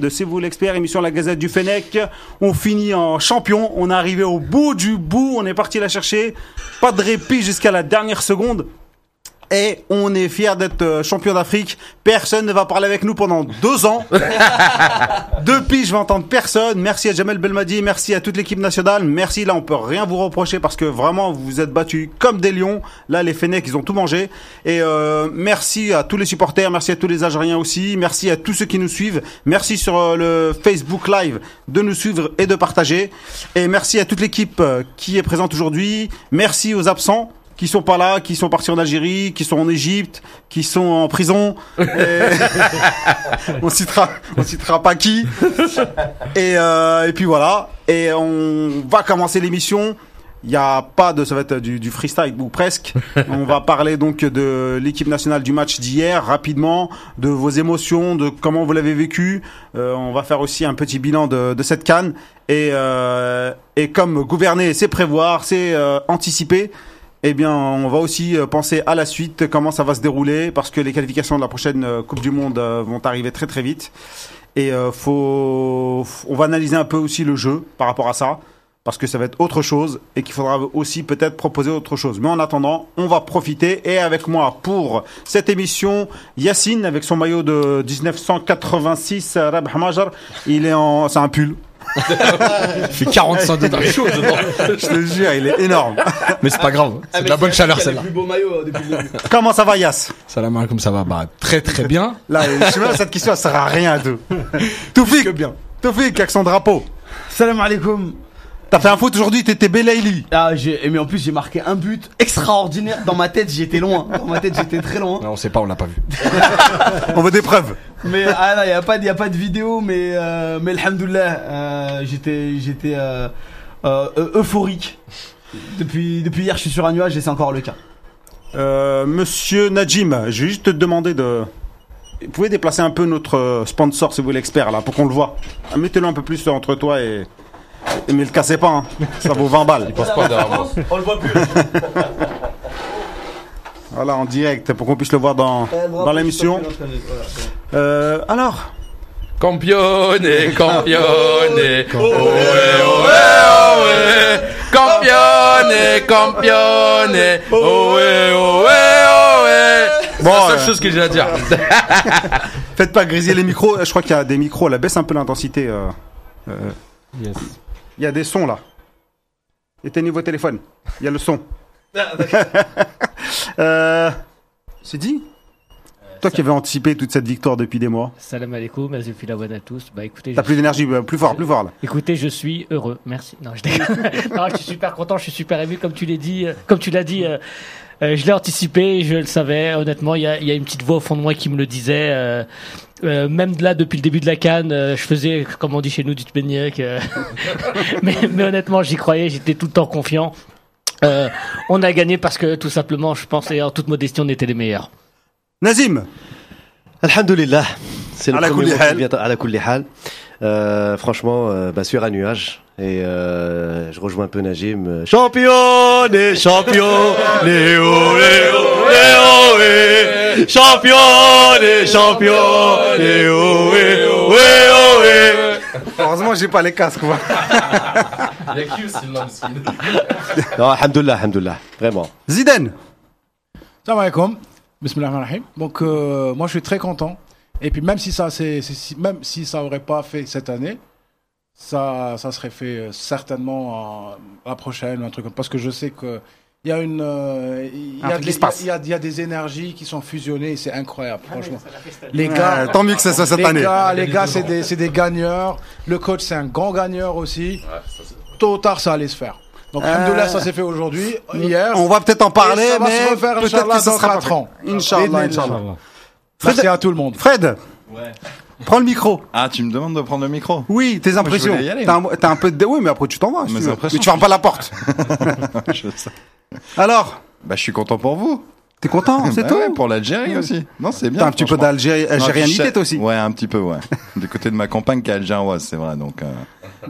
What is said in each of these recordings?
de C'est vous l'expert, émission la Gazette du Fennec. On finit en champion. On est arrivé au bout du bout. On est parti la chercher. Pas de répit jusqu'à la dernière seconde. Et on est fiers d'être euh, champion d'Afrique. Personne ne va parler avec nous pendant deux ans. Depuis, je vais entendre personne. Merci à Jamel Belmadi, merci à toute l'équipe nationale. Merci, là, on peut rien vous reprocher parce que vraiment, vous vous êtes battus comme des lions. Là, les Fennecs, ils ont tout mangé. Et euh, merci à tous les supporters, merci à tous les Algériens aussi, merci à tous ceux qui nous suivent. Merci sur euh, le Facebook Live de nous suivre et de partager. Et merci à toute l'équipe euh, qui est présente aujourd'hui. Merci aux absents qui sont pas là, qui sont partis en Algérie, qui sont en Égypte, qui sont en prison. Et- on citera, on citera pas qui. Et, euh, et puis voilà. Et on va commencer l'émission. Il y a pas de, ça va être du, du freestyle ou presque. On va parler donc de l'équipe nationale du match d'hier rapidement, de vos émotions, de comment vous l'avez vécu. Euh, on va faire aussi un petit bilan de, de cette canne. Et, euh, et comme gouverner, c'est prévoir, c'est euh, anticiper. Eh bien, on va aussi euh, penser à la suite, comment ça va se dérouler, parce que les qualifications de la prochaine euh, Coupe du Monde euh, vont arriver très très vite. Et faut, on va analyser un peu aussi le jeu par rapport à ça, parce que ça va être autre chose et qu'il faudra aussi peut-être proposer autre chose. Mais en attendant, on va profiter. Et avec moi pour cette émission, Yacine avec son maillot de 1986, euh, Rabh Hamajar. Il est en, c'est un pull. Il fait 45 degrés chaud dedans. Je te jure, il est énorme. Mais c'est pas grave. C'est de la bonne chaleur celle-là. le plus beau maillot depuis le début. Comment ça va, Yass Salam alaikum, ça va bah, très très bien. Là, je sais même, cette question, elle sert à rien, tout. Toufik, bien. Toufik, avec son drapeau. Salam alaikum. T'as fait un foot aujourd'hui, t'étais Belaïli. Ah, j'ai, mais en plus, j'ai marqué un but extraordinaire. Dans ma tête, j'étais loin. Dans ma tête, j'étais très loin. Non, on sait pas, on l'a pas vu. On veut des preuves. Mais, ah non, y a pas, de- y a pas de vidéo, mais, euh, mais alhamdoulilah, euh, j'étais, j'étais, euh, euh, euphorique. Depuis, depuis hier, je suis sur un nuage et c'est encore le cas. Euh, monsieur Najim, je vais juste te demander de. Vous pouvez déplacer un peu notre euh, sponsor, si vous voulez, l'expert, là, pour qu'on le voit. Ah, Mettez-le un peu plus entre toi et. Mais le cassez pas, hein. ça vaut 20 balles. On le voit plus. Voilà, en direct, pour qu'on puisse le voir dans, dans l'émission. Euh, alors, Campione, campione, ohé, ohé, ohé. Campione, campione, ohé, ohé, ohé. C'est Bon, la seule euh, chose que j'ai à dire. faites pas grésiller les micros. Je crois qu'il y a des micros, là, baisse un peu l'intensité. euh, euh, Il y a des sons là. Éteignez vos téléphones. Il y a le son. euh, c'est dit Toi qui avais anticipé toute cette victoire depuis des mois. Salam alaikum, azufilawad à tous. Bah écoutez, T'as je, plus d'énergie, euh, plus fort, plus fort là. écoutez, je suis heureux. Merci. Non, je déconne. non, je suis super content, je suis super ému, comme tu l'as dit, euh, comme tu l'as dit. euh, euh, je l'ai anticipé, je le savais. Honnêtement, il y a, il y a une petite voix au fond de moi qui me le disait. euh, euh, même de là, depuis le début de la canne, euh, je faisais, comme on dit chez nous, du tpeniek. euh, mais, mais honnêtement, j'y croyais, j'étais tout le temps confiant. Euh, on a gagné parce que tout simplement, je pense, et en toute modestie, on était les meilleurs. Nazim Alhamdulillah. C'est le premier mot qui vient à la hal. Euh, franchement, euh, bah, sur un nuage. Et euh, je rejoins un peu Najim. Euh, Champion des champions, les oh, eh. Champion des champions, les eh, oh, eh. Heureusement, j'ai pas les casques, quoi. Il y a qui aussi le lambskin Non, alhamdulillah, alhamdulillah. Vraiment. Zidane Salam alaikum. Bismillahirrahmanirrahim. Donc, euh, moi, je suis très content. Et puis, même si ça, c'est, c'est- si- même si ça aurait pas fait cette année, ça, ça serait fait euh, certainement euh, la prochaine ou un truc comme Parce que je sais que il y a une, euh, il y a des- qui se passe. il y a, il y a des énergies qui sont fusionnées et c'est incroyable, Ah franchement. Les gars, Tant mieux que c'est ça cette les année. gars, les gars, c'est des, c'est des gagneurs. Le coach, c'est un grand gagneur aussi. Tôt ou tard, ça allait se faire. Donc, Euh, ça s'est fait aujourd'hui, hier. On va peut-être en parler, ça va mais peut-être que ça dans sera pas quatre fait. ans. Inch'Allah. Inch'Allah. Merci à tout le monde. Fred Prends le micro. Ah, tu me demandes de prendre le micro Oui, tes impressions. T'as un, t'as un peu de... Oui, mais après tu t'en vas. si Mes tu veux. impressions. Mais tu fermes pas la porte. Je sais. Alors, Bah, je suis content pour vous. t'es content, c'est Bah tout ouais, pour l'Algérie aussi. Non, c'est bien. T'as un petit peu franchement. d'algérianité Non, puis je sais- toi aussi. Ouais, un petit peu, ouais. du côté de ma compagne qui est algéroise, c'est vrai. Donc, euh,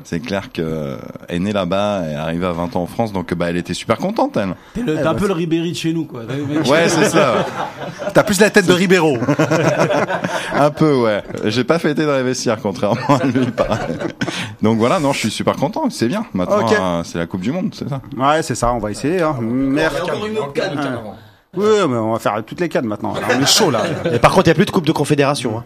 C'est clair que euh, elle est née là-bas et est arrivée à 20 ans en France, donc bah elle était super contente elle. T'es t'es un peu le Ribéry de chez nous, quoi. Ouais, c'est ça. T'as plus la tête de Ribeiro. Un peu, ouais. J'ai pas fêté dans les vestiaires, contrairement à lui. Donc voilà, non, je suis super content. C'est bien. Maintenant, euh, c'est la Coupe du Monde, c'est ça. Ouais, c'est ça, on va essayer. Hein. Merde. Ouais, mais on va faire toutes les cannes maintenant. On est chaud là. Et par contre, il n'y a plus de Coupe de Confédération. Hein.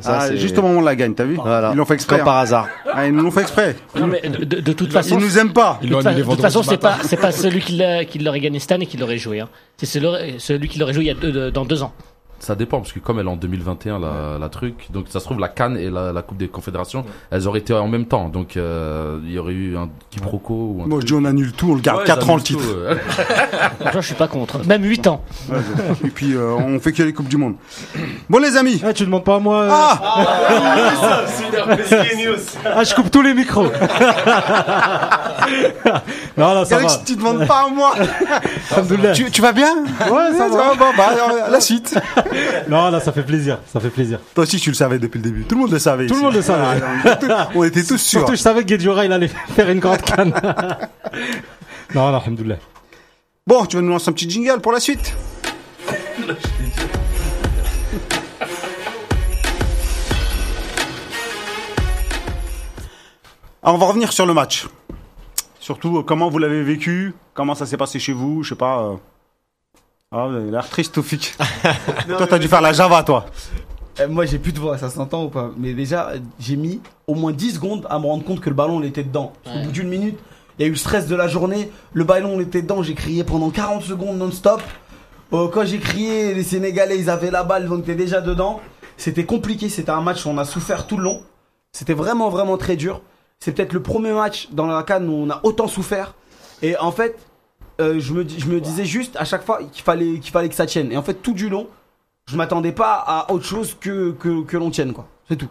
Ça, Ah, juste au moment où on la gagne, t'as vu Voilà. Ils l'ont fait exprès. Comme par hein. hasard. Ah, ils nous l'ont fait exprès. Non, mais de, de- de toute façon, Ils nous aiment pas. Ils de fa- de toute façon, c'est pas c'est pas celui qui l'a- qui l'aurait gagné cette année qui l'aurait joué. Hein. C'est celui, celui qui l'aurait joué il y a deux- deux- dans deux ans. Ça dépend, parce que comme elle est en 2021, la, la truc, donc ça se trouve, la Cannes et la, la Coupe des Confédérations, elles auraient été en même temps. Donc, euh, il y aurait eu un quiproquo ou un Moi, je dis on annule tout, on le garde Ouais, 4 ils ans le titre. tout, euh. Franchement, je suis pas contre. Même 8 ans. Et puis euh, on fait que les coupes du monde. Bon les amis. Ah, tu demandes pas à moi. euh, Ah Ah, je coupe tous les micros. non, là, ça va. Alex, tu demandes pas à moi. Tu, tu vas bien Ouais, ça va. Bon, bah, la suite. Non, là, ça fait plaisir. Ça fait plaisir. Toi aussi, tu le savais depuis le début. Tout le monde le savait. Tout le monde le savait. Ah, on était tous sûrs. Surtout, je savais que Guedjura, il allait faire une grande canne. non, non, alhamdoulilah. Bon, tu vas nous lancer un petit jingle pour la suite? Alors, on va revenir sur le match. Surtout, euh, comment vous l'avez vécu? Comment ça s'est passé chez vous? Je sais pas. euh. Ah, vous avez l'air triste, Toufik. toi, t'as dû faire la Java, toi. Euh, Moi, j'ai plus de voix, ça s'entend ou pas? Mais déjà, j'ai mis au moins 10 secondes à me rendre compte que le ballon, il était dedans. Au Ouais. bout d'une minute, il y a eu le stress de la journée. Le ballon, il était dedans. J'ai crié pendant 40 secondes non-stop. Euh, quand j'ai crié, les Sénégalais, ils avaient la balle, donc ils étaient déjà dedans. C'était compliqué. C'était un match où on a souffert tout le long. C'était vraiment, vraiment très dur. C'est peut-être le premier match dans la canne où on a autant souffert. Et en fait, euh, je, me, dis- je me disais juste à chaque fois qu'il fallait, qu'il fallait que ça tienne. Et en fait, tout du long, je m'attendais pas à autre chose que, que, que l'on tienne, quoi. C'est tout.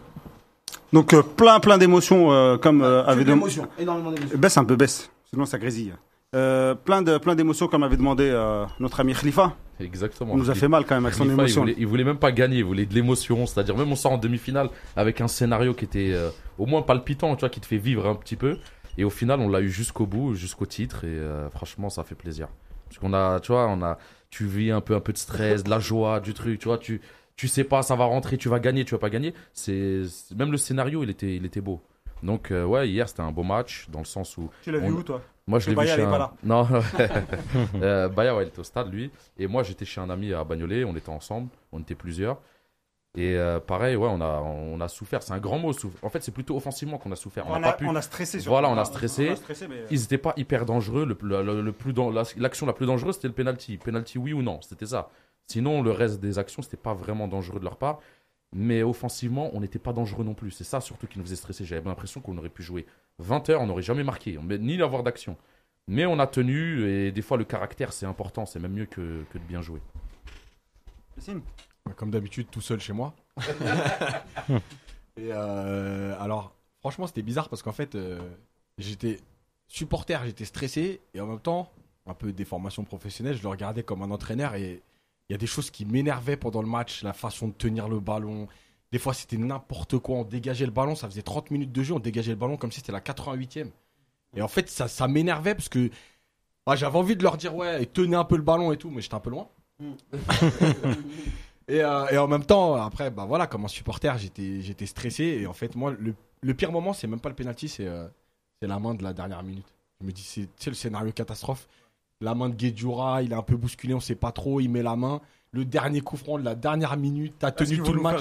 Donc, euh, plein, plein d'émotions, euh, comme euh, avait Que dem- d'émotions, énormément d'émotions. Baisse un peu, baisse. Sinon, ça grésille. Euh, plein de plein d'émotions, comme avait demandé euh, notre ami Khalifa. Exactement. On nous a fait mal quand même avec son Khalifa, il émotion. voulait, il voulait même pas gagner, il voulait de l'émotion. C'est-à-dire, même on sort en demi-finale avec un scénario qui était euh, au moins palpitant, tu vois, qui te fait vivre un petit peu. Et au final, on l'a eu jusqu'au bout, jusqu'au titre. Et euh, franchement, ça fait plaisir. Parce qu'on a, tu vois, on a, tu vis un peu, un peu de stress, de la joie, du truc, tu vois, tu, tu sais pas, ça va rentrer, tu vas gagner, tu vas pas gagner. C'est, même le scénario, il était, il était beau. Donc, euh, ouais, hier, c'était un beau match, dans le sens où Tu l'as vu où, toi? Moi, je l'ai vu chez un... pas là. Non, euh, Baya, ouais, il était au stade, lui. Et moi, j'étais chez un ami à Bagnolet. On était ensemble. On était plusieurs. Et euh, pareil, ouais, on a, on a souffert. C'est un grand mot, souffrir. En fait, c'est plutôt offensivement qu'on a souffert. On a, pas pu. on a stressé. surtout. Voilà, on a stressé. On a stressé, mais... Ils n'étaient pas hyper dangereux. Le, le- le- le plus L'action la plus dangereuse, c'était le penalty. Penalty, oui ou non, c'était ça. Sinon, le reste des actions, c'était pas vraiment dangereux de leur part. Mais offensivement, on n'était pas dangereux non plus. C'est ça surtout qui nous faisait stresser. J'avais l'impression qu'on aurait pu jouer 20 heures, on n'aurait jamais marqué, ni avoir d'action. Mais on a tenu, et des fois, le caractère, c'est important. C'est même mieux que, que de bien jouer. Yacine Comme d'habitude, tout seul chez moi. Et euh, alors, franchement, c'était bizarre parce qu'en fait, euh, j'étais supporter, j'étais stressé et en même temps, un peu des formations professionnelles, je le regardais comme un entraîneur et il y a des choses qui m'énervaient pendant le match, la façon de tenir le ballon. Des fois, c'était n'importe quoi. On dégageait le ballon, ça faisait 30 minutes de jeu, on dégageait le ballon comme si c'était la 88e. Et en fait, ça, ça m'énervait parce que bah, j'avais envie de leur dire, ouais, tenez un peu le ballon et tout, mais j'étais un peu loin. Et, euh, et en même temps, après, bah voilà, comme un supporter, j'étais, j'étais stressé. Et en fait, moi, le, le pire moment, c'est même pas le penalty, c'est, euh, c'est la main de la dernière minute. Je me dis, c'est, le scénario catastrophe. La main de Guedjura, il est un peu bousculé, on sait pas trop, il met la main. Le dernier coup franc de la dernière minute, t'as tenu tout le match.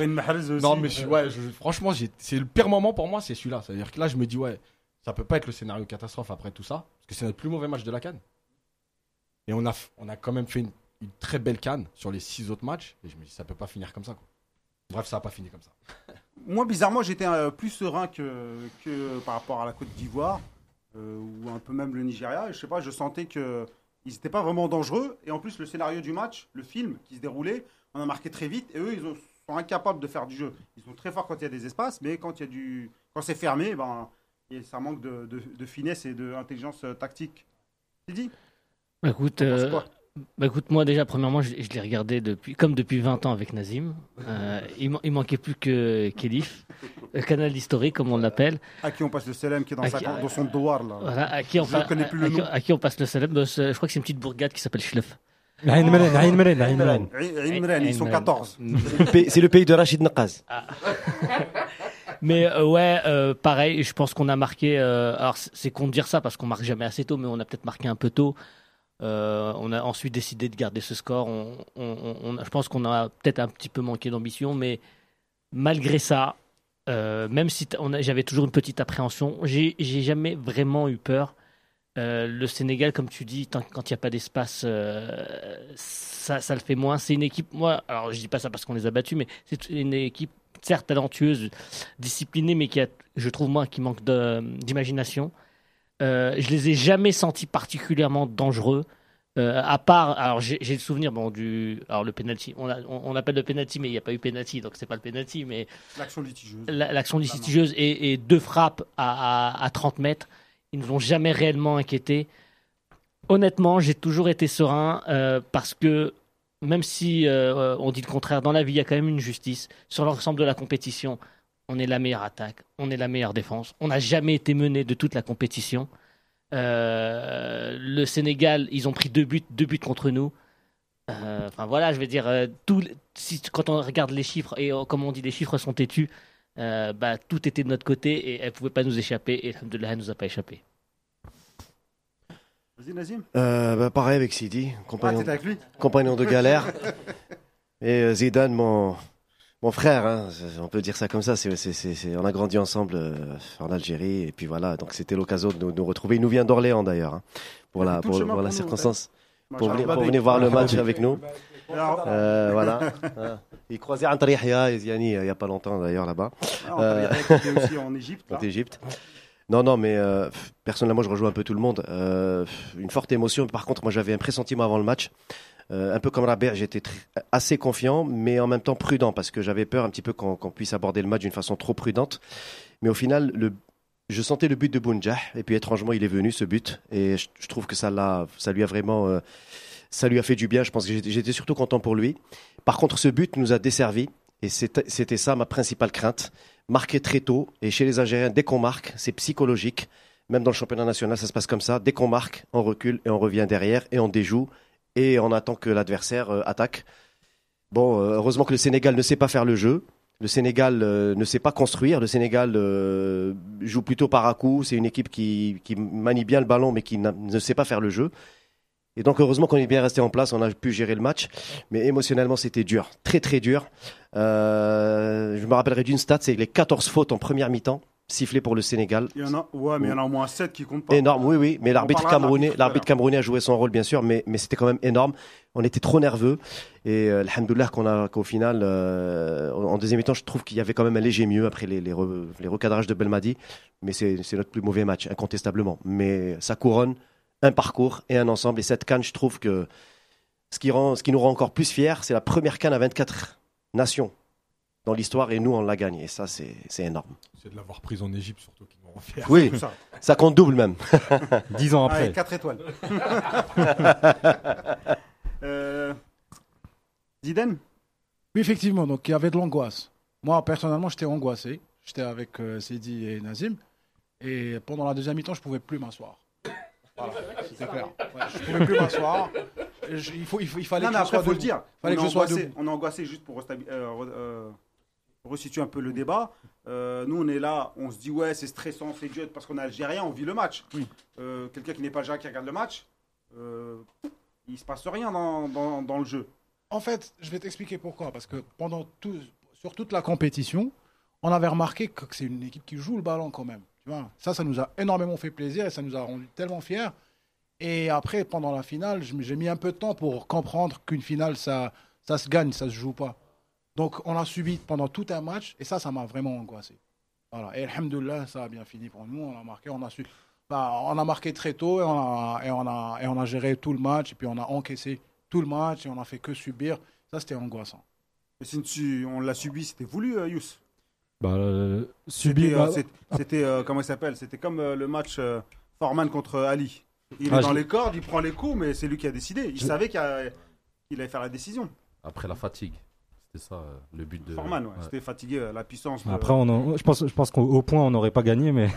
Non, mais je- ouais, je- franchement, j'ai- c'est le pire moment pour moi, c'est celui-là. C'est-à-dire que là, je me dis, ouais, ça peut pas être le scénario catastrophe après tout ça, parce que c'est notre plus mauvais match de la canne. Et on a, on a quand même fait une, une très belle canne sur les six autres matchs, et je me dis, ça peut pas finir comme ça. Quoi. Bref, ça a pas fini comme ça. Moi, bizarrement, j'étais euh, plus serein que, que par rapport à la Côte d'Ivoire euh, ou un peu même le Nigeria. Je sais pas, je sentais que ils n'étaient pas vraiment dangereux. Et en plus, le scénario du match, le film qui se déroulait, on a marqué très vite. Et eux, ils ont- sont incapables de faire du jeu. Ils sont très forts quand il y a des espaces, mais quand il y a du, quand c'est fermé, ben, et ça manque de, de- de finesse et d'intelligence euh, tactique. C'est dit Bah, écoute, euh, bah, écoute, moi déjà, premièrement, je, je l'ai regardé depuis, comme depuis 20 ans avec Nazim. Euh, il, man- il manquait plus que Kélif. le canal historique, comme on l'appelle. À qui on passe le Selem qui est dans, À sa- qui- dans son douar là. Voilà, à qui on, Je pa- connais plus le à qui- nom. à qui on passe le salam. Bah, Je crois que c'est une petite bourgade qui s'appelle Schleff. Aïn. Imran, ils sont Imran. 14. Le pays- C'est le pays de Rachid Nakaz. Mais euh, ouais, euh, pareil, je pense qu'on a marqué. euh, alors c'est c'est con de dire ça parce qu'on marque jamais assez tôt, mais on a peut-être marqué un peu tôt. Euh, on a ensuite décidé de garder ce score. Je pense qu'on a peut-être un petit peu manqué d'ambition, mais malgré ça, euh, même si j'avais toujours une petite appréhension, j'ai jamais vraiment eu peur. Euh, le Sénégal, comme tu dis, quand il n'y a pas d'espace, ça, le fait moins. C'est une équipe, moi, alors je dis pas ça parce qu'on les a battus, mais c'est une équipe certes talentueuse, disciplinée, mais qui a, je trouve moi, qui manque d'imagination. Euh, je les ai jamais sentis particulièrement dangereux. Euh, à part, alors j'ai le souvenir bon du, alors le penalty, on, a- on, on appelle le penalty, mais il n'y a pas eu penalty, donc c'est pas le penalty, mais L'action litigieuse. la- l'action litigieuse et, et deux frappes à, à- à 30 mètres, ils ne nous ont jamais réellement inquiétés. Honnêtement, j'ai toujours été serein euh, parce que même si euh, on dit le contraire, dans la vie, il y a quand même une justice. Sur l'ensemble de la compétition, on est la meilleure attaque, on est la meilleure défense. On n'a jamais été mené de toute la compétition. Euh, le Sénégal, ils ont pris deux buts, deux buts contre nous. Euh, Enfin voilà, je vais dire, euh, tout, si, quand on regarde les chiffres, et comme on dit, les chiffres sont têtus, euh, bah, tout était de notre côté et elle pouvait pas nous échapper. Et Alhamdoulilah, elle nous a pas échappé. Vas-y, Nazim. Euh, bah, pareil avec Sidi, Ah, compagnon, t'étais avec lui compagnon de galère. Et euh, Zidane, mon, mon frère, hein, on peut dire ça comme ça. C'est, c'est, c'est, c'est- on a grandi ensemble euh, en Algérie. Et puis voilà, donc c'était l'occasion de nous, nous retrouver. Il nous vient d'Orléans d'ailleurs, hein, pour, la, pour, la nous, circonstance. Pour venir, pour venir voir le match avec nous. Euh, voilà. Hein. Il croisait Antar Yahya et Ziani euh, il n'y a pas longtemps d'ailleurs là-bas, on Euh. aussi en Égypte. là. en Égypte. Non, non, mais euh, personnellement, je rejoins un peu tout le monde. Euh, une forte émotion. Par contre, moi, j'avais un pressentiment avant le match. Euh, un peu comme Rabert, j'étais assez confiant, mais en même temps prudent, parce que j'avais peur un petit peu qu'on puisse aborder le match d'une façon trop prudente. Mais au final, je sentais le but de Bounjah, et puis étrangement, il est venu, ce but. Et je, trouve que ça, lui a vraiment... euh, ça lui a fait du bien. Je pense que j'étais- surtout content pour lui. Par contre, ce but nous a desservi. Et c'était ça ma principale crainte. Marquer très tôt. Et chez les Algériens, dès qu'on marque, c'est psychologique. Même dans le championnat national, ça se passe comme ça. Dès qu'on marque, on recule et on revient derrière et on déjoue. Et on attend que l'adversaire euh, attaque. Bon, euh, heureusement que le Sénégal ne sait pas faire le jeu. Le Sénégal euh, ne sait pas construire. Le Sénégal joue plutôt par à coup. C'est une équipe qui, qui manie bien le ballon, mais qui ne sait pas faire le jeu. Et donc, heureusement qu'on est bien resté en place. On a pu gérer le match. Mais émotionnellement, c'était dur. Très, très dur. Je me rappellerai d'une stat c'est les 14 fautes en première mi-temps sifflées pour le Sénégal. Il y en a, ouais, mais il y en a au moins 7 qui comptent pas. Énorme, oui, oui. Mais l'arbitre camerounais, l'arbitre camerounais a joué son rôle, bien sûr, mais, mais c'était quand même énorme. On était trop nerveux. Et euh, alhamdoulilah qu'on a, qu'au final, euh, en deuxième mi-temps, je trouve qu'il y avait quand même un léger mieux après les, les, re- les recadrages de Belmadi. Mais c'est, c'est notre plus mauvais match, incontestablement. Mais ça couronne un parcours et un ensemble. Et cette canne, je trouve que ce qui, rend, ce qui nous rend encore plus fiers, c'est la première canne à 24 nations dans l'histoire et nous, on l'a gagnée. Et ça, c'est, c'est énorme. C'est de l'avoir prise en Égypte surtout qui nous rend fiers. Oui, Tout ça. ça compte double même. Dix ans Allez, après. 4 étoiles. euh... Zidane? Oui, effectivement, donc il y avait de l'angoisse. Moi, personnellement, j'étais angoissé. J'étais avec euh, Sidi et Nazim. Et pendant la deuxième mi-temps, je pouvais plus m'asseoir. Voilà, c'était clair. Ouais, je pouvais plus m'asseoir. Il, faut, il, faut- il fallait Non, que je sois le dire. Fallait on, que est je sois angoissé, debout. on est angoissé juste pour euh, euh, resituer un peu le débat. Euh, nous, on est là, on se dit, ouais, c'est stressant, c'est dur, parce qu'on est algérien, on vit le match. Oui. Euh, Quelqu'un qui n'est pas algérien qui regarde le match, euh, il se passe rien dans, dans, dans le jeu. En fait, je vais t'expliquer pourquoi. Parce que pendant tout, sur toute la compétition, on avait remarqué que c'est une équipe qui joue le ballon quand même. Tu vois ça, ça nous a énormément fait plaisir et ça nous a rendu tellement fiers. Et après, pendant la finale, j'ai mis un peu de temps pour comprendre qu'une finale, ça, ça se gagne, ça se joue pas. Donc, on a subi pendant tout un match et ça, ça m'a vraiment angoissé. Voilà. Et alhamdoulilah, ça a bien fini pour nous. On a marqué, on a su. bah, on a marqué très tôt et on a, et, on a, et on a géré tout le match et puis on a encaissé tout le match et on a fait que subir. Ça, c'était angoissant. Et si tu- on l'a subi, c'était voulu, euh, Youss? Bah, euh, subi. C'était, euh, bah, C'était, euh, comment il s'appelle? C'était comme euh, le match euh, Foreman contre Ali. Il Ah, est dans je- les cordes, il prend les coups, mais c'est lui qui a décidé. Il Je- savait qu'il allait faire la décision. Après la fatigue. C'était ça, euh, le but de. Forman, ouais. ouais. C'était fatigué, euh, la puissance. de- Après, on en- je pense, je pense qu'au au point, on n'aurait pas gagné, mais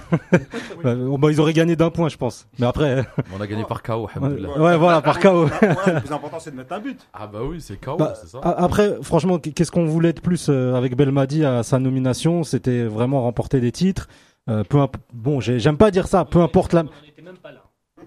Euh, bah, ils auraient gagné d'un point, je pense. Mais après, On a gagné par KO, ouais, alhamdoulilah. ouais, voilà, par KO. Le plus important, c'est de mettre un but. Ah bah oui, c'est KO, Bah, c'est ça. a- Après, franchement, qu'est-ce qu'on voulait de plus euh, avec Belmadi à sa nomination? C'était vraiment remporter des titres. Euh, peu imp- bon, j'ai- j'aime pas dire ça. Peu importe la, On n'était même pas là.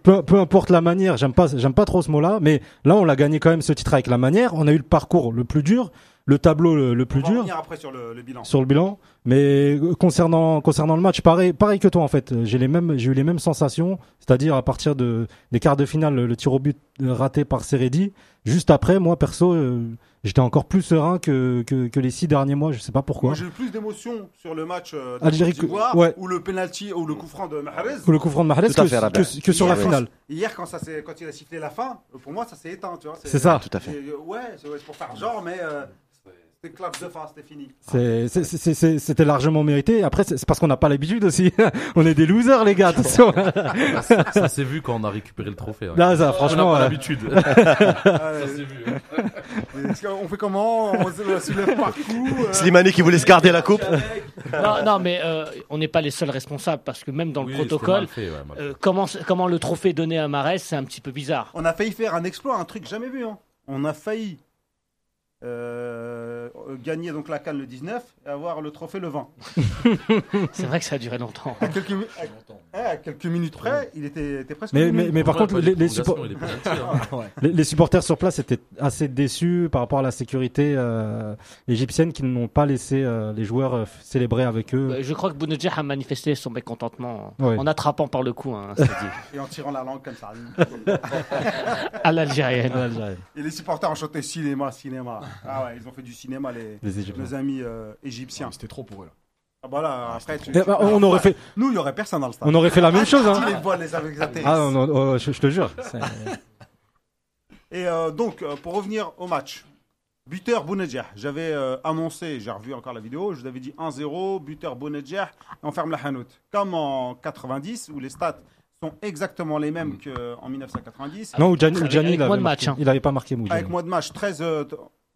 peu, peu importe la manière. J'aime pas, j'aime pas trop ce mot-là. Mais là, on l'a gagné quand même ce titre avec la manière. On a eu le parcours le plus dur, le tableau le, le On plus va dur revenir après sur le, le bilan. sur le bilan. Mais euh, concernant concernant le match, pareil pareil que toi en fait. J'ai les mêmes j'ai eu les mêmes sensations, c'est-à-dire à partir de des quarts de finale, le, le tir au but euh, raté par Seredi. Juste après, moi perso, euh, j'étais encore plus serein que, que que les six derniers mois. Je sais pas pourquoi. Moi, j'ai eu plus d'émotions sur le match euh, Algérie ouais. ou le penalty ou le coup franc de Mahrez. Ou le coup franc de Mahrez Tout à que, fait, que, que sur la finale. quand- Hier, quand, ça quand il a sifflé la fin, euh, pour moi, ça s'est éteint. tu vois, C'est ça. Tout à fait. c'est- Ouais, c'est pour faire genre, mais euh, clap de fin, c'était fini. C'était largement mérité. Après, c'est parce qu'on n'a pas l'habitude aussi. on est des losers, les gars. Attention. ça ça s'est vu quand on a récupéré le trophée. hein. Là, ça, on n'a franchement, pas euh, l'habitude. Ça s'est vu. qu'on fait comment? On se soulève par coup euh, Slimani qui voulait se garder la coupe. Non, non, mais euh, on n'est pas les seuls responsables parce que même dans le Oui, protocole, fait, ouais, euh, comment, comment le trophée donné à Marès, c'est un petit peu bizarre. On a failli faire un exploit, un truc jamais vu. hein. On a failli euh, gagner donc la canne le 19 et avoir le trophée le 20. C'est vrai que ça a duré longtemps. À quelques, mi- à- à quelques minutes près, il était, était presque. Mais, mais, mais par contre, les, de les, suppo- hein. les, les supporters sur place étaient assez déçus par rapport à la sécurité euh, égyptienne qui n'ont pas laissé euh, les joueurs euh, célébrer avec eux. Euh, Je crois que Bounedjah a manifesté son mécontentement en attrapant par le cou, hein, dit, Et en tirant la langue comme ça. à l'algérienne. Et les supporters ont chanté cinéma, cinéma. Ah ouais, ils ont fait du cinéma, les, Les Égyptiens. nos amis euh, égyptiens. C'était trop pour eux là. Ah bah là, après, tu, Eh ben, on aurait fait, Nous, il y aurait personne dans le stade. on aurait fait la même chose. Hein. Les voiles les avec atterrissent. Ah non, non, oh, je, je te jure. Et euh, donc, euh, pour revenir au match, buteur Bounedjah. J'avais euh, annoncé, j'ai revu encore la vidéo, je vous avais dit 1-0, buteur Bounedjah, on ferme la hanout. Comme en 90, où les stats sont exactement les mêmes qu'en 1990. Non, Oudjani, avec il avait marqué. hein. Il avait pas marqué Oudjani. Avec moins de matchs, 13, euh,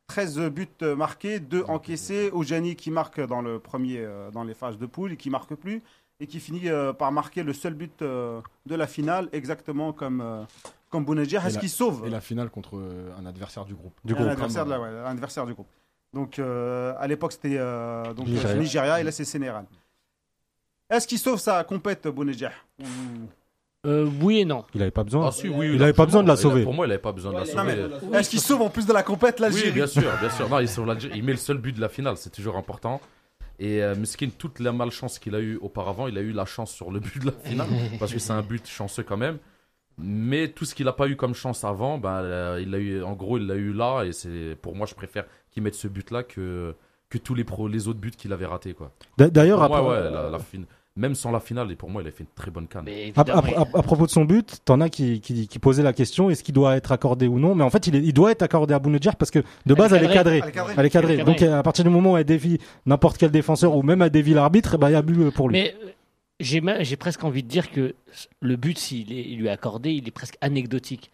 13 buts marqués, 2 encaissés. Oujani qui marque dans le premier, euh, dans les phases de poule et qui marque plus. Et qui finit euh, par marquer le seul but euh, de la finale, exactement comme, euh, comme Bounedjah. Est-ce la- qu'il sauve? Et la finale contre euh, un adversaire du groupe. Du un coup, adversaire, de la- ouais, un adversaire du groupe. Donc euh, à l'époque c'était euh, donc Nigeria. Nigeria. et là c'est Sénégal. Est-ce qu'il sauve sa compète Bounedjah Ou- Euh, oui et non. il avait pas besoin. Ah, si, oui, Il avait pas besoin de la sauver. Pour moi, il avait pas besoin de la sauver. mais Est-ce qu'il sauve en plus de la compète Oui, l'Algérie bien sûr, bien sûr. Non, il, sauve l'Algérie. il met le seul but de la finale, c'est toujours important. Et euh, Miskin, toute la malchance qu'il a eu auparavant, il a eu la chance sur le but de la finale, parce que c'est un but chanceux quand même. Mais tout ce qu'il n'a pas eu comme chance avant, ben, euh, il a eu, en gros, il l'a eu là. Et c'est pour moi, je préfère qu'il mette ce but-là que, que tous les, pro, les autres buts qu'il avait ratés. D'ailleurs, après- ouais, la, la fin- même sans la finale, et pour moi, il a fait une très bonne canne. Mais À, évidemment, à- à- à propos de son but, t'en as qui, qui, qui posaient la question est-ce qu'il doit être accordé ou non? Mais en fait, il, est- il doit être accordé à Bounedjah parce que de base, elle est cadrée. Elle est cadrée. Elle est cadrée. Elle est Donc, à partir du moment où elle dévie n'importe quel défenseur ou même elle dévie l'arbitre, ben, il y a but pour lui. Mais euh, j'ai presque envie de dire que le but, s'il est- il lui est accordé, il est presque anecdotique.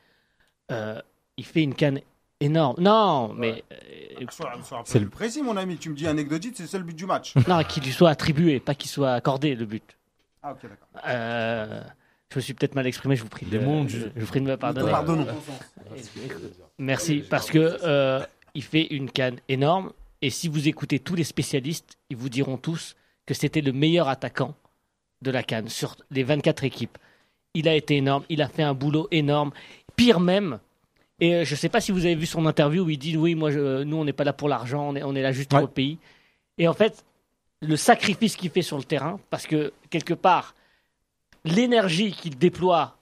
Euh, il fait une canne énorme. Non, mais euh, Sois, sois un peu C'est le- précis mon ami, tu me dis anecdotique, c'est le seul but du match. non, qu'il lui soit attribué, pas qu'il soit accordé le but. Ah ok d'accord. Euh, je me suis peut-être mal exprimé, je vous prie de, je, vous prie de me pardonner. Pardonnons. Merci, parce que euh, il fait une canne énorme. Et si vous écoutez tous les spécialistes, ils vous diront tous que c'était le meilleur attaquant de la canne sur les 24 équipes. Il a été énorme, il a fait un boulot énorme. Pire même, et euh, je ne sais pas si vous avez vu son interview où il dit Oui, moi, je- nous, on n'est pas là pour l'argent, on est, on est là juste pour Ouais. le pays. Et en fait, le sacrifice qu'il fait sur le terrain, parce que quelque part, l'énergie qu'il déploie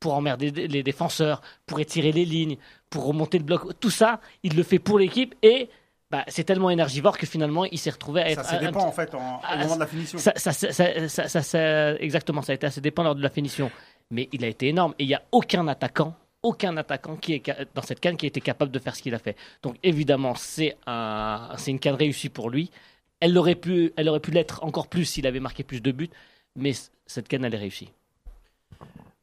pour emmerder les défenseurs, pour étirer les lignes, pour remonter le bloc, tout ça, il le fait pour l'équipe et bah, c'est tellement énergivore que finalement il s'est retrouvé à être Ça dépend en fait en, Ah, au moment de la finition. ça- ça- ça- exactement, ça a été assez dépend lors de la finition. Mais il a été énorme. Et il n'y a aucun attaquant, aucun attaquant qui est dans cette canne qui été capable de faire ce qu'il a fait. Donc évidemment, c'est un, c'est une canne réussie pour lui. Elle aurait pu, elle aurait pu l'être encore plus s'il avait marqué plus de buts. Mais cette canne, elle est réussie.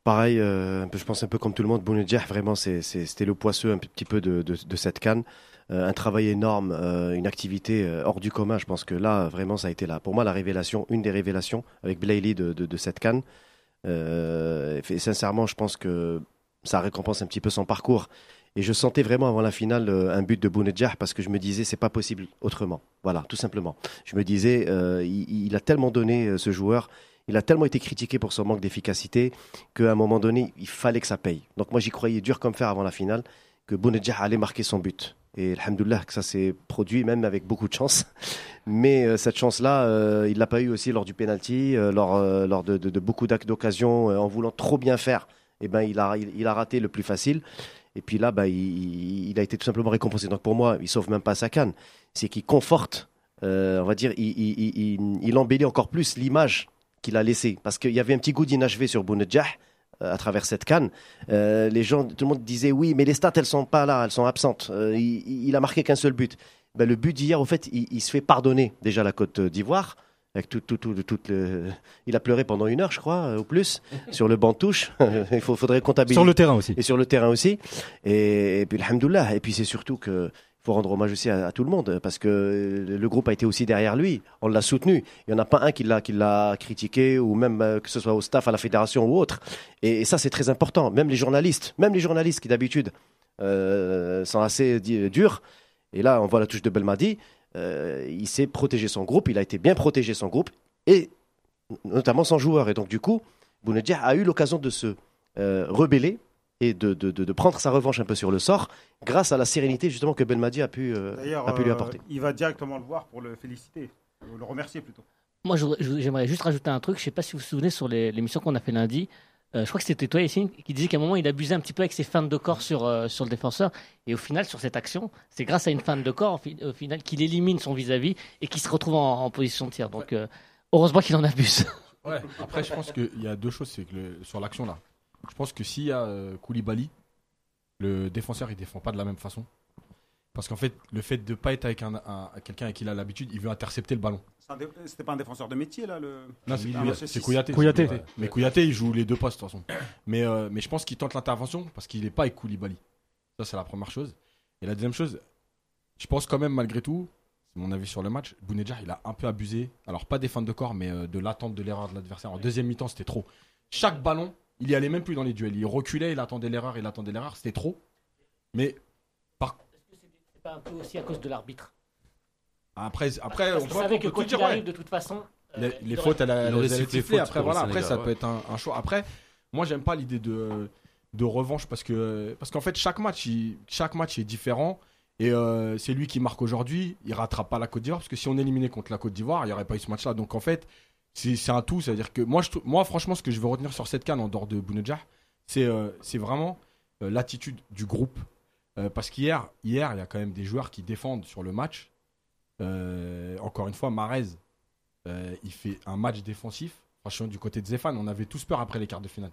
Pareil, euh, je pense un peu comme tout le monde, Bounedjah, vraiment, c'était le poisseux un petit peu de, cette canne. Euh, un travail énorme, euh, une activité hors du commun. Je pense que là, vraiment, ça a été là. Pour moi, la révélation, une des révélations avec Blayley de, cette canne. Sincèrement, je pense que ça récompense un petit peu son parcours. Et je sentais vraiment avant la finale euh, un but de Bounedjah parce que je me disais, c'est pas possible autrement. Voilà, tout simplement. Je me disais, euh, il, a tellement donné, euh, ce joueur. Il a tellement été critiqué pour son manque d'efficacité qu'à un moment donné, il fallait que ça paye. Donc moi, j'y croyais dur comme fer avant la finale que Bounedjah allait marquer son but. Et alhamdoulilah que ça s'est produit, même avec beaucoup de chance. Mais cette chance-là, il l'a pas eu aussi lors du penalty, lors, lors de, de- beaucoup d'ac- d'occasions, euh, en voulant trop bien faire. Et ben, il a, il, a raté le plus facile. Et puis là, bah, il, a été tout simplement récompensé. Donc pour moi, il sauve même pas sa canne. C'est qu'il conforte, euh, on va dire, il, embellit encore plus l'image qu'il a laissée. Parce qu'il y avait un petit goût d'inachevé sur Bounedjah euh, à travers cette canne. Euh, les gens, tout le monde disait oui, mais les stats, elles sont pas là, elles sont absentes. Il, il a marqué qu'un seul but. Ben, le but d'hier, au fait, il se fait pardonner déjà la Côte d'Ivoire. Avec tout, tout, tout, tout le... Il a pleuré pendant une heure, je crois, euh, ou plus, sur le banc de touche. il faut, faudrait comptabiliser. Sur le terrain aussi. Et sur le terrain aussi. Et, et puis, alhamdoulilah. Et puis, c'est surtout que faut rendre hommage aussi à, à tout le monde parce que le groupe a été aussi derrière lui. On l'a soutenu. Il n'y en a pas un qui l'a, qui l'a critiqué ou même euh, que ce soit au staff, à la fédération ou autre. Et, et ça, c'est très important. Même les journalistes, même les journalistes qui d'habitude euh, sont assez durs. Et là, on voit la touche de Belmadi. Euh, il s'est protégé son groupe. Il a été bien protégé son groupe et notamment son joueur. Et donc, du coup, Bounedjah a eu l'occasion de se euh, rebeller et de, de, de, de prendre sa revanche un peu sur le sort grâce à la sérénité justement que Belmadi a pu, euh, a pu lui euh, apporter. il va directement le voir pour le féliciter, le remercier plutôt. Moi, j'aimerais juste rajouter un truc. Je sais pas si vous vous souvenez sur l'émission qu'on a fait lundi. Euh, je crois que c'était toi, Yacine, qui disait qu'à un moment, il abusait un petit peu avec ses feintes de corps sur, euh, sur le défenseur. Et au final, sur cette action, c'est grâce à une feinte de corps, au, fi- au final, qu'il élimine son vis-à-vis et qu'il se retrouve en, en position de tir. Donc, euh, heureusement qu'il en abuse. Ouais, après, je pense qu'il y a deux choses. Que le- sur l'action là, je pense que s'il y a Koulibaly, le défenseur il défend pas de la même façon. Parce qu'en fait, le fait de pas être avec un, un- quelqu'un avec qui il a l'habitude, il veut intercepter le ballon. C'était pas un défenseur de métier là le. Non, c'est. Kouyaté. Mais Kouyaté, il joue les deux postes de toute façon. Mais, euh, mais je pense qu'il tente l'intervention parce qu'il n'est pas avec Koulibaly. Ça, c'est la première chose. Et la deuxième chose, je pense quand même, malgré tout, c'est mon avis sur le match, Bounedjah, il a un peu abusé. Alors, pas des de corps, mais euh, de l'attente de l'erreur de l'adversaire. En deuxième mi-temps, c'était trop. Chaque ballon, il y allait même plus dans les duels. Il reculait, il attendait l'erreur, il attendait l'erreur. C'était trop. Mais C'est pas un peu aussi à cause de l'arbitre? Après, après Parce on savait que quand ouais. de toute façon. les, fautes, elle elle Après, voilà, après ça peut être un, un choix. Après, moi, j'aime pas l'idée de, de revanche parce que parce qu'en fait, chaque match, il- chaque match est différent. Et euh, c'est lui qui marque aujourd'hui. Il rattrape pas la Côte d'Ivoire parce que si on éliminait contre la Côte d'Ivoire, il n'y aurait pas eu ce match-là. Donc en fait, c'est c'est un tout. C'est-à-dire que moi, je, moi, franchement, ce que je veux retenir sur cette canne en dehors de Bounedjah, c'est euh, c'est vraiment euh, l'attitude du groupe. Euh, parce qu'hier, hier, il y a quand même des joueurs qui défendent sur le match. Euh, encore une fois, Marez, euh, il fait un match défensif. Franchement, du côté de Zéphane, on avait tous peur après les quarts de finale.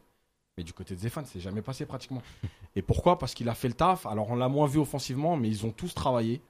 Mais du côté de Zéphane, c'est jamais passé pratiquement. Et pourquoi? Parce qu'il a fait le taf. Alors, on l'a moins vu offensivement, mais ils ont tous travaillé.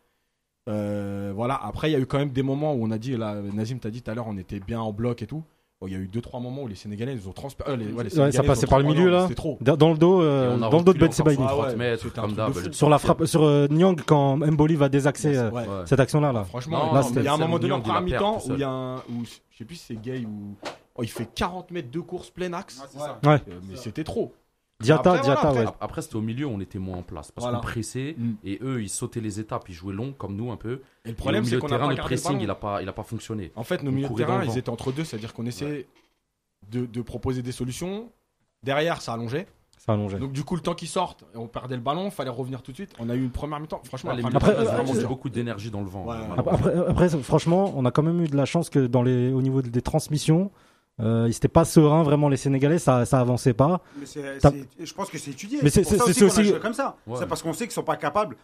Euh, voilà. Après, il y a eu quand même des moments où on a dit, là, Nazim t'a dit tout à l'heure, on était bien en bloc et tout. Bon, il y a eu deux trois moments où les Sénégalais ils ont transpercé. Ouais, ça passait par le milieu là. C'était trop. Dans le dos, euh, dans le dos de Ben Sebaini. Ah ouais, 30 mètres, c'était un comme truc de d'hab. fou. Sur la frappe, sur euh, Nyang quand Mboli va désaxer euh, Ouais. Ouais. cette action-là là. Franchement, il y a un moment donné en première mi-temps où il y a un. Où, je sais plus si c'est Gay ou. oh, il fait 40 mètres de course plein axe. Euh, mais c'était trop. Diata, Après, voilà, Diata, après- ouais. Ap- Après, c'était au milieu, on était moins en place. Parce Voilà. qu'on pressait Mm. et eux, ils sautaient les étapes, ils jouaient long comme nous un peu. Et le problème, c'est milieu qu'on de a terrain, pas le pressing, il a pas, il a pas fonctionné. En fait, nos milieux de terrain, ils étaient entre deux, c'est-à-dire qu'on essayait de, de proposer des solutions. Derrière, ça allongeait. Ça allongeait. Donc, du coup, le temps qu'ils sortent, on perdait le ballon, fallait revenir tout de suite. On a eu une première mi-temps. Franchement, de Après, mi-temps, euh, beaucoup d'énergie dans le vent. Ouais, ouais. Après, après, franchement, on a quand même eu de la chance que dans les, au niveau des transmissions, euh, ils étaient pas sereins vraiment les Sénégalais, ça, ça avançait pas. Mais je pense que c'est étudié. Mais c'est aussi aussi- joué comme ça. Ouais. C'est parce qu'on sait qu'ils sont pas capables.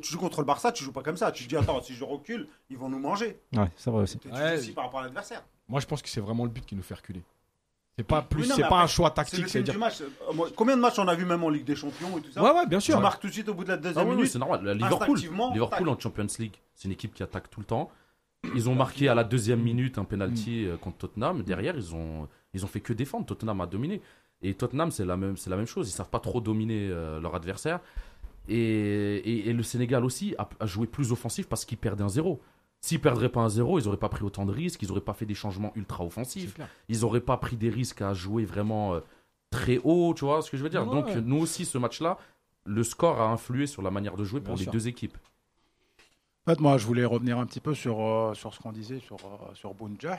Tu joues contre le Barça, tu joues pas comme ça. Tu te dis attends, si je recule, ils vont nous manger. Ouais, c'est vrai aussi. Tu Ouais. par rapport à l'adversaire. Moi, je pense que c'est vraiment le but qui nous fait reculer. C'est pas plus, c'est pas un choix tactique. le film C'est-à-dire. du match. Euh, Combien de matchs on a vu même en Ligue des Champions et tout ça Ouais, ouais, bien Tu sûr. marques tout de suite au bout de la Ah deuxième oui, oui, minute. c'est normal. Liverpool, Liverpool en Champions League, c'est une équipe qui attaque tout le temps. Ils ont marqué à la deuxième minute un penalty euh, contre Tottenham. Derrière, ils ont, ils ont fait que défendre. Tottenham a dominé. Et Tottenham, c'est la même, c'est la même chose. Ils savent pas trop dominer euh, leur adversaire. Et, et, et le Sénégal aussi a, a joué plus offensif parce qu'ils perdaient un zéro. S'ils perdraient pas un zéro, ils auraient pas pris autant de risques, ils auraient pas fait des changements ultra offensifs, ils auraient pas pris des risques à jouer vraiment euh, très haut, tu vois ce que je veux dire? Ouais. Donc nous aussi, ce match-là, le score a influé sur la manière de jouer pour les deux équipes. En fait, moi, je voulais revenir un petit peu sur, euh, sur ce qu'on disait sur, euh, sur Bounja.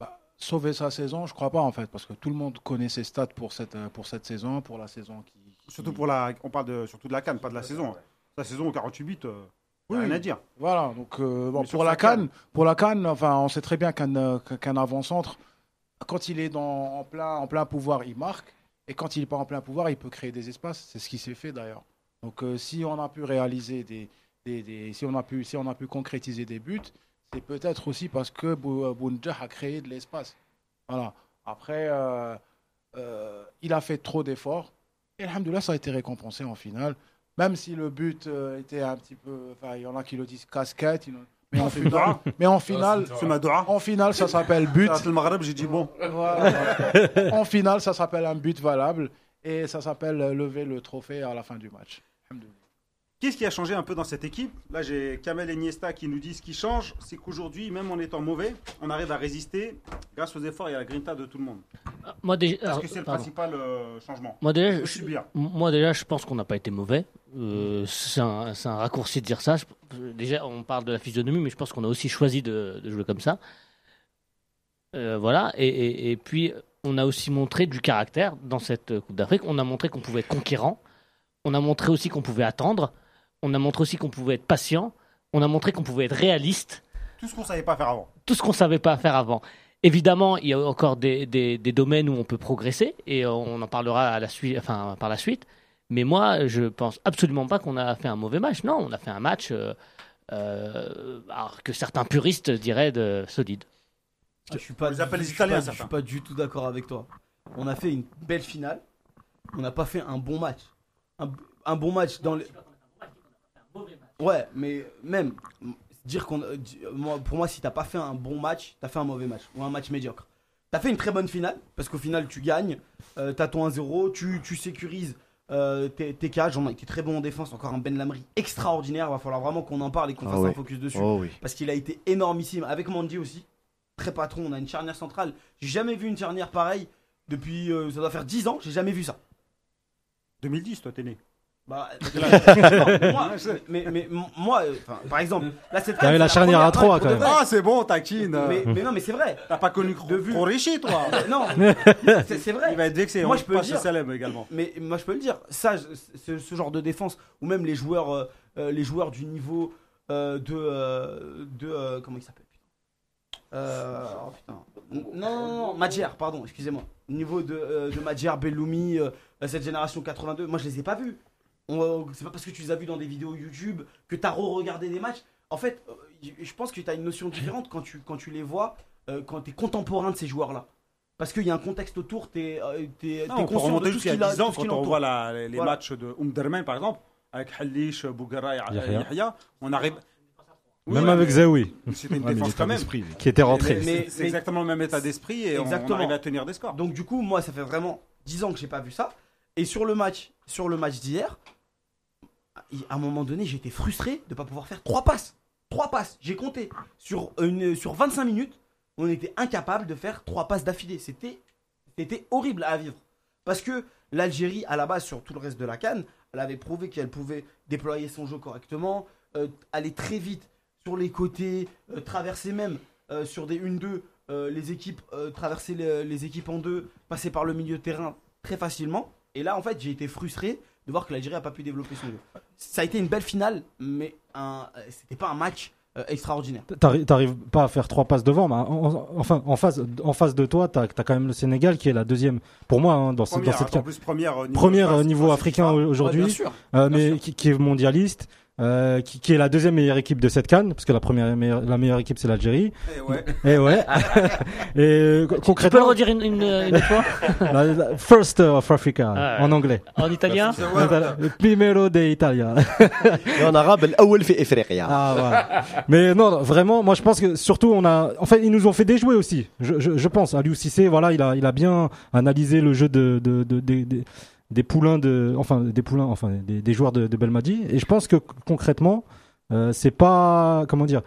Bah, sauver sa saison, je crois pas, en fait, parce que tout le monde connaît ses stats pour cette, euh, pour cette saison, pour la saison qui. qui- Surtout pour la, on parle de, surtout de la canne, pas de la saison. La saison au 48 buts, euh, Oui. rien à dire. Voilà, donc euh, bon, pour la canne. pour la canne, enfin, on sait très bien qu'un qu'un avant-centre, quand il est dans, en, plein, en plein pouvoir, il marque, et quand il n'est pas en plein pouvoir, il peut créer des espaces. C'est ce qui s'est fait d'ailleurs. Donc, si on a pu réaliser des, des, des- si on a pu, si on a pu concrétiser des buts, c'est peut-être aussi parce que Bou- Bounja a créé de l'espace. Voilà. Après, euh, euh, il a fait trop d'efforts. Et alhamdoulilah, ça a été récompensé en finale. Même si le but euh, était un petit peu. Enfin, il y en a qui le disent casquette. Mais en finale, mais en finale, en ça s'appelle but. J'ai dit bon. En finale, ça s'appelle un but valable. Et ça s'appelle euh, lever le trophée à la fin du match. Qu'est-ce qui a changé un peu dans cette équipe? Là, j'ai Kamel et Niesta qui nous disent ce qui change, c'est qu'aujourd'hui, même en étant mauvais, on arrive à résister grâce aux efforts et à la grinta de tout le monde. Moi déjà, Est-ce alors, que c'est le pardon. principal euh, changement Moi déjà, je, moi déjà, je pense qu'on n'a pas été mauvais. Euh, c'est un, raccourci de dire ça. Je- déjà, on parle de la physionomie, mais je pense qu'on a aussi choisi de, de jouer comme ça. Euh, voilà. Et, et- et puis, on a aussi montré du caractère dans cette euh, Coupe d'Afrique. On a montré qu'on pouvait être conquérant. On a montré aussi qu'on pouvait attendre. On a montré aussi qu'on pouvait être patient. On a montré qu'on pouvait être réaliste. Tout ce qu'on savait pas faire avant. tout ce qu'on savait pas faire avant. Évidemment, il y a encore des, des, des domaines où on peut progresser et on en parlera à la suite, enfin, par la suite. Mais moi, je pense absolument pas qu'on a fait un mauvais match. Non, on a fait un match euh, euh, alors que certains puristes diraient de solide. Ah, je suis pas, les du- Italiens, Je suis pas du tout d'accord avec toi. On a fait une belle finale. On n'a pas fait un bon match. Un, un bon match dans les. Ouais, mais même dire qu'on, pour moi, si t'as pas fait un bon match, t'as fait un mauvais match ou un match médiocre. T'as fait une très bonne finale parce qu'au final, tu gagnes. Euh, t'as ton 1-0, tu, tu sécurises euh, tes, tes cages. On a été très bon en défense. Encore un Ben Lamry extraordinaire. Va falloir vraiment qu'on en parle et qu'on Ah fasse un focus dessus Oh oui. parce qu'il a été énormissime avec Mandy aussi. Très patron, on a une charnière centrale. J'ai jamais vu une charnière pareille depuis euh, ça doit faire 10 ans, j'ai jamais vu ça. 2010, toi, t'es né. Bah, non, moi, mais, moi, euh, enfin, par exemple, là cette T'avais la charnière à première- trois, ouais, quand pour de même. Ah, c'est bon, taquine. Mais, mais non, mais c'est vrai. T'as pas connu De vue. Khorichi, toi. Non, c'est c'est vrai. Il va être vexé. Moi, je peux le dire. Salem également. Mais moi je peux le dire, ça, je- ce, ce genre de défense, ou même les joueurs, euh, euh, les joueurs du niveau euh, de, euh, de euh, comment il s'appelle putain euh, oh, putain. Non, non, non, Madjer, pardon, excusez-moi. Au niveau de, euh, de Madjer, Belloumi, euh, cette génération 82, moi je les ai pas vus. C'est pas parce que tu les as vus dans des vidéos YouTube que t'as re-regardé des matchs. En fait, euh, je pense que tu as une notion différente quand tu, quand tu les vois, euh, quand tu es contemporain de ces joueurs-là. Parce qu'il y a un contexte autour, tu es, on peut conscient de tout ce jusqu'à qu'il a- 10 ans quand on voit la- les, Voilà. matchs de Umderman, par exemple, avec Halish, Bougara et Yahya. On arrive. Oui, Même ouais, avec Zaoui, C'était une Ouais, défense quand même. qui était Mais- rentré. mais Mais- C'est exactement le même état d'esprit et on- on Exactement. arrive à tenir des scores. Donc du coup, moi, ça fait vraiment 10 ans que j'ai pas vu ça. Et sur le match, sur le match d'hier, à un moment donné, j'étais frustré de pas pouvoir faire trois passes. Trois passes, j'ai compté. Sur, une, sur 25 minutes, on était incapable de faire trois passes d'affilée. C'était, horrible à vivre. Parce que l'Algérie, à la base, sur tout le reste de la canne, elle avait prouvé qu'elle pouvait déployer son jeu correctement, euh, aller très vite sur les côtés, euh, traverser même euh, sur des 1-2 euh, les équipes, traverser les équipes en deux, passer par le milieu de terrain très facilement. Et là, en fait, j'ai été frustré de voir que l'Algérie a pas pu développer son jeu. Ça a été une belle finale, mais un, euh, c'était pas un match euh, extraordinaire. T'arri- T'arrives pas à faire trois passes devant, mais en- en- enfin en face, en face de toi, t'as as quand même le Sénégal qui est la deuxième, pour moi, hein, dans, ce- dans Première, cette en plus, première, niveau première passe, niveau passe, africain aujourd'hui, Ouais, bien sûr. euh, bien mais sûr. qui, qui est mondialiste euh, qui, qui, est la deuxième meilleure équipe de cette canne, parce que la première meilleure, la meilleure équipe c'est l'Algérie. Eh eh et ouais. Et ouais. et concrètement. Tu peux le redire une, une, une fois. First of Africa ah en anglais. En italien. Bah, le Primero de Italia. et en arabe, l'awel fi Africa. Ah ouais. Mais non, vraiment, moi je pense que surtout on a, en fait, ils nous ont fait déjouer aussi. Je, je, je pense. Aliou Cissé, voilà, il a, il a bien analysé le jeu de, de, de, de des- poulains de, enfin des poulains, enfin des, des joueurs de, de Belmadi. Et je pense que concrètement, euh, c'est pas, comment dire.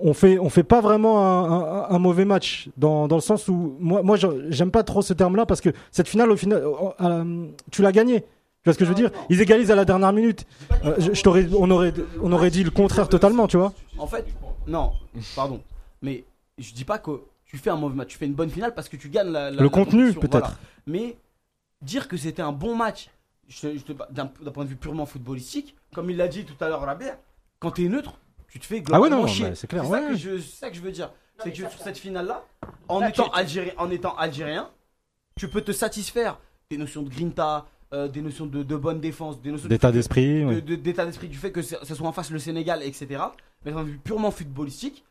On fait, on fait pas vraiment un, un, un mauvais match dans, dans le sens où moi, moi, j'aime pas trop ce terme-là parce que cette finale, au final, euh, euh, tu l'as gagnée. Tu vois ce que je veux dire? Ils égalisent à la dernière minute. Euh, je, je t'aurais, on aurait, on aurait dit le contraire totalement, tu vois? En fait, non, pardon. Mais je dis pas que tu fais un mauvais match. Tu fais une bonne finale parce que tu gagnes la. la- Le la contenu, peut-être. voilà. Mais dire que c'était un bon match, je- je te- d'un point de vue purement footballistique, comme il l'a dit tout à l'heure Rabert, quand t'es neutre, tu te fais Ah ouais, globalement non, chier. c'est clair, ça, ouais. que je, c'est ça que je veux dire. C'est que sur cette finale-là, en, Là, étant algérien, en étant algérien, tu peux te satisfaire des notions de grinta, euh, des notions de, de bonne défense, des notions D'état d'esprit. de- d'état d'esprit du fait que ce soit en face le Sénégal, etc. Mais d'un point de vue purement footballistique,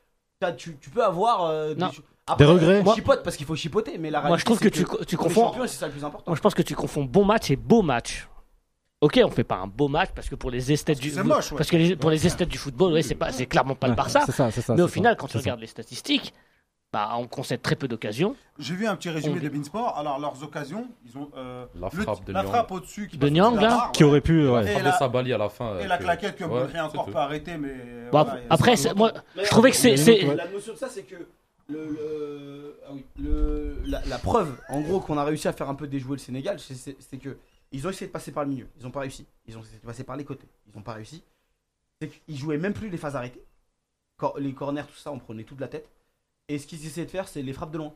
tu, tu peux avoir euh, Non. des, cho- Après, Des regrets. on chipote parce qu'il faut chipoter, mais la Moi, je réalité, trouve que c'est tu tu confonds- champion et c'est ça le plus important. Moi, je pense que tu confonds bon match et beau match. Ok, on fait pas un beau match parce que pour les esthètes du c'est moche, ouais. parce que les- pour les esthètes du football, ouais, c'est pas c'est clairement pas le Barça. C'est ça, c'est ça. Mais au final, ça, quand tu regardes les statistiques, bah on concède très peu d'occasions. J'ai vu un petit résumé On- de Beansport. Alors, leurs occasions, ils ont. euh, La le- frappe de la frappe au-dessus. qui De Nyang, au-dessus de la là barre, Qui ouais. aurait pu, ouais. Et Frappe la- de Sabali à la fin. Et euh, la que- claquette que Ouais, Baudry encore peut arrêter, mais. Bon, voilà, après, pas moi, je trouvais que c'est La notion de ça, c'est que le, le- ah la, preuve, en gros, qu'on a réussi à faire un peu déjouer le Sénégal, c'est- que ils ont essayé de passer par le milieu, ils n'ont pas réussi. Ils ont essayé de passer par les côtés, ils n'ont pas réussi. C'est qu'ils jouaient même plus les phases arrêtées. Les corners, tout ça, on prenait tout de la tête. Et ce qu'ils essayaient de faire, c'est les frappes de loin.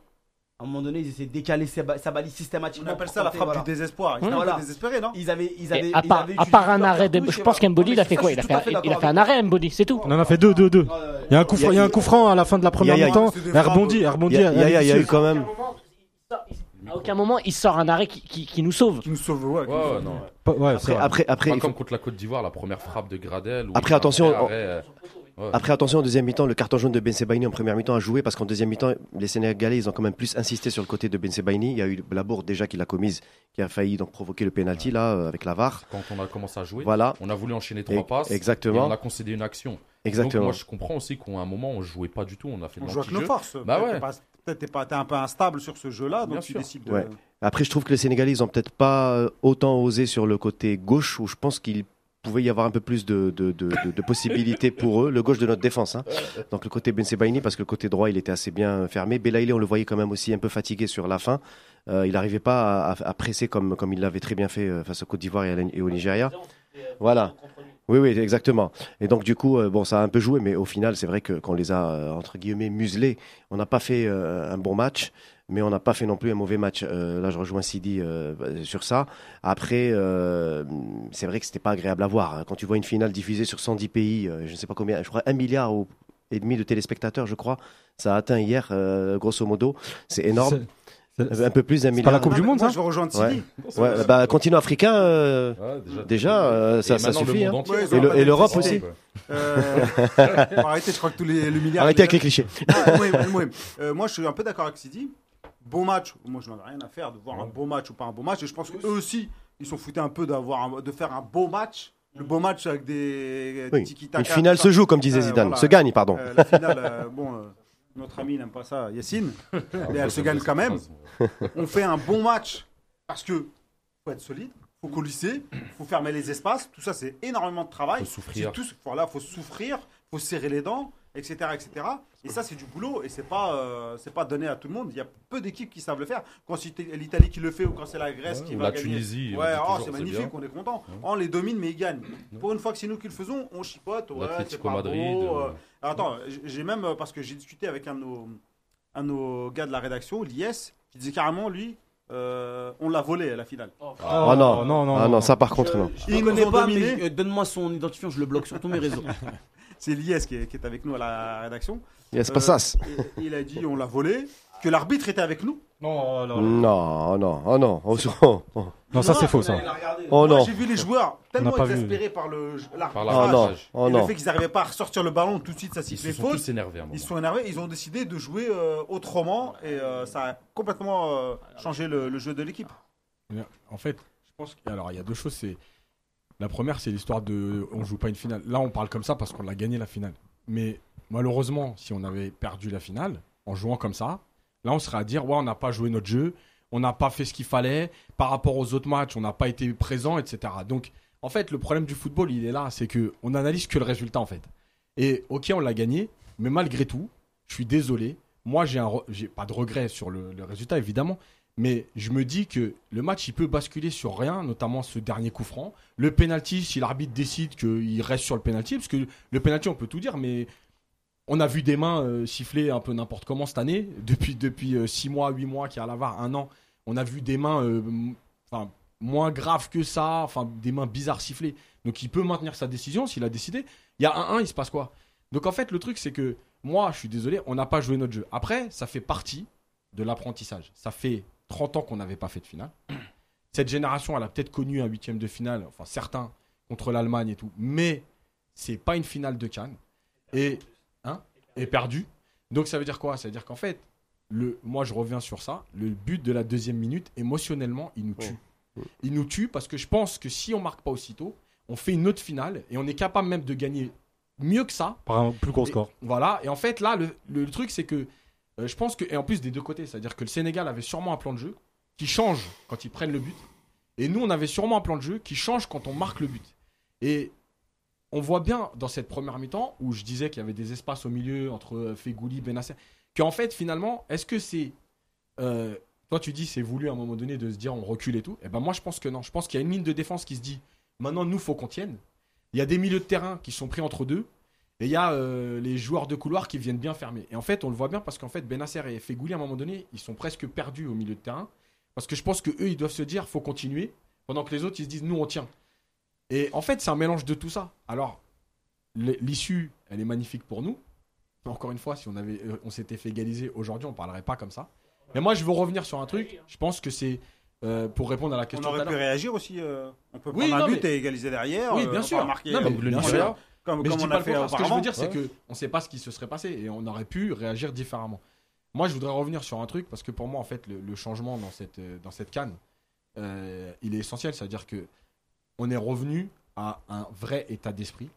À un moment donné, ils essayaient de décaler Saba- Sabali On systématiquement. appelle pour ça la frappe voilà. du désespoir. Ils Voilà. peu désespérés, non Ils avaient, ils avaient, à ils part, avaient à part un arrêt, de, je pense qu'Emboli, il a fait quoi Il a fait, fait il a d'accord fait un arrêt, Mboli, c'est tout. On en a fait deux, deux, deux. Il y a un coup franc, il y a un coup franc à la fin de la première Il y a- mi-temps. Elle rebondit, elle rebondit. Il y a, eu quand même. À aucun moment, il sort un arrêt qui, qui, qui nous sauve. Qui nous sauve, ouais. Ouais, ouais, non. Ouais, Après, après, après, Pas faut- comme contre la Côte d'Ivoire, la première frappe de Gradel. Après, attention, on- euh, ouais. Après, attention, en deuxième mi-temps, le carton jaune de Ben Sebaini en première mi-temps a joué parce qu'en deuxième mi-temps, les Sénégalais, ils ont quand même plus insisté sur le côté de Ben Sebaini. Il y a eu la bourde déjà qu'il a commise, qui a failli donc provoquer le penalty là, euh, avec la VAR. Quand on a commencé à jouer, Voilà, on a voulu enchaîner trois passes. Et exactement. on a concédé une action. Donc, exactement. moi, je comprends aussi qu'à un moment, on jouait pas du tout. On a fait de On joue avec nos forces. Bah Peut-être ouais. t'es pas- pas- un peu instable sur ce jeu-là, Bien donc tu sûr. décides de. Ouais. Après, je trouve que les Sénégalais, ils ont peut-être pas autant osé sur le côté gauche, où je pense qu'il pouvait y avoir un peu plus de, de, de, possibilités pour eux, le gauche de notre défense. hein. Donc le côté Ben Sebaini, parce que le côté droit, il était assez bien fermé. Belaïlé, on le voyait quand même aussi un peu fatigué sur la fin. Euh, il n'arrivait pas à, presser comme, comme il l'avait très bien fait euh, face au Côte d'Ivoire et, au Nigeria. Voilà. Oui, oui, exactement. Et donc, du coup, euh, bon, ça a un peu joué, mais au final, c'est vrai que qu'on les a, entre guillemets, muselés. On n'a pas fait un bon match, mais on n'a pas fait non plus un mauvais match. Euh, là, je rejoins Sidi euh, sur ça. Après, euh, c'est vrai que c'était pas agréable à voir. hein. Quand tu vois une finale diffusée sur 110 pays, euh, je ne sais pas combien, je crois un milliard ou- et demi de téléspectateurs, je crois, ça a atteint hier, euh, grosso modo. C'est énorme. Un peu plus d'un C'est milliard. pas la Coupe du Monde, moi, ça je vais rejoindre Ouais. Sidi. Ouais, bah, continent africain, euh, Ouais, déjà, euh, ça, ça maintenant, le suffit. hein. et l'Europe aussi. Euh, arrêtez, je crois que tous les, le milliard. Arrêtez avec les clichés. Ah, ouais, ouais, ouais. Euh, moi, je suis un peu d'accord avec Sidi. Bon match. Moi, je n'en ai rien à faire de voir un beau match ou pas un beau match. Et je pense qu'eux aussi, ils sont foutés un peu d'avoir un- de faire un beau match. Le beau match avec des, des Oui. tiki-taka, Une finale se joue, comme disait Euh, Zidane. voilà. Se gagne, pardon. Euh, la finale, euh, bon, euh, notre ami n'aime pas ça, Yacine. mais elle se gagne quand même. On fait un bon match parce que faut être solide, faut colisser, faut fermer les espaces. Tout ça, c'est énormément de travail. Faut souffrir. Tout, voilà, faut souffrir, faut serrer les dents, etc., etc. Et ça, c'est du boulot et c'est pas, euh, c'est pas donné à tout le monde. Il y a peu d'équipes qui savent le faire. Quand c'est l'Italie qui le fait ou quand c'est la Grèce Ouais, qui ou va la gagner. Tunisie, Ouais, oh, c'est magnifique, bien. on est content. On les domine, mais ils gagnent. Pour une fois que c'est nous qui le faisons, on chipote. Ouais, c'est pas Madrid, beau, euh, euh, alors, attends, j'ai même, parce que j'ai discuté avec un de nos, un de nos gars de la rédaction, l'IS, qui disait carrément, lui, euh, on l'a volé à la finale. Oh non, non, non, ah non. non, ça par contre, non. Je nous connais ont pas, mais euh, donne-moi son identifiant, je le bloque sur tous mes réseaux. C'est l'IS qui, est- qui est avec nous à la rédaction. Yes, Euh, pas ça. Il a dit, on l'a volé, que l'arbitre était avec nous. Non, non, Non, non, oh non. Oh, oh, oh. non, ça c'est faux ça. Oh non. J'ai vu les joueurs tellement vu. exaspérés par le Par l'arbitrage la Oh non, oh le non. fait qu'ils n'arrivaient pas à ressortir le ballon tout de suite, ça Ils se sifflait sont énervés. Ils se sont énervés, ils ont décidé de jouer euh, autrement et euh, ça a complètement euh, changé le, le jeu de l'équipe. En fait, je pense que alors il y a deux choses. C'est la première, c'est l'histoire de on joue pas une finale. Là, on parle comme ça parce qu'on a gagné la finale. Mais malheureusement, si on avait perdu la finale en jouant comme ça, là, on serait à dire ouais, on n'a pas joué notre jeu, on n'a pas fait ce qu'il fallait par rapport aux autres matchs, on n'a pas été présent, etc. Donc, en fait, le problème du football, il est là, c'est que on analyse que le résultat en fait. Et ok, on l'a gagné, mais malgré tout, je suis désolé. Moi, j'ai pas de regret sur le résultat évidemment, mais je me dis que le match, il peut basculer sur rien, notamment ce dernier coup franc. Le penalty, si l'arbitre décide qu'il reste sur le penalty, parce que le penalty, on peut tout dire, mais on a vu des mains euh, siffler un peu n'importe comment cette année. Depuis, depuis 6 mois, 8 mois a à la un an, on a vu des mains euh, moins graves que ça, enfin des mains bizarres sifflées. Donc il peut maintenir sa décision s'il a décidé. Il y a un 1, il se passe quoi? Donc en fait, le truc, c'est que moi, je suis désolé, on n'a pas joué notre jeu. Après, ça fait partie de l'apprentissage. Ça fait 30 ans qu'on n'avait pas fait de finale. Cette génération, elle a peut-être connu un huitième de finale, enfin certains contre l'Allemagne et tout, mais c'est pas une finale de Cannes et hein, et perdu. Donc ça veut dire quoi? Ça veut dire qu'en fait, le, moi je reviens sur ça. Le but de la deuxième minute, émotionnellement, il nous tue. Il nous tue parce que je pense que si on marque pas aussitôt, on fait une autre finale et on est capable même de gagner mieux que ça Par un plus gros et- score. Voilà, et en fait, là, le- le truc, c'est que euh, je pense que, et en plus des deux côtés, c'est-à-dire que le Sénégal avait sûrement un plan de jeu qui change quand ils prennent le but, et nous, on avait sûrement un plan de jeu qui change quand on marque le but. Et on voit bien dans cette première mi-temps, où je disais qu'il y avait des espaces au milieu entre euh, Fegouli, Benasser, qu'en fait, finalement, est-ce que c'est. euh, toi, tu dis c'est voulu à un moment donné de se dire on recule et tout. Et ben moi, je pense que non. Je pense qu'il y a une ligne de défense qui se dit maintenant, nous, faut qu'on tienne. Il y a des milieux de terrain qui sont pris entre deux. Et il y a euh, les joueurs de couloir qui viennent bien fermer. Et en fait, on le voit bien parce qu'en fait, Benasser et Fegouli, à un moment donné, ils sont presque perdus au milieu de terrain. Parce que je pense que eux, ils doivent se dire, faut continuer. Pendant que les autres, ils se disent, nous, on tient. Et en fait, c'est un mélange de tout ça. Alors, l'issue, elle est magnifique pour nous. Encore une fois, si on, avait, euh, on s'était fait égaliser aujourd'hui, on parlerait pas comme ça. Mais moi, je veux revenir sur un truc. Je pense que c'est euh, pour répondre à la On question à aurait pu réagir aussi. euh, on peut Oui, prendre un non, but mais- et égaliser derrière. Oui, euh, bien enfin, sûr. Non, mais euh, bien sûr. Comme, Mais comme je dis on pas a le fait contraire. Ce que je veux dire, c'est que on sait pas ce qui se serait passé et on aurait pu réagir différemment. Moi, je voudrais revenir sur un truc parce que pour moi, en fait, le, le changement dans cette euh, dans cette canne, euh, il est essentiel. C'est-à-dire que on est revenu à un vrai état d'esprit,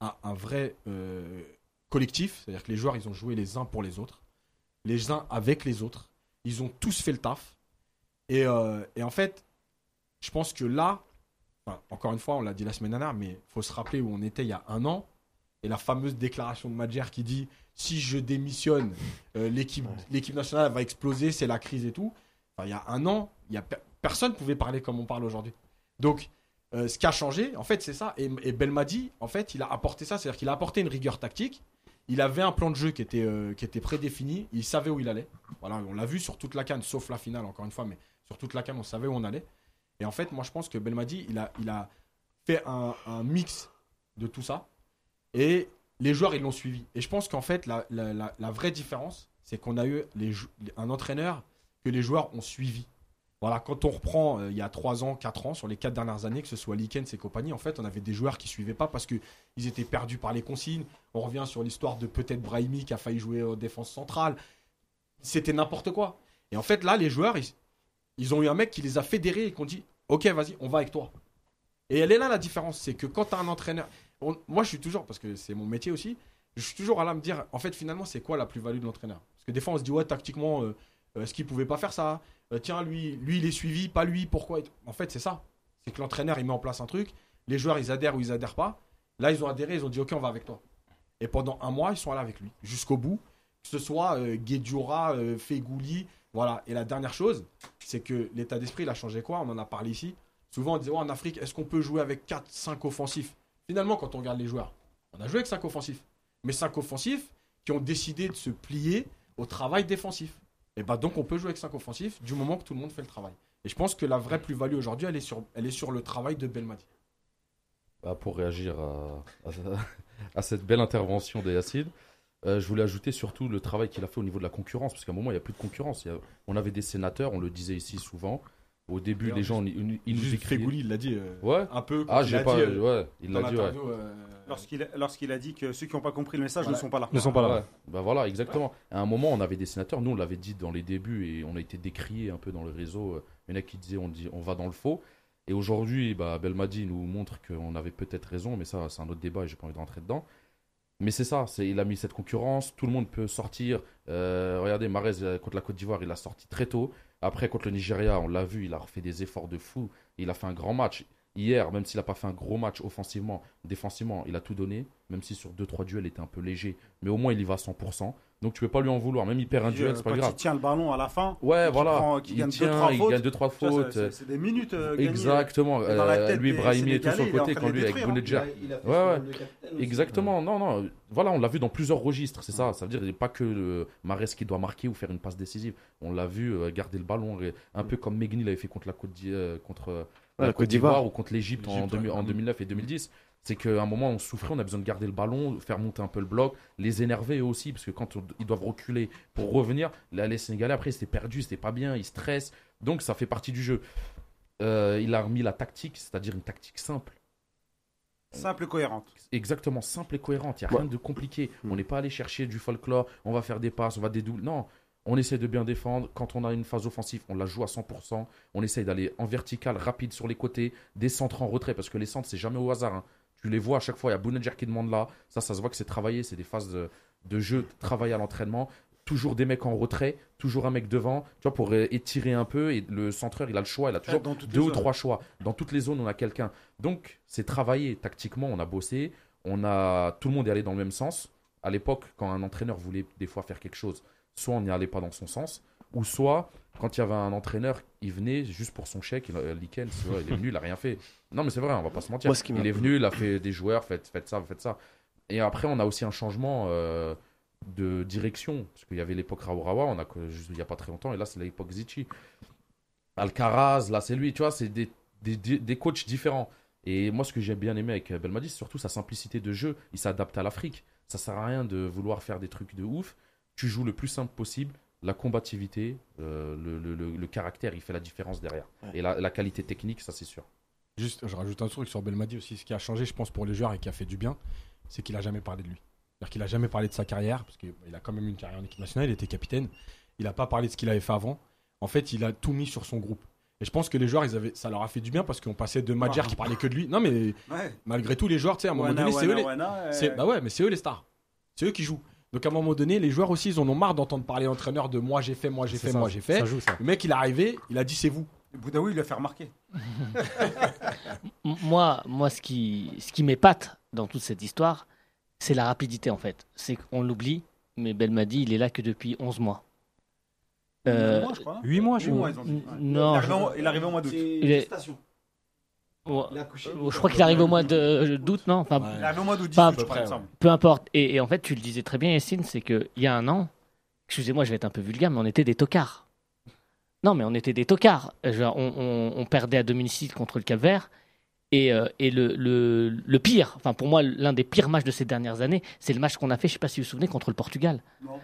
à un vrai euh, collectif. C'est-à-dire que les joueurs, ils ont joué les uns pour les autres, les uns avec les autres. Ils ont tous fait le taf. Et, euh, et en fait, je pense que là, Enfin, encore une fois, on l'a dit la semaine dernière, mais il faut se rappeler où on était il y a un an. Et la fameuse déclaration de Madjer qui dit si je démissionne, euh, l'équipe l'équipe nationale va exploser, c'est la crise et tout. Enfin, il y a un an, il y a pe- personne ne pouvait parler comme on parle aujourd'hui. Donc, euh, ce qui a changé, en fait, c'est ça. Et, et Belmadi, en fait, il a apporté ça, c'est-à-dire qu'il a apporté une rigueur tactique. Il avait un plan de jeu qui était, euh, qui était prédéfini. Il savait où il allait. Voilà, on l'a vu sur toute la canne, sauf la finale, encore une fois, mais sur toute la canne, on savait où on allait. Et en fait, moi, je pense que Belmadi, il a, il a fait un, mix de tout ça. Et les joueurs, ils l'ont suivi. Et je pense qu'en fait, la, vraie différence, c'est qu'on a eu un entraîneur que les joueurs ont suivi. Voilà, quand on reprend euh, il y a 3 ans, 4 ans, sur les 4 dernières années, que ce soit Likens et compagnie, en fait, on avait des joueurs qui suivaient pas parce qu'ils étaient perdus par les consignes. On revient sur l'histoire de peut-être Brahimi qui a failli jouer en défense centrale. C'était n'importe quoi. Et en fait, là, les joueurs, ils ont eu un mec qui les a fédérés et qui ont dit Ok, vas-y, on va avec toi. Et elle est là la différence, c'est que quand tu un entraîneur. on- moi, je suis toujours, parce que c'est mon métier aussi, je suis toujours à là me dire En fait, finalement, c'est quoi la plus-value de l'entraîneur? Parce que des fois, on se dit Ouais, tactiquement, euh, euh, est-ce qu'il pouvait pas faire ça? Euh, Tiens, lui, lui, il est suivi, pas lui, pourquoi En fait, c'est ça. C'est que l'entraîneur, il met en place un truc, les joueurs, ils adhèrent ou ils adhèrent pas. Là, ils ont adhéré, ils ont dit Ok, on va avec toi. Et pendant un mois, ils sont allés avec lui, jusqu'au bout. Que ce soit euh, Guedjura, Fegouli, voilà. Et la dernière chose, c'est que l'état d'esprit, il a changé quoi? On en a parlé ici. Souvent, on disait, Ouais, en Afrique, est-ce qu'on peut jouer avec 4, 5 offensifs? Finalement, quand on regarde les joueurs, on a joué avec 5 offensifs. Mais 5 offensifs qui ont décidé de se plier au travail défensif. Et bah donc, on peut jouer avec 5 offensifs du moment que tout le monde fait le travail. Et je pense que la vraie plus-value aujourd'hui, elle, est sur- le travail de Belmadi. Bah, pour réagir à, cette belle intervention de Yacine, Euh, je voulais ajouter surtout le travail qu'il a fait au niveau de la concurrence, parce qu'à un moment, il n'y a plus de concurrence. Il y a- on avait des sénateurs, on le disait ici souvent. Au début, les gens, ils, nous écrivaient. Il l'a dit. euh, Ouais. Un peu. Ah, j'ai a pas. dit, euh, ouais, il l'a dit, ouais. euh, Lorsqu'il lorsqu'il a dit que ceux qui n'ont pas compris le message Voilà. ne sont pas là. Ne sont pas là. Ouais, bah voilà, exactement. À un moment, on avait des sénateurs, nous on l'avait dit dans les débuts et on a été décriés un peu dans le réseau. Il y en a qui disaient on, dit, on va dans le faux. Et aujourd'hui, bah, Belmadi nous montre qu'on avait peut-être raison, mais ça, c'est un autre débat et j'ai pas envie de rentrer dedans. Mais c'est ça, il a mis cette concurrence, tout le monde peut sortir. Euh, regardez, Marez euh, contre la Côte d'Ivoire, il a sorti très tôt. Après, contre le Nigeria, on l'a vu, il a refait des efforts de fou. Il a fait un grand match. Hier, même s'il n'a pas fait un gros match offensivement, défensivement, il a tout donné. Même si sur 2-3 duels, il était un peu léger. Mais au moins, il y va à 100%. Donc tu peux pas lui en vouloir. Même il perd un duel, euh, c'est pas quand grave. il tient le ballon à la fin, Ouais, voilà. prend- il gagne tient, deux, trois il fautes. gagne 2-3 tu vois, fautes. c'est- c'est des minutes euh. Exactement. Euh, tête lui, Brahimi et tout sur le côté, quand lui, avec hein. Bounedjah. Il a fait Ouais, ouais. Exactement, non, non. Voilà, on l'a vu dans plusieurs registres, c'est ça. Ça veut dire a pas que le Marès qui doit marquer ou faire une passe décisive. On l'a vu euh, garder le ballon, un peu comme Megni l'avait fait contre la Côte d'I- euh, contre euh, la la Côte Côte d'Ivoire ou contre l'Égypte en 2009 et 2010. C'est qu'à un moment, on souffrait, on a besoin de garder le ballon, faire monter un peu le bloc, les énerver eux aussi, parce que quand on- ils doivent reculer pour revenir, là, les Sénégalais, après, c'était perdu, c'était pas bien, ils stressent. Donc, ça fait partie du jeu. Euh, il a remis la tactique, c'est-à-dire une tactique simple. Simple et cohérente. Exactement, simple et cohérente. Il n'y a Ouais. rien de compliqué. Mm. On n'est pas allé chercher du folklore, on va faire des passes, on va dédoubler. Non, on essaie de bien défendre. Quand on a une phase offensive, on la joue à 100%. On essaie d'aller en vertical, rapide sur les côtés, des centres en retrait, parce que les centres, c'est jamais au hasard. hein. Tu les vois à chaque fois, il y a Bounedjah qui demande là. Ça, ça se voit que c'est travaillé, c'est des phases de, de jeu travaillé à l'entraînement. Toujours des mecs en retrait, toujours un mec devant, tu vois, pour étirer un peu. Et le centreur, il a le choix, il a toujours deux ou zones. trois choix. Dans toutes les zones, on a quelqu'un. Donc, c'est travaillé tactiquement, on a bossé, on a tout le monde est allé dans le même sens. À l'époque, quand un entraîneur voulait des fois faire quelque chose, soit on n'y allait pas dans son sens, ou soit quand il y avait un entraîneur, il venait juste pour son chèque. Il, Liken, c'est vrai, il est venu, il a rien fait. Non, mais c'est vrai, on va pas se mentir. Moi, il est venu, il a fait des joueurs, faites, faites ça, faites ça. Et après, on a aussi un changement euh, de direction. Parce qu'il y avait l'époque Raourawa, on a il n'y a pas très longtemps, et là, c'est l'époque Zichi. Alcaraz, là, c'est lui, tu vois, c'est des, des, des- des coachs différents. Et moi, ce que j'ai bien aimé avec Belmadi, c'est surtout sa simplicité de jeu. Il s'adapte à l'Afrique. Ça sert à rien de vouloir faire des trucs de ouf. Tu joues le plus simple possible. La combativité, euh, le, le- le- le caractère, il fait la différence derrière. Et la, la qualité technique, ça, c'est sûr. Juste, je rajoute un truc sur Belmadi aussi. Ce qui a changé, je pense, pour les joueurs et qui a fait du bien, c'est qu'il a jamais parlé de lui. C'est-à-dire qu'il a jamais parlé de sa carrière, parce qu'il a quand même une carrière en équipe nationale, il était capitaine. Il n'a pas parlé de ce qu'il avait fait avant. En fait, il a tout mis sur son groupe. Et je pense que les joueurs, ils avaient, ça leur a fait du bien parce qu'on passait de Madjer qui parlait que de lui. Non, mais Ouais. malgré tout, les joueurs, tu sais, à un moment donné, c'est eux Wana, les. Wana, euh, c'est- Bah ouais, mais c'est eux les stars. C'est eux qui jouent. Donc à un moment donné, les joueurs aussi, ils en ont marre d'entendre parler l'entraîneur de moi j'ai fait, moi j'ai fait, ça, moi j'ai fait. Ça joue, ça. Le mec, il est arrivé, il a dit c'est vous. Boudaoui, il l'a fait remarquer. Moi, moi ce qui, ce qui m'épate dans toute cette histoire, c'est la rapidité en fait. C'est qu'on l'oublie, mais Belmadi, il est là que depuis 11 mois. Euh, Moi, je crois. 8 mois, je mois, crois. non, Il il arrive au mois d'août. Euh, je crois qu'il arrive au mois de- d'août, non enfin, Ouais. Il arrive au mois d'août 18, peu importe. Et, et en fait, tu le disais très bien, Yacine, c'est qu'il y a un an, excusez-moi, je vais être un peu vulgaire, mais on était des tocards. Non, mais on était des tocards. Genre, on, on- on perdait à domicile contre le Cap-Vert. Et, euh, et le, le, le pire, enfin pour moi, l'un des pires matchs de ces dernières années, c'est le match qu'on a fait, je sais pas si vous vous souvenez, contre le Portugal. Non.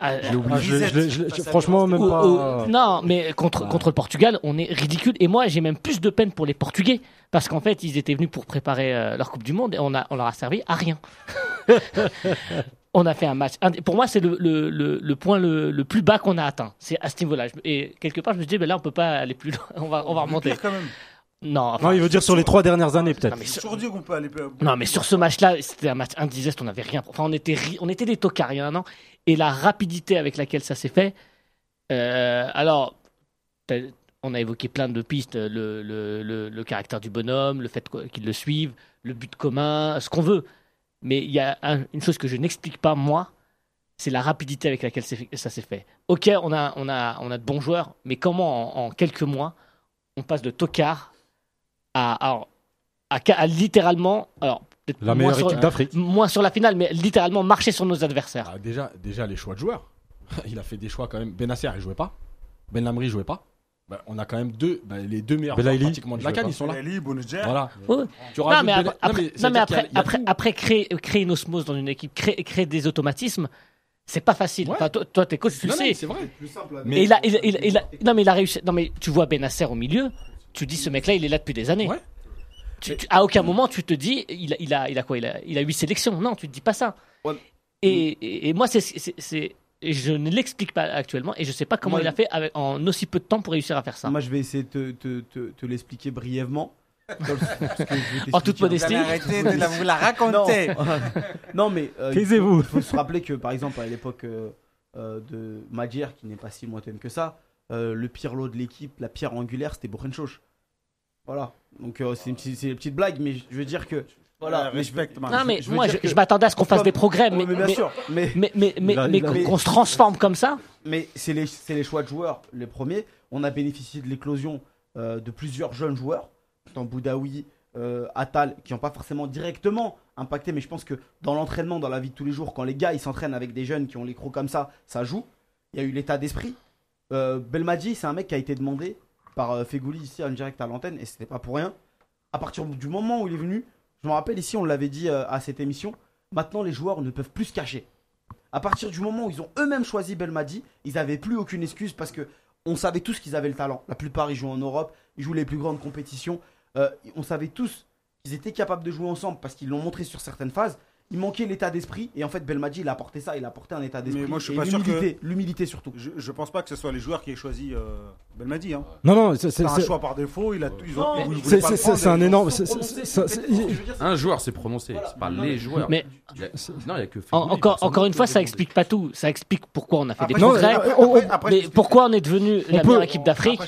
Ah, je je je franchement, même pas. ou- non, mais contre, Ouais. contre le Portugal, on est ridicule. Et moi, j'ai même plus de peine pour les Portugais. Parce qu'en fait, ils étaient venus pour préparer euh, leur Coupe du Monde et on, a, on leur a servi à rien. on a fait un match. Pour moi, c'est le, le, le, le point le, le plus bas qu'on a atteint. C'est à ce niveau-là. Et quelque part, je me dis, ben là, on peut pas aller plus loin. On va, on va remonter. Pire quand même. Non, enfin, Non, il veut dire sur les trois dernières années, non, peut-être. mais J'ai sur- toujours dit qu'on peut aller. plus- non, mais sur ce match-là, c'était un match indigeste, on n'avait rien. Enfin, on était, ri- on était des tocards il y a un an. Et la rapidité avec laquelle ça s'est fait. euh, alors, on a évoqué plein de pistes le, le, le, le caractère du bonhomme, le fait qu'il le suive, le but commun, ce qu'on veut. Mais il y a un- une chose que je n'explique pas, moi, c'est la rapidité avec laquelle ça s'est fait. Ok, on a, on, a, on a de bons joueurs, mais comment en, en quelques mois, on passe de tocard à, à, à, à littéralement. Alors, La moins meilleure sur- équipe d'Afrique. moins sur la finale, mais littéralement marcher sur nos adversaires. Ah, déjà, déjà, les choix de joueurs. Il a fait des choix quand même. Benasser, il jouait pas. Ben Lamri, il jouait pas. bah, on a quand même deux, bah, les deux meilleurs joueurs pratiquement de la je CAN, sais ils sont là. Voilà. Ouais. Tu Non, mais après, non, mais après, a créer, créer une osmose dans une équipe, créer, créer des automatismes, c'est pas facile. Ouais. Enfin, toi, toi, t'es coach, tu le Non, sais. c'est vrai. Plus simple. Mais- Et il a, il, il- il a- non mais il a réussi. Non mais tu vois Benasser au milieu, tu dis ce mec-là, il est là depuis des années. Ouais. Tu- tu- à aucun moment tu te dis, il a, il a, il a quoi Il a, il a huit sélections. Non, tu te dis pas ça. Ouais. Et, et, et moi, c'est, c'est, c'est- et je ne l'explique pas actuellement, et je sais pas comment Moi, il a fait avec, en aussi peu de temps pour réussir à faire ça. Moi, je vais essayer de te, te, te, te l'expliquer brièvement. Le- En toute modestie. Arrêtez de la, vous la raconter. Non, non mais euh, il faut, Taisez-vous. il faut se rappeler que par exemple à l'époque euh, euh, de Madjer, qui n'est pas si lointaine que ça, euh, le pire lot de l'équipe, la pierre angulaire, c'était Borenchoch. Voilà. Donc euh, c'est une, petite- c'est une petite blague, mais je veux dire que voilà. Ouais, mais respecte, man. Non mais je moi, je, que- je m'attendais à ce qu'on fasse des progrès, mais, Ouais, mais bien mais, sûr. Mais mais, mais, mais, mais qu'on se transforme comme ça. Mais c'est les, c'est les choix de joueurs, les premiers. On a bénéficié de l'éclosion euh, de plusieurs jeunes joueurs, dans Boudaoui, euh, Attal, qui n'ont pas forcément directement impacté, mais je pense que dans l'entraînement, dans la vie de tous les jours, quand les gars ils s'entraînent avec des jeunes qui ont les crocs comme ça, ça joue. Il y a eu l'état d'esprit. Euh, Belmadi, c'est un mec qui a été demandé par euh, ici en direct à l'antenne, et c'était pas pour rien. À partir du moment où il est venu, je me rappelle ici, on l'avait dit euh, à cette émission, maintenant les joueurs ne peuvent plus se cacher. À partir du moment où ils ont eux-mêmes choisi Belmadi, ils n'avaient plus aucune excuse parce que on savait tous qu'ils avaient le talent. La plupart, ils jouent en Europe, ils jouent les plus grandes compétitions. Euh, on savait tous qu'ils étaient capables de jouer ensemble parce qu'ils l'ont montré sur certaines phases. Il manquait l'état d'esprit et en fait Belmadi il a apporté ça, il a apporté un état d'esprit. Mais moi, je suis et pas sûr que- l'humilité, surtout. Je, je pense pas que ce soit les joueurs qui aient choisi euh, Belmadi. Hein. Non, non, c'est- un choix par défaut. Il a, ils ont, c'est- un énorme. Un joueur s'est prononcé, c'est pas les joueurs. Mais Il y a- Non, il y a que en- Fegouli, encore, encore une fois, ça explique pas tout. Ça explique pourquoi on a fait des progrès. mais pourquoi on est devenu la meilleure équipe d'Afrique.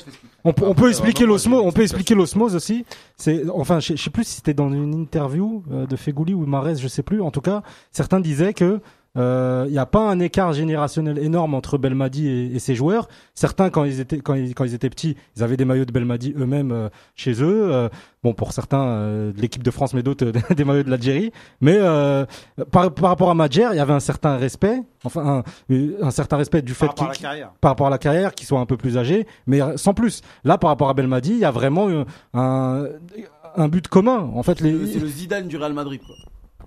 On peut, on peut expliquer l'osmose, on peut expliquer l'osmose aussi. C'est, enfin, je, je sais plus si c'était dans une interview euh, de Fegouli ou Marès, je sais plus. En tout cas, certains disaient que euh, il n'y a pas un écart générationnel énorme entre Belmadi et, et ses joueurs. Certains, quand ils étaient, quand ils, quand ils étaient petits, ils avaient des maillots de Belmadi eux-mêmes euh, chez eux. Euh, bon, pour certains, euh, de l'équipe de France, mais d'autres euh, des maillots de l'Algérie. Mais euh, par, par rapport à Madjer, il y avait un certain respect, enfin un, un certain respect du fait Par rapport à la qu'il carrière. par rapport à la carrière, qui soit un peu plus âgé, mais sans plus. Là, par rapport à Belmadi, il y a vraiment euh, un, un but commun. En fait, C'est le- les, c'est le Zidane du Real Madrid. Quoi.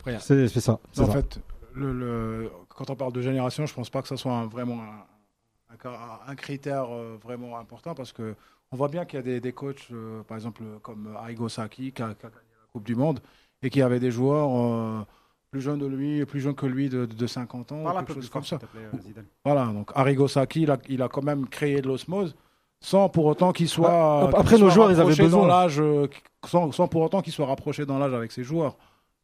Après, c'est c'est ça. c'est En ça. fait, le, le- quand on parle de génération, je pense pas que ça soit un- vraiment un, un ca- un critère euh, vraiment important parce que on voit bien qu'il y a des, des coachs, euh, par exemple comme Arrigo Sacchi, qui a, qui a gagné la Coupe du Monde et qui avait des joueurs euh, plus jeunes de lui, plus jeunes que lui de, de 50 ans, quelque chose plus comme ça. plaît. Voilà, donc Arrigo Sacchi, il a, il a quand même créé de l'osmose sans pour autant qu'il soit. Ah, qu'il après, nos soit joueurs, ils avaient dans sans, sans pour autant qu'il soit rapproché dans l'âge avec ses joueurs.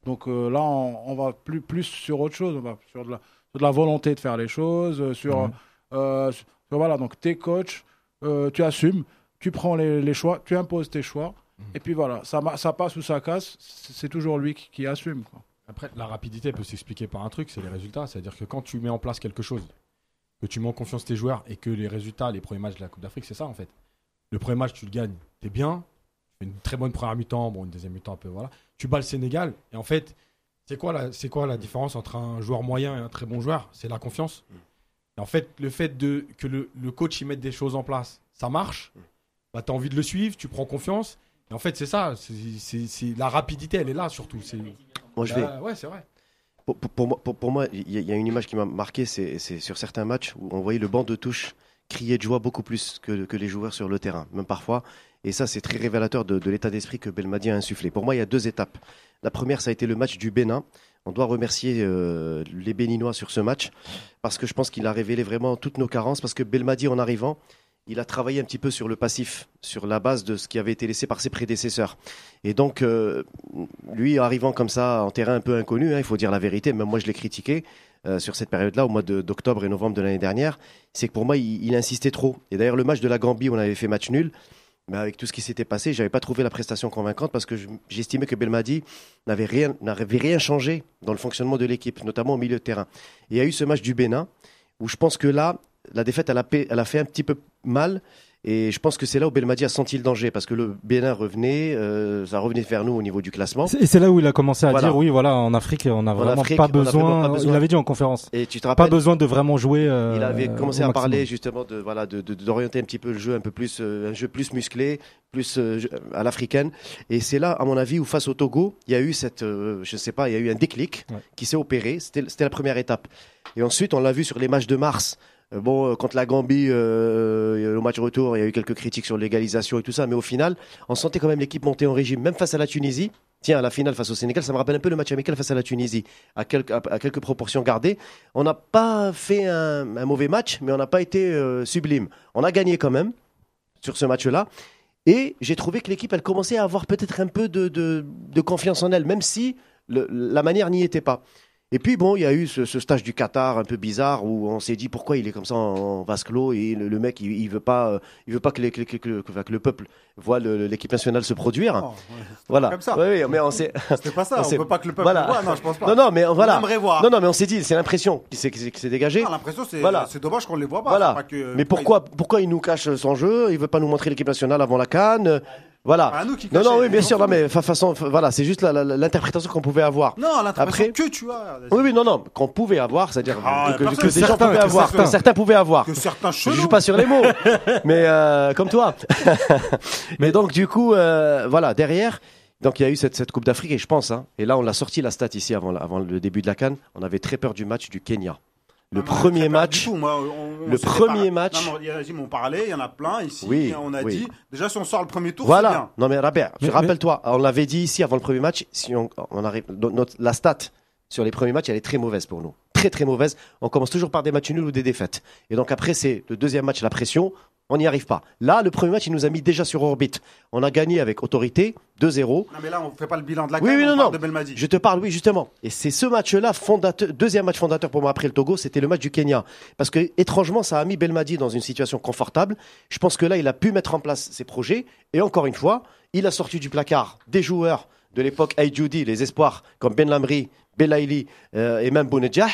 Donc euh, là, on, on va plus, plus sur autre chose, on va sur de la, sur de la volonté de faire les choses, euh, sur, euh, sur- voilà, donc t'es coach, euh, tu assumes, tu prends les, les choix, tu imposes tes choix, Mhm. et puis voilà, ça, passe ou ça casse, c'est toujours lui qui, qui assume. Quoi. Après, la rapidité peut s'expliquer par un truc, c'est les résultats. C'est-à-dire que quand tu mets en place quelque chose, que tu mets en confiance tes joueurs et que les résultats, les premiers matchs de la Coupe d'Afrique, c'est ça en fait. Le premier match, tu le gagnes, t'es bien, une très bonne première mi-temps, bon, une deuxième mi-temps un peu, voilà. Tu bats le Sénégal, et en fait, c'est quoi, la, c'est quoi la différence entre un joueur moyen et un très bon joueur? C'est la confiance. Et en fait, le fait de, que le, le coach y mette des choses en place, ça marche, bah, tu as envie de le suivre, tu prends confiance. Et en fait, c'est ça, c'est, la rapidité, elle est là surtout. C'est, Moi, je vais. Bah, ouais, c'est vrai. Pour, pour- pour moi, pour, pour moi, il y, a- il y a une image qui m'a marqué, c'est c'est sur certains matchs où on voyait le banc de touche crier de joie beaucoup plus que, que les joueurs sur le terrain, même parfois. Et ça, c'est très révélateur de, l'état d'esprit que Belmadi a insufflé. Pour moi, il y a deux étapes. La première, ça a été le match du Bénin. On doit remercier euh, les Béninois sur ce match parce que je pense qu'il a révélé vraiment toutes nos carences. Parce que Belmadi, en arrivant, il a travaillé un petit peu sur le passif, sur la base de ce qui avait été laissé par ses prédécesseurs. Et donc, euh, lui, arrivant comme ça en terrain un peu inconnu, hein, il faut dire la vérité, même moi je l'ai critiqué euh, sur cette période-là, au mois d'octobre et novembre de l'année dernière, c'est que pour moi, il insistait trop. Et d'ailleurs, le match de la Gambie, on avait fait match nul. Mais avec tout ce qui s'était passé, j'avais pas trouvé la prestation convaincante parce que je- j'estimais que Belmadi n'avait rien, n'avait rien changé dans le fonctionnement de l'équipe, notamment au milieu de terrain. Et il y a eu ce match du Bénin où je pense que là, la défaite, elle a fait un petit peu mal. Et je pense que c'est là où Belmadi a senti le danger parce que le Bénin revenait, euh, ça revenait vers nous au niveau du classement. Et c'est là où il a commencé à Voilà. dire oui, voilà, en Afrique, on a vraiment Afrique, pas, besoin, pas besoin. Il avait dit en conférence. Et tu te Pas rappelles besoin de vraiment jouer. euh, Il avait commencé à maximum. parler justement de voilà de d'orienter un petit peu le jeu un peu plus euh, un jeu plus musclé, plus euh, à l'africaine. Et c'est là, à mon avis, où face au Togo, il y a eu cette, euh, je sais pas, il y a eu un déclic Ouais. qui s'est opéré. C'était c'était la première étape. Et ensuite, on l'a vu sur les matchs de mars. Euh, Bon, euh, contre la Gambie, euh, au match retour, il y a eu quelques critiques sur l'égalisation et tout ça, mais au final, on sentait quand même l'équipe monter en régime, même face à la Tunisie. Tiens, à la finale face au Sénégal, ça me rappelle un peu le match amical face à la Tunisie, à quelques, proportions gardées. On n'a pas fait un, mauvais match, mais on n'a pas été euh, sublime. On a gagné quand même sur ce match-là. Et j'ai trouvé que l'équipe, elle commençait à avoir peut-être un peu de, confiance en elle, même si la manière n'y était pas. Et puis bon, il y a eu ce, ce stage du Qatar un peu bizarre où on s'est dit pourquoi il est comme ça en, en vase clos et le, le mec il, il veut pas, euh, il veut pas que, les- que- que- que- que- que le peuple voit l'équipe nationale se produire. Oh, ouais. voilà. comme ça. Oui, oui, mais on s'est. C'était pas ça. On On, veut pas que le peuple Voilà. le voit. Non, je pense pas. Non, non, mais voilà. On aimerait voir. Non, non, mais on s'est dit, c'est l'impression qui s'est dégagée. Ah, L'impression, c'est Voilà. dommage qu'on les voit pas. Voilà. Pas que- Mais pourquoi, pourquoi il nous cache son jeu? Il veut pas nous montrer l'équipe nationale avant la Cannes Voilà. Pas à nous qui Non, non, oui, bien sûr. Non, mais fa- façon, fa- voilà, c'est juste l'interprétation qu'on pouvait avoir. Non, l'interprétation Après- que tu as. Oui, oui, non, non, qu'on pouvait avoir, c'est-à-dire Ah, que, que- des gens certains, pouvaient que avoir, certains. que certains pouvaient avoir. Que certains Je joue pas sur les mots, mais euh, comme toi. mais donc du coup, euh, voilà, derrière, donc il y a eu cette, cette Coupe d'Afrique et je pense, hein, et là on l'a sorti la stat ici avant, avant le début de la Cannes, on avait très peur du match du Kenya. Le Non, premier match, tout. Moi, on- on le premier match- Non, mais il y a- Jim, on parlait, il y en a plein ici. Oui, on a oui. dit, déjà, si on sort le premier tour, c'est Voilà. bien. Non mais Robert, Mais- rappelle-toi, on l'avait dit ici avant le premier match. Si on, on arrive, no- notre- la stat sur les premiers matchs, elle est très mauvaise pour nous, très très mauvaise. On commence toujours par des matchs nuls ou des défaites. Et donc après c'est le deuxième match, la pression. On n'y arrive pas. Là, le premier match, il nous a mis déjà sur orbite. On a gagné avec autorité, 2-0. Non, mais là, on fait pas le bilan de la Oui, Cannes, oui, on non, parle non. de Belmadi. Je te parle, oui, justement. Et c'est ce match-là, fondateur, deuxième match fondateur pour moi après le Togo, c'était le match du Kenya. Parce que, étrangement, ça a mis Belmadi dans une situation confortable. Je pense que là, il a pu mettre en place ses projets. Et encore une fois, il a sorti du placard des joueurs de l'époque Aïdjoudi, les espoirs, comme Ben Lamri, Belaïli euh, et même Bounedjah.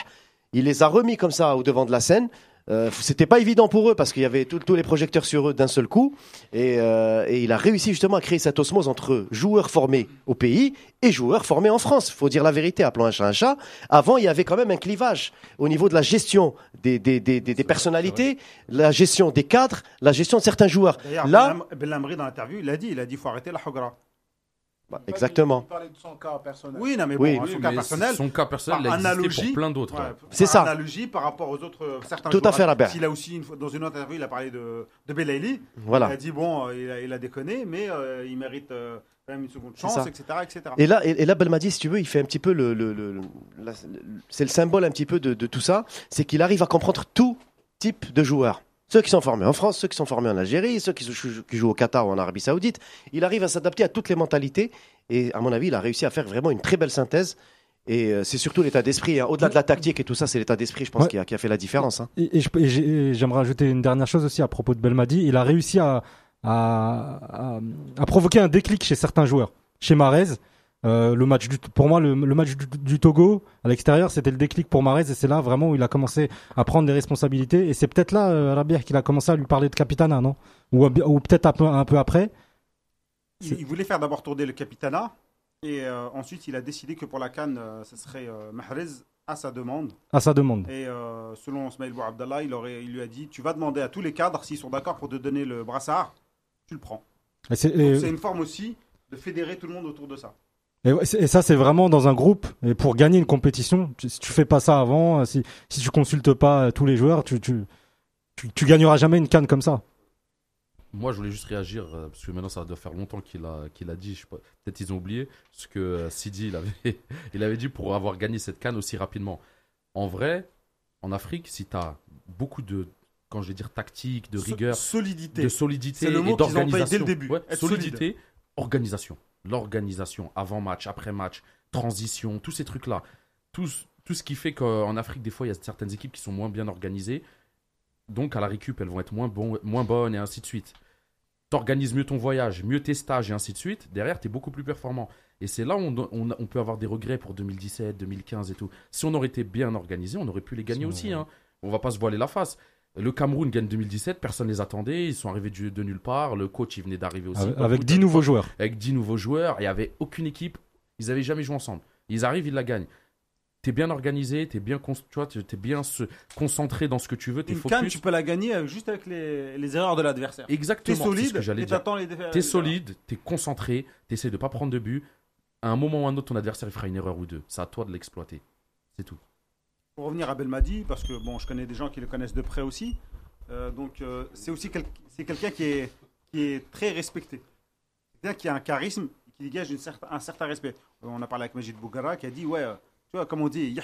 Il les a remis comme ça au devant de la scène. Euh, c'était pas évident pour eux parce qu'il y avait tous les projecteurs sur eux d'un seul coup et, euh, et il a réussi justement à créer cette osmose entre joueurs formés au pays et joueurs formés en France. Faut dire la vérité, appelons un chat un chat. Avant, il y avait quand même un clivage au niveau de la gestion des, des, des, des- des personnalités, la gestion des cadres, la gestion de certains joueurs. Là, Belamri, dans l'interview, il a dit, il a dit, faut arrêter la Hogra. Bah, exactement. De son cas personnel. Oui, non, mais Oui. bon, Oui, son cas mais personnel. Son cas personnel, par il a existé analogie, pour plein d'autres. Ouais. C'est ça. analogie par rapport aux autres euh, certains Tout à fait, Robert. Il a aussi une dans une autre interview, il a parlé de de Belaïli. Voilà. Il a dit bon, euh, il a, il a déconné, mais euh, il mérite euh, quand même une seconde chance, etc., etc. Et là, et, et là, Belmadi, si tu veux, il fait un petit peu le, le, c'est le symbole un petit peu de, de tout ça, c'est qu'il arrive à comprendre tout type de joueurs. Ceux qui sont formés en France, ceux qui sont formés en Algérie, ceux qui, jou- qui jouent au Qatar ou en Arabie Saoudite. Il arrive à s'adapter à toutes les mentalités. Et à mon avis, il a réussi à faire vraiment une très belle synthèse. Et euh, c'est surtout l'état d'esprit. hein. Au-delà de la tactique et tout ça, c'est l'état d'esprit, je pense, Ouais. qui, a, qui a fait la différence. hein. Et, j'aimerais ajouter une dernière chose aussi à propos de Belmadi. Il a réussi à, à, à- à provoquer un déclic chez certains joueurs. Chez Marez, euh, le match du, pour moi, le, le match du, du Togo à l'extérieur, c'était le déclic pour Marez et c'est là vraiment où il a commencé à prendre des responsabilités. Et c'est peut-être là, euh, Rabier, qu'il a commencé à lui parler de capitana, non? Ou, ou peut-être un peu, un peu après. Il, il voulait faire d'abord tourner le capitana, et euh, ensuite il a décidé que pour la Cannes, euh, ce serait euh, Mahrez à sa demande. à sa demande. Et euh, selon Smaïl Abdallah, il, aurait, il lui a dit Tu vas demander à tous les cadres s'ils sont d'accord pour te donner le brassard, tu le prends. C'est une forme aussi de fédérer tout le monde autour de ça. Et, ça, c'est vraiment dans un groupe. Et pour gagner une compétition, tu- si tu fais pas ça avant, euh, si, si tu consultes pas euh, tous les joueurs, tu, tu, tu, tu gagneras jamais une canne comme ça. Moi, je voulais juste réagir, euh, parce que maintenant, ça doit faire longtemps qu'il a, qu'il a dit, peut-être ils ont oublié, ce que euh, Sidi, il avait, il avait dit pour avoir gagné cette canne aussi rapidement. En vrai, en Afrique, si tu as beaucoup de, quand je vais dire tactique, de So- rigueur, solidité. de solidité C'est le et mot qu'ils d'organisation. dès le début, Ouais, solidité, organisation. L'organisation, avant match, après match, transition, tous ces trucs-là. Tout, ce- tout ce qui fait qu'en Afrique, des fois, il y a certaines équipes qui sont moins bien organisées. Donc, à la récup, elles vont être moins, bon, moins bonnes et ainsi de suite. T'organises mieux ton voyage, mieux tes stages et ainsi de suite. Derrière, tu es beaucoup plus performant. Et c'est là où on, on, on peut avoir des regrets pour 2017, 2015 et tout. Si on aurait été bien organisé, on aurait pu les gagner aussi. Hein. On va pas se voiler la face. Le Cameroun gagne 2017, personne les attendait, ils sont arrivés de nulle part, le coach il venait d'arriver aussi. Avec, avec beaucoup 10 de- nouveaux joueurs. avec 10 nouveaux joueurs, il n'y avait aucune équipe, ils avaient jamais joué ensemble. Ils arrivent, ils la gagnent. T'es bien organisé, t'es bien, tu vois, t'es t'es bien se- concentré dans ce que tu veux, t'es focus. tu peux la gagner euh, juste avec les, les erreurs de l'adversaire. T'es Exactement, c'est ce solide que j'allais. T'es solide, t'es concentré, t'essaies de pas prendre de but. À un moment ou à un autre, ton adversaire il fera une erreur ou deux. C'est à toi de l'exploiter. C'est tout. Pour revenir à Belmadi, parce que bon, je connais des gens qui le connaissent de près aussi. euh, donc euh, c'est aussi quel- c'est quelqu'un qui est, qui est très respecté. Quelqu'un qui a un charisme, qui dégage une certain- un certain respect. On a parlé avec Majid Bougara qui a dit ouais, euh, tu vois, comme on dit,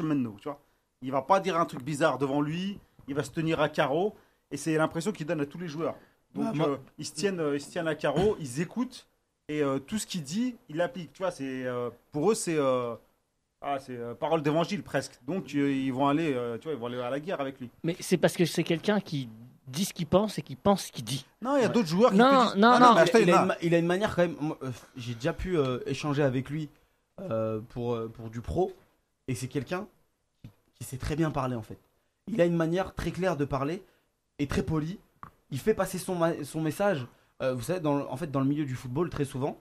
mennou, tu vois. Il va pas dire un truc bizarre devant lui, il va se tenir à carreau, et c'est l'impression qu'il donne à tous les joueurs. Donc euh, ils, se tiennent, euh, ils se tiennent à carreau, ils écoutent, et euh, tout ce qu'il dit, il applique. Tu vois, c'est, euh, pour eux, c'est euh, ah, c'est euh, parole d'évangile presque. Donc euh, ils vont aller, euh, tu vois, ils vont aller à la guerre avec lui. Mais c'est parce que c'est quelqu'un qui dit ce qu'il pense et qui pense ce qu'il dit. Non, il y a d'autres joueurs qui Non, te disent- non, Ah non, mais il, Acheter, il a non. une, ma- il a une manière quand même. moi, euh, J'ai déjà pu euh, échanger avec lui euh, pour, euh, pour du pro. Et c'est quelqu'un qui, sait très bien parler en fait. Il a une manière très claire de parler et très poli. Il fait passer son, ma- son message. Euh, vous savez, dans, le- en fait, dans le milieu du football, très souvent,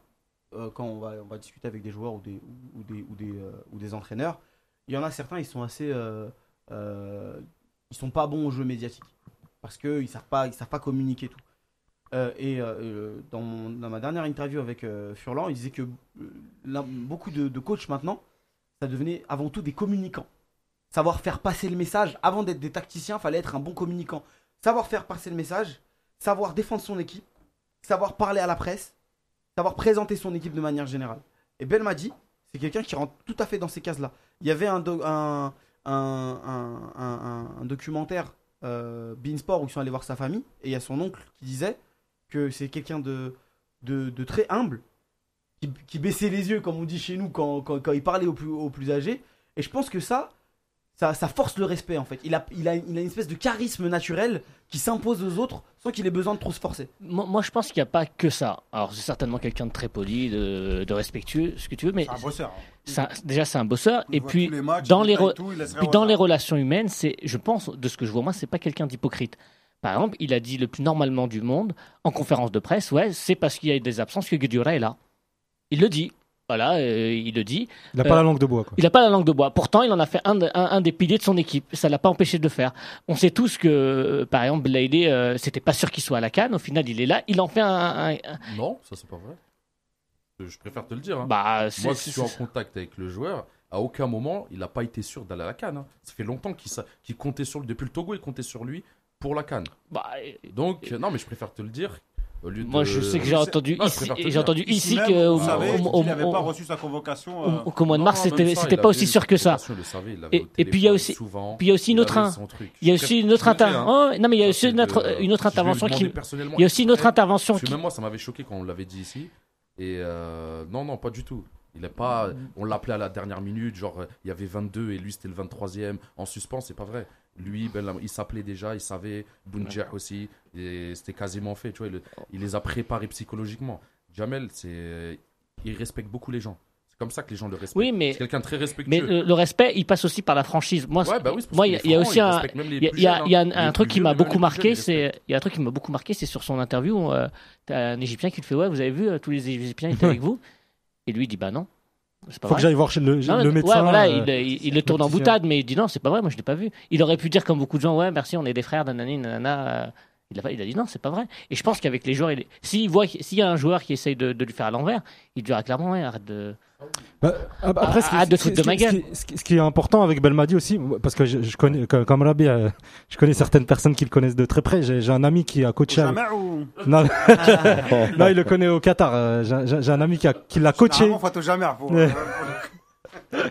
euh, quand on va, discuter avec des joueurs ou des, ou, des, ou, des, euh, ou des entraîneurs, il y en a certains, ils sont assez. euh, euh, ils sont pas bons au jeu médiatique. Parce qu'ils ne savent, pas- savent pas communiquer tout. Et dans, dans ma dernière interview avec Furlan, il disait que beaucoup de, de coachs maintenant, ça devenait avant tout des communicants. Savoir faire passer le message, avant d'être des tacticiens, fallait être un bon communicant. Savoir faire passer le message, savoir défendre son équipe, savoir parler à la presse, savoir présenter son équipe de manière générale. Et Belmadi, c'est quelqu'un qui rentre tout à fait dans ces cases-là. Il y avait un, un, un, documentaire euh, Beansport où ils sont allés voir sa famille, et il y a son oncle qui disait que c'est quelqu'un de, de, très humble, qui, baissait les yeux, comme on dit chez nous, quand, quand, quand il parlait plus, aux plus âgés. Et je pense que ça, ça, ça force le respect en fait. Il a, il, a, il a une espèce de charisme naturel qui s'impose aux autres sans qu'il ait besoin de trop se forcer. Moi, moi, je pense qu'il n'y a pas que ça. Alors, c'est certainement quelqu'un de très poli, de, de respectueux, ce que tu veux, mais C'est un bosseur. hein. un- déjà, c'est un bosseur. Et puis, tous les matchs, dans les, tout, puis dans les relations humaines, c'est, je pense, de ce que je vois moi, c'est pas quelqu'un d'hypocrite. Par exemple, il a dit le plus normalement du monde en conférence de presse, ouais, c'est parce qu'il y a des absences que Guedioura est là. Il le dit. Voilà, euh, il le dit. Il n'a Euh, pas la langue de bois. Quoi. Il n'a pas la langue de bois. Pourtant, il en a fait un, de- un, un des piliers de son équipe. Ça l'a pas empêché de le faire. On sait tous que, euh, par exemple, Blailey, euh, c'était pas sûr qu'il soit à la canne. Au final, il est là. Il en fait un. un- un- Non, ça c'est pas vrai. Je préfère te le dire. hein. Bah, c'est- Moi, c'est- qui suis en contact avec le joueur, à aucun moment, il n'a pas été sûr d'aller à la canne. hein. Ça fait longtemps qu'il comptait sur lui. Depuis le Togo, il comptait sur lui pour la canne. bah, Donc, euh, non, mais je préfère te le dire. Au lieu moi, de- je sais que j'ai entendu Non, ici, j'ai entendu ici même, que vous au- n'avait au- pas reçu sa convocation. au- euh, au- qu'au mois de mars, c'était ça, c'était pas aussi sûr que ça. savait, Et- et puis, il y a aussi- souvent, Puis il y a aussi une autre, il y a aussi une autre je le dis, inter- oh, non mais il y a aussi une autre, une intervention qui, il y a aussi une autre intervention même moi, ça m'avait choqué quand on l'avait dit ici. Et euh, non, non, pas du tout. Il est pas. On l'appelait à la dernière minute, genre euh, il y avait 22 et lui c'était le 23e en suspens, c'est pas vrai. Lui, ben, il s'appelait déjà, il savait. Bounjer aussi, c'était quasiment fait. Tu vois, il, il les a préparés psychologiquement. Jamel, c'est, il respecte beaucoup les gens. C'est comme ça que les gens le respectent. Oui, mais- c'est quelqu'un de très respectueux. mais le, le respect, il passe aussi par la franchise. Moi, Ouais, bah oui, moi, il y a- aussi un, il y a, hein. un, truc qui m'a beaucoup marqué, c'est il y a un truc qui m'a beaucoup marqué, c'est sur son interview. Euh, t'as un Égyptien qui te fait ouais, vous avez vu euh, tous les Égyptiens étaient avec vous? Et lui il dit bah non, Faut vrai. que j'aille voir chez le, Non, le mais- médecin. ouais, voilà, euh, il, il- il le tourne en boutade, mais il dit non, c'est pas vrai, moi je l'ai pas vu. Il aurait pu dire comme beaucoup de gens, ouais, merci, on est des frères, nanani, nanana. euh, Il a, il a dit non, c'est pas vrai. Et je pense qu'avec les joueurs, s'il voit, s'il y a un joueur qui essaye de, de lui faire à l'envers, il dira clairement, ouais, arrête de. Bah, après, ce qui- de te ce qui- foutre de ma ce qui- gueule. Ce qui, ce qui est important avec Belmadi aussi, parce que je, je connais, comme Rabi, euh, je connais certaines personnes qui le connaissent de très près. J'ai un ami qui a coaché. avec- Jamais ou? Non, non, il le connaît au Qatar. euh, J'ai un ami qui, qui l'a coaché. Faut jamais. Faut, Ouais. euh,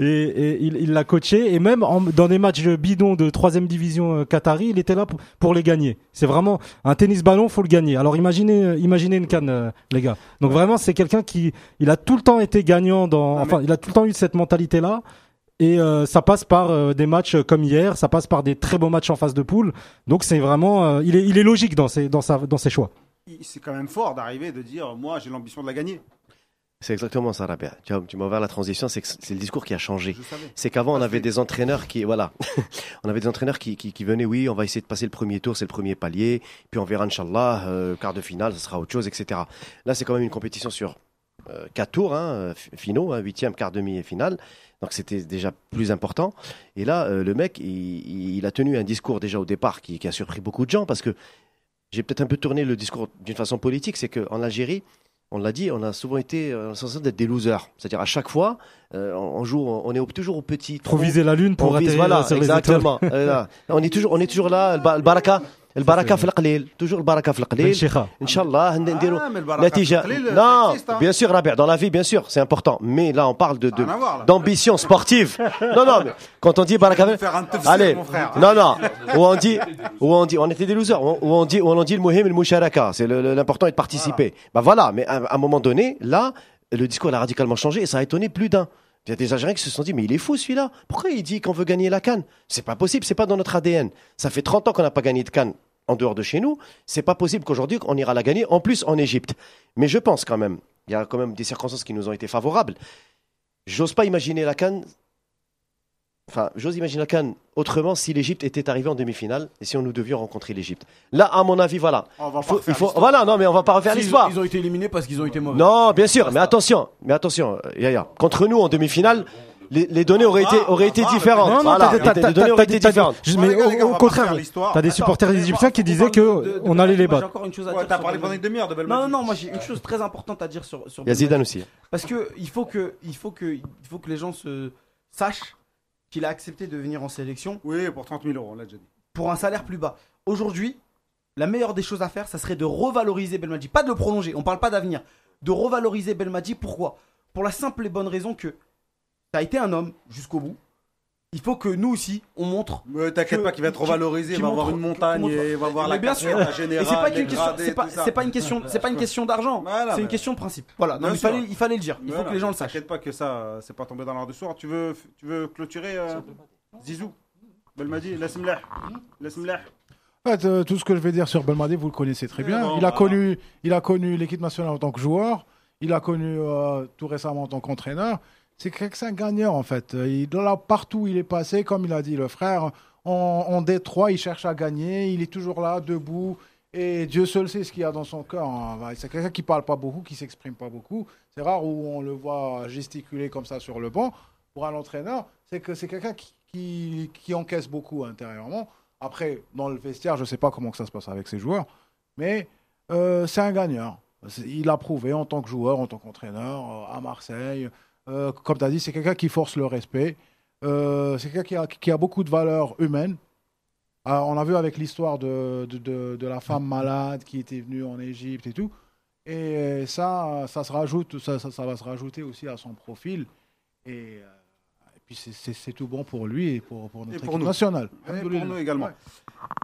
Et, et il l'a coaché et même en- dans des matchs bidons de troisième division euh, qatari, il était là pour, pour les gagner. C'est vraiment un tennis ballon, faut le gagner. Alors imaginez, euh, imaginez une canne, euh, les gars. Donc vraiment, c'est quelqu'un qui, il a tout le temps été gagnant dans, Non, enfin, il a tout le temps eu cette mentalité là. Et euh, ça passe par des matchs comme hier, ça passe par des très beaux matchs en phase de poule. Donc c'est vraiment, il est, il est logique dans ses, dans sa, dans ses choix. c'est quand même fort d'arriver de dire moi j'ai l'ambition de la gagner. C'est exactement ça, Rabia. Tu, tu m'as ouvert la transition, c'est le discours qui a changé. C'est qu'avant, on avait des entraîneurs qui, voilà, on avait des entraîneurs qui, qui, qui venaient, oui, on va essayer de passer le premier tour, c'est le premier palier, puis on verra, Inch'Allah, euh, quart de finale, ce sera autre chose, etc. Là, c'est quand même une compétition sur euh, quatre tours, hein, euh, fi- finaux, hein, huitième, quart, demi et finale. Donc c'était déjà plus important. Et là, euh, le mec, il, il a tenu un discours déjà au départ qui, qui a surpris beaucoup de gens parce que j'ai peut-être un peu tourné le discours d'une façon politique, c'est qu'en Algérie, on l'a dit, on a souvent été euh, sensation d'être des losers. C'est-à-dire à chaque fois, euh, on joue, on est toujours au petit. Trou. viser la lune pour On vise, atterrir voilà, exactement. Euh, là. on est toujours, on est toujours là. Le baraka, le baraka في القليل. toujours le baraka في Ben القليل. Sheikha. Inch'Allah, نديروا Ah, mais le baraka نتيجة. في القليل, ça Non, existe, hein. bien sûr, Rabia, dans la vie, bien sûr, c'est important. Mais là, on parle de, de- rien à voir, là. d'ambition sportive. non, non, mais quand on dit baraka, vais faire un tafsir, allez, mon frère. non, non, où on dit, où on dit, on était des losers, où on dit, où on dit le muhim, le musharaka, c'est le- le- l'important est de participer. Bah voilà, mais à, à un moment donné, là, le discours il a radicalement changé et ça a étonné plus d'un. Il y a des Algériens qui se sont dit, mais il est fou celui-là. Pourquoi il dit qu'on veut gagner la Cannes? C'est pas possible, c'est pas dans notre ADN. Ça fait 30 ans qu'on n'a pas gagné de Cannes en dehors de chez nous. C'est pas possible qu'aujourd'hui on ira la gagner, en plus en Égypte. Mais je pense quand même, il y a quand même des circonstances qui nous ont été favorables. J'ose pas imaginer la Cannes. Enfin, j'ose imaginer Cannes autrement si l'Égypte était arrivée en demi-finale et si on nous devions rencontrer l'Égypte. Là, à mon avis, voilà. On va pas Faut- refaire il faut, l'histoire. voilà, non, mais on va pas refaire Ils- l'histoire. Ils ont été éliminés parce qu'ils ont été mauvais. Non, bien sûr, mais attention, mais attention, euh, Yaya. Contre nous en demi-finale, les, les données auraient été, auraient été ah, différentes. Non, non, Voilà, t'as- les données auraient été différentes. Mais au- contraire, t'as des supporters égyptiens qui disaient que on allait les moi, J'ai battre. encore une chose à dire. t'as parlé pendant une demi-heure de Non, non, non, moi j'ai une chose très importante à dire sur, sur Il y a Zidane Belmadi. aussi. Parce que il faut que, il faut que, il faut que les gens se sachent qu'il a accepté de venir en sélection Oui, pour 30 000 euros, on l'a déjà dit. pour un salaire plus bas. Aujourd'hui, la meilleure des choses à faire, ça serait de revaloriser Belmadi. Pas de le prolonger, on parle pas d'avenir. De revaloriser Belmadi, pourquoi? Pour la simple et bonne raison que ça a été un homme jusqu'au bout. Il faut que nous aussi, on montre. Mais t'inquiète Que- pas qu'il va être revalorisé, il va avoir une montagne qui montre- et il va avoir la bien sûr. Et générale, c'est pas qu'une question, c'est pas, c'est une question, c'est pas une question d'argent. Voilà, c'est une question de principe. Voilà. Il fallait, il fallait le dire. Il faut que les gens le sachent. T'inquiète pas que ça, euh, c'est pas tombé dans l'art du soir. Tu veux, tu veux clôturer euh, Zizou? Belmadi, laisse-moi laisse-moi En fait, euh, tout ce que je vais dire sur Belmadi, vous le connaissez très Oui, bien. bon, il, a voilà. connu, il a connu l'équipe nationale en tant que joueur. Il a connu euh, tout récemment en tant qu'entraîneur. C'est que c'est un gagnant, en fait. Euh, partout où il est passé, comme il a dit le frère, en, en Détroit, il cherche à gagner. Il est toujours là, debout. Et Dieu seul sait ce qu'il y a dans son cœur. hein. Ouais, C'est quelqu'un qui parle pas beaucoup, qui s'exprime pas beaucoup. C'est rare où on le voit gesticuler comme ça sur le banc. Pour un entraîneur, c'est que c'est quelqu'un qui, encaisse beaucoup intérieurement. Après, dans le vestiaire, je ne sais pas comment que ça se passe avec ses joueurs, mais euh, c'est un gagnant. Il a prouvé en tant que joueur, en tant qu'entraîneur euh, à Marseille. Euh, comme tu as dit, c'est quelqu'un qui force le respect. Euh, c'est quelqu'un qui a, qui a beaucoup de valeurs humaines. Euh, on a vu avec l'histoire de, de, de- de la femme malade qui était venue en Égypte et tout. Et ça, ça, se rajoute, ça, ça, ça va se rajouter aussi à son profil. Et, euh, et puis c'est- tout bon pour lui et pour, pour notre Et pour équipe nous. nationale. Et pour nous également.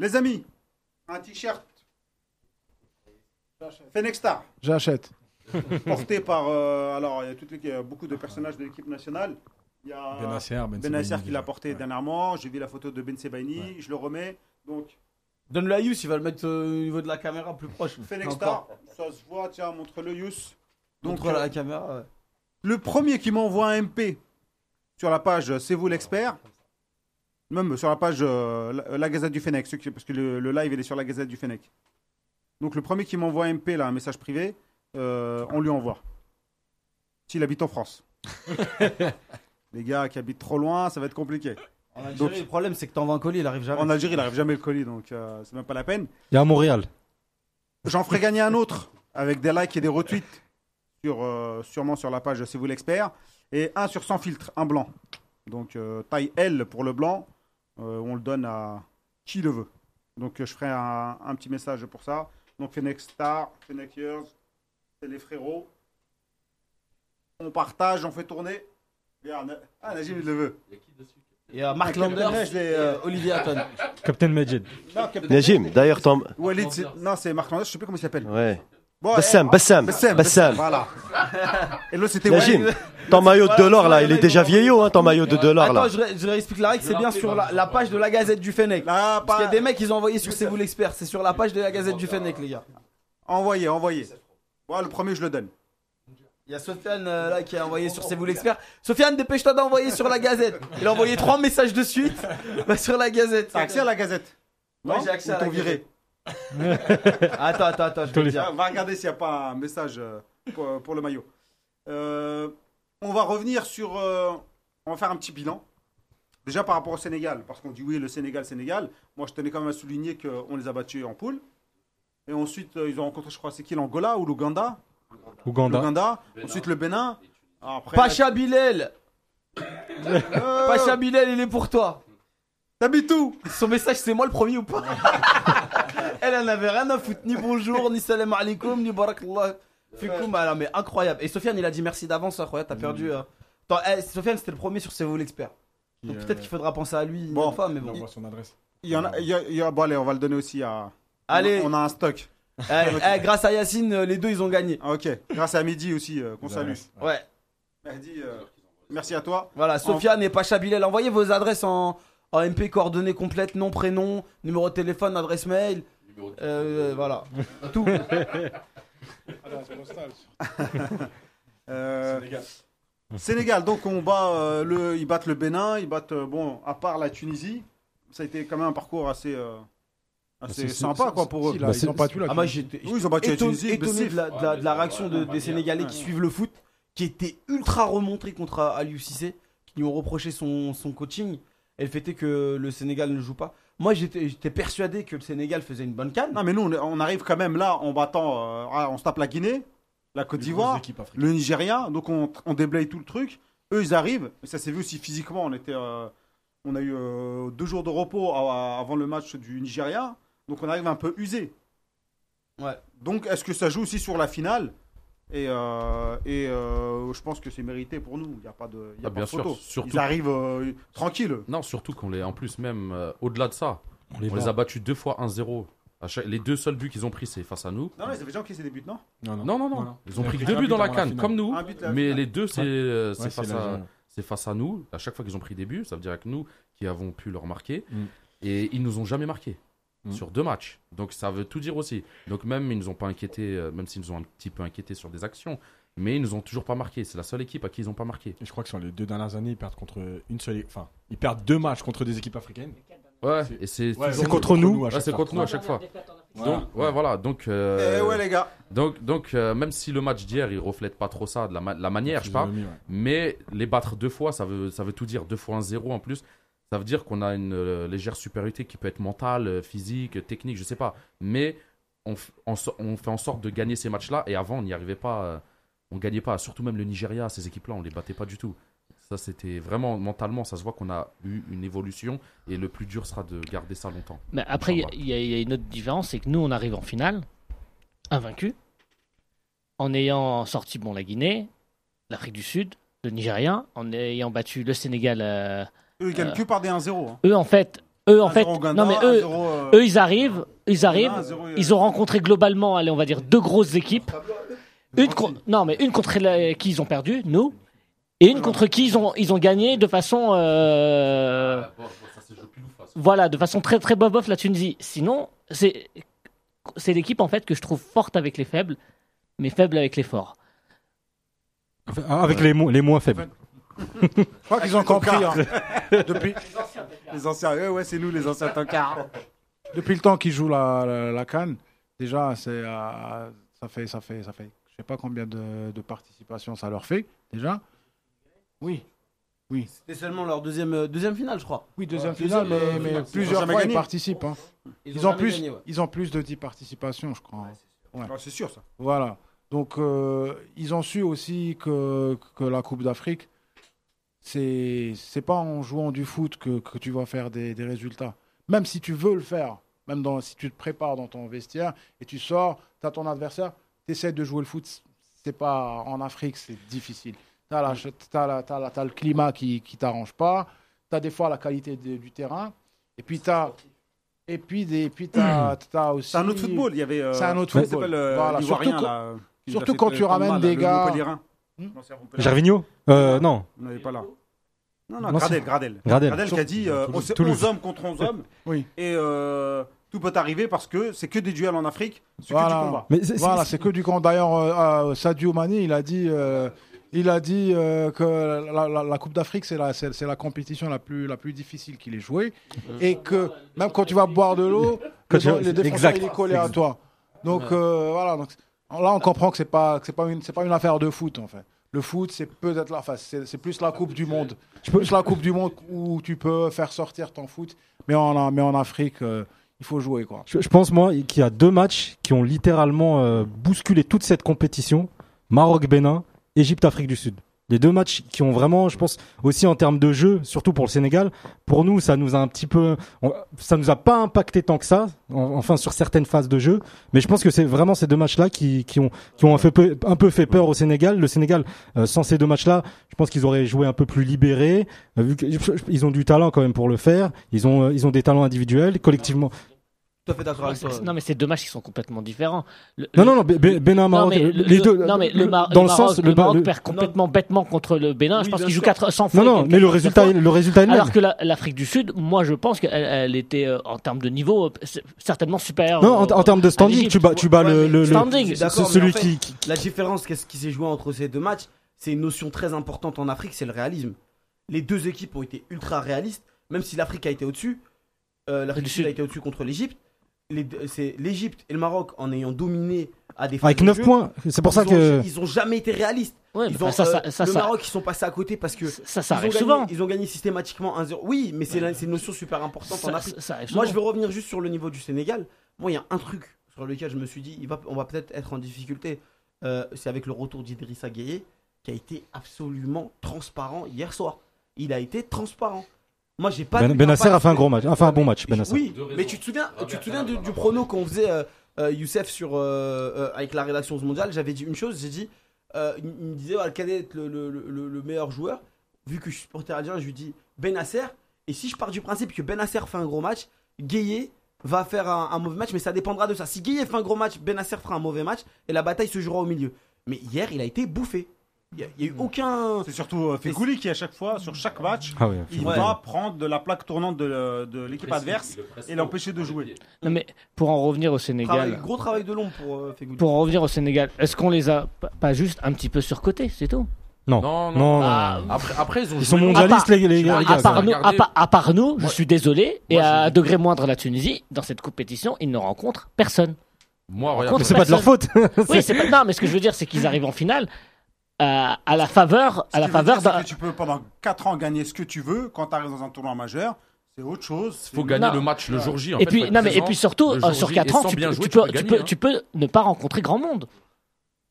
Les amis, un t-shirt Fennec Star, J'achète. porté par. euh, alors, il y a toutes les- il y a beaucoup de personnages de l'équipe nationale. Il y a Benasser, Ben Benasser Sebaini, qui l'a porté Ouais. dernièrement. J'ai vu la photo de Ben Sebaini, je le remets. Donc, Donne-le à Yous, il va le mettre euh, au niveau de la caméra plus proche. Star, ça se voit, tiens, montre-le, Yous. Donc, Donc voilà euh, la caméra. ouais. Le premier qui m'envoie un MP sur la page C'est vous l'expert, même sur la page euh, la, la Gazette du Fennec, parce que le, le live il est sur la Gazette du Fennec. Donc le premier qui m'envoie un MP, là, un message privé, euh, on lui envoie. S'il habite en France. Les gars qui habitent trop loin, ça va être compliqué. En Algérie, Donc- le problème, c'est que t'envoies un colis, il arrive jamais. En Algérie, il n'arrive jamais le colis, donc euh, c'est même pas la peine. Il y a à Montréal. J'en ferai gagner un autre avec des likes et des retweets sur, euh, sûrement sur la page C'est vous l'expert. Et un sur sans filtre, un blanc. Donc euh, taille L pour le blanc. Euh, on le donne à qui le veut. Donc euh, je ferai un, un petit message pour ça. Donc Fennec Star, Fennec Years, c'est les frérots. On partage, on fait tourner. Regarde, ah Najim il le veut. Il y a Mark Landers et euh, Olivier Hatton. Captain Majid. Non, Captain Najim, d'ailleurs, ton. Walid, c'est- non c'est Marc Landers, je sais plus comment il s'appelle. Ouais. Bon, Bassam, eh, Bassam, Bassam, Bassam. Voilà. Et l'autre c'était Najim, Walid. ton maillot de Delors là, il est déjà vieillot, hein, ton maillot de Delors là. Attends, je, ré- je réexplique la règle, c'est bien sur la, la page de la Gazette du Fennec. Là, Parce qu'il y a pas... des mecs, ils ont envoyé sur C'est vous l'expert. C'est sur la page de la Gazette du Fennec, les gars. Envoyez, envoyez. Voilà, le premier, je le donne. Il y a Sofiane euh, là qui a envoyé sur C'est vous l'expert. Sofiane, dépêche-toi d'envoyer sur la Gazette. Il a envoyé trois messages de suite bah, sur la Gazette. T'as accès à la Gazette Ouais, Non j'ai accès Ou à la t'ont viré Attends, attends, attends, je vais te dire. On va regarder s'il n'y a pas un message euh, pour, pour le maillot. Euh, on va revenir sur. euh, on va faire un petit bilan. Déjà par rapport au Sénégal, parce qu'on dit oui, le Sénégal, Sénégal. Moi, je tenais quand même à souligner qu'on les a battus en poule. Et ensuite, euh, ils ont rencontré, je crois, c'est qui l'Angola ou l'Ouganda? Ouganda. L'Ouganda. Ensuite, le Bénin. Après, Pacha Bilal. Euh, Pacha Bilal, il est pour toi. T'habites où? Son message, c'est moi le premier ou pas? Elle en avait rien à foutre. Ni bonjour, ni salam alaikum, ni barakallah. Fikoum, ah non, mais incroyable. Et Sofiane, il a dit merci d'avance, incroyable. T'as perdu. euh. Attends, eh, Sofiane, c'était le premier sur C'est vous l'expert. Donc Peut-être qu'il faudra penser à lui une Bon. autre fois, mais il bon. son adresse. Il y en a, il y a- il y a- bon, allez, on va le donner aussi à. Allez, On a un stock. eh, eh, grâce à Yacine, euh, les deux, ils ont gagné. Ah, ok. Grâce à Midi aussi, euh, qu'on salue. ouais. Mehdi, euh, merci à toi. Voilà, Sofiane et Pacha Bilal, envoyez vos adresses en, en MP, coordonnées complètes, nom, prénom, numéro de téléphone, adresse mail. Euh, voilà. Tout. Euh, Sénégal, donc on bat euh, le, ils battent le Bénin, ils battent euh, bon, à part la Tunisie, ça a été quand même un parcours assez, euh, assez C'est- sympa quoi pour eux. Si, là, Bah, ils c'est- ont battu là. Ah, moi, j'étais Oui, ils ont battu la étonné, de la, de la- de la réaction de- des Sénégalais qui suivent le foot, qui était ultra remontés contre Aliou Cissé, qui lui ont reproché son, son coaching et le fait est que le Sénégal ne joue pas. Moi, j'étais persuadé que le Sénégal faisait une bonne canne. Non mais nous on, arrive quand même là en battant, euh, ah, on se tape la Guinée, la Côte d'Ivoire, le Nigeria, donc on, on déblaye tout le truc. Eux ils arrivent, et ça s'est vu aussi physiquement, on était, euh, on a eu euh, deux jours de repos avant le match du Nigeria, donc on arrive un peu usé. Ouais. Donc, est-ce que ça joue aussi sur la finale? Et, euh, et euh, je pense que c'est mérité pour nous. Il n'y a pas de, il y a Ah, pas bien de sûr, photo. surtout- Ils arrivent euh, tranquilles. Non, surtout qu'on les. En plus, même euh, au-delà de ça, On les on les a battus deux fois 1-0. À chaque- Les deux seuls buts qu'ils ont pris, c'est face à nous. Non, non, ils avaient déjà encaissé des buts, non? Non, non. Non, non, non. Non, non. Ils ont pris deux buts dans but la canne, comme nous. Mais les deux, c'est c'est Ouais, à, face à nous. À chaque fois qu'ils ont pris des buts, ça veut dire que nous qui avons pu leur marquer. Mm. Et ils nous ont jamais marqué Mm. sur deux matchs. Donc ça veut tout dire aussi. Donc même ils nous ont pas inquiétés, euh, même s'ils nous ont un petit peu inquiétés sur des actions, mais ils nous ont toujours pas marqué. C'est la seule équipe à qui ils ont pas marqué. Et je crois que sur les deux dernières années, ils perdent contre une seule. Enfin, ils perdent deux matchs contre des équipes africaines. Ouais. C'est- Et c'est Ouais, toujours- c'est contre nous. Ouais, c'est contre nous à chaque fois. Voilà. Donc ouais voilà. Donc euh, Eh ouais, les gars. donc donc euh, même si le match d'hier il reflète pas trop ça de la, ma- la manière, je. Physionomie, ouais. Mais les battre deux fois, ça veut, ça veut tout dire. Deux fois un zéro en plus, ça veut dire qu'on a une euh, légère supériorité qui peut être mentale, euh, physique, technique, je sais pas. Mais on, fait en sorte de gagner ces matchs-là. Et avant, on n'y arrivait pas. euh, on gagnait pas. Surtout même le Nigeria, ces équipes-là, on les battait pas du tout. Ça, c'était vraiment mentalement, ça se voit qu'on a eu une évolution. Et le plus dur sera de garder ça longtemps. Mais après, il y a- y, une autre différence, c'est que nous, on arrive en finale, invaincu, en ayant sorti bon, la Guinée, l'Afrique du Sud, le Nigeria, en ayant battu le Sénégal. euh, Eux, ils gagnent Euh, que par des 1-0. hein. eux, en fait, eux, en 1-0 fait, non mais eux, 1-0, euh, eux, ils arrivent, ils arrivent, 1-0, euh, ils ont rencontré globalement, allez, on va dire deux grosses équipes. Une con- non, mais une contre la- qui ils ont perdu, nous, et une contre qui ils ont, ils ont gagné de façon, euh, voilà, de façon très très bof bof la Tunisie. Sinon, c'est c'est l'équipe en fait que je trouve forte avec les faibles, mais faible avec les forts. Avec les, mo- les moins faibles. Je crois qu'ils ont compris. hein. depuis, Les anciens, ouais, ouais, c'est nous les anciens tankards. depuis le temps qu'ils jouent la, la, la Cannes, déjà, c'est, euh, ça fait, ça fait, ça fait, je sais pas combien de, de participation ça leur fait, déjà. Oui, C'était seulement leur deuxième, euh, deuxième finale, je crois. oui, deuxième finale, mais, euh, plusieurs fois gagné. ils participent. hein. Ils, ont plus, gagné, ouais. ils ont plus de 10 participations, je crois. Ouais, c'est sûr ça. Voilà. Donc, euh, ils ont su aussi que, que la Coupe d'Afrique, c'est c'est pas en jouant du foot que, que tu vas faire des, des résultats. Même si tu veux le faire, même dans, si tu te prépares dans ton vestiaire et tu sors, tu as ton adversaire, tu essaies de jouer le foot. C'est pas en Afrique, c'est difficile. Tu as, le climat qui qui t'arrange pas, tu as des fois la qualité de- du terrain, et puis tu as. Et puis, des, puis t'as, t'as aussi. C'est un autre football. Il y avait. euh, C'est un autre football. euh, Voilà, surtout là, surtout quand tu ramènes des gars- Hmm. Gervinho euh, Non. On n'avait pas là. Non, non, Non, Gradel, Gradel. Gradel. Gradel qui a dit euh, Toulouse. on c'est Toulouse. 11 hommes contre 11 hommes. Oui. Et euh, tout peut arriver parce que c'est que des duels en Afrique, c'est que du Voilà. combat. Mais c'est- Voilà, c'est- que du camp. D'ailleurs, euh, euh, Sadio Mani, il a dit, euh, il a dit euh, que la, la- la Coupe d'Afrique, c'est la, c'est, c'est la compétition la plus, la plus difficile qu'il ait jouée. Et que même quand tu vas boire de l'eau, le, le défenseur, il est collé à toi. Donc euh, voilà. Donc, là, on comprend que c'est pas, que c'est pas une, c'est pas une affaire de foot en fait. Le foot, c'est peut-être la, c'est, c'est plus la Coupe du Monde. C'est plus la Coupe du Monde où tu peux faire sortir ton foot. Mais en, mais en Afrique, euh, il faut jouer quoi. Je, je pense, moi, qu'il y a deux matchs qui ont littéralement euh, bousculé toute cette compétition. Maroc-Bénin, Égypte-Afrique du Sud. Les deux matchs qui ont vraiment, je pense, aussi en termes de jeu, surtout pour le Sénégal, pour nous, ça nous a un petit peu, ça nous a pas impacté tant que ça, en- enfin sur certaines phases de jeu. Mais je pense que c'est vraiment ces deux matchs-là qui, qui ont, qui ont un, peu- un peu fait peur au Sénégal. Le Sénégal, euh, sans ces deux matchs-là, je pense qu'ils auraient joué un peu plus libérés. euh, vu qu'ils ont du talent quand même pour le faire. Ils ont, euh, ils ont des talents individuels, collectivement. Tout à fait d'accord Ouais, avec toi. c'est- Non, mais c'est deux matchs qui sont complètement différents. Le- Non, le- non, non, Bé- Bé- Bénin, Non, Maroc, mais le, les le- deux. non, mais le, Mar- dans le le Maroc, sens, le ba- Maroc perd complètement bêtement contre le Bénin. Oui, je pense qu'il joue sûr. 400 fois. Non, non, mais le 400 résultat, fois. le résultat est le même. Alors que la- l'Afrique du Sud, moi je pense qu'elle elle était euh, en termes de niveau euh, certainement supérieure. Non, en, au- en termes de standing, tu bats, tu bats Ouais, le, standing. Celui qui- La différence, qu'est-ce qui s'est joué entre ces deux matchs, c'est une notion très importante en Afrique, c'est le réalisme. Les deux équipes ont été ultra réalistes, même si l'Afrique a été au-dessus. euh, L'Afrique du Sud a été au-dessus contre l'Égypte. C'est l'Égypte et le Maroc en ayant dominé à des avec de 9 jeu, points. C'est pour ça ils que. ont, ils ont jamais été réalistes. Ouais, Ils ont, ça, ça, euh, ça, le ça- Maroc, ils sont passés à côté parce que ça, ça ils, ont arrive gagné, souvent. ils ont gagné systématiquement 1-0. Oui, mais c'est une notion super importante en Ça, Afrique. ça- ça arrive Moi, je veux revenir juste sur le niveau du Sénégal. Moi, il y a un truc sur lequel je me suis dit, il va, on va peut-être être en difficulté. Euh, c'est avec le retour d'Idrissa Gueye, qui a été absolument transparent hier soir. Il a été transparent. Moi, j'ai pas. Ben, Benasser a fait un gros match, a fait un bon match. Oui, Benasser. Oui, mais tu te souviens, Ah, tu te souviens du, du prono qu'on faisait, euh, euh, Youssef, sur, euh, euh, avec la rédaction mondiale J'avais dit une chose, j'ai dit, euh, il, me disait, voilà, quel est le, le- le- le meilleur joueur Vu que je suis supporter algérien, je lui dis Benasser. Et si je pars du principe que Benasser fait un gros match, Gueye va faire un, un mauvais match, mais ça dépendra de ça. Si Gueye fait un gros match, Benasser fera un mauvais match et la bataille se jouera au milieu. Mais hier, il a été bouffé. Il n'y a, il y a eu aucun. C'est surtout euh, Fegouli qui, à chaque fois, sur chaque match, Ah il Ouais. va prendre de la plaque tournante de, de l'équipe adverse et l'empêcher de jouer. Non, mais pour en revenir au Travail- Sénégal, gros travail de l'ombre pour euh, Fegouli. pour en revenir au Sénégal, est-ce qu'on les a pas- juste un petit peu surcotés, c'est tout? Non. Non, non. Non, Ah. Après, après, ils ont Ils joué sont mondialistes, les, les gars. À part, nous, à, regardez. part, à part nous, je suis désolé, et à degré moindre la Tunisie, dans cette compétition, ils ne rencontrent personne. Moi, regarde. c'est pas de leur faute. Oui, c'est pas. Non, mais ce que je veux dire, c'est qu'ils arrivent en finale euh, à la faveur, à la faveur d'un. tu peux pendant 4 ans gagner ce que tu veux quand tu arrives dans un tournoi majeur. C'est autre chose. faut C'est- gagner Non. le match le jour J. en Et fait, puis, faut être non, mais, et présent puis surtout, euh, sur J, 4 et ans, tu peux, jouer, tu, tu peux, peux tu, gagner, peux, hein. tu peux ne pas rencontrer grand monde.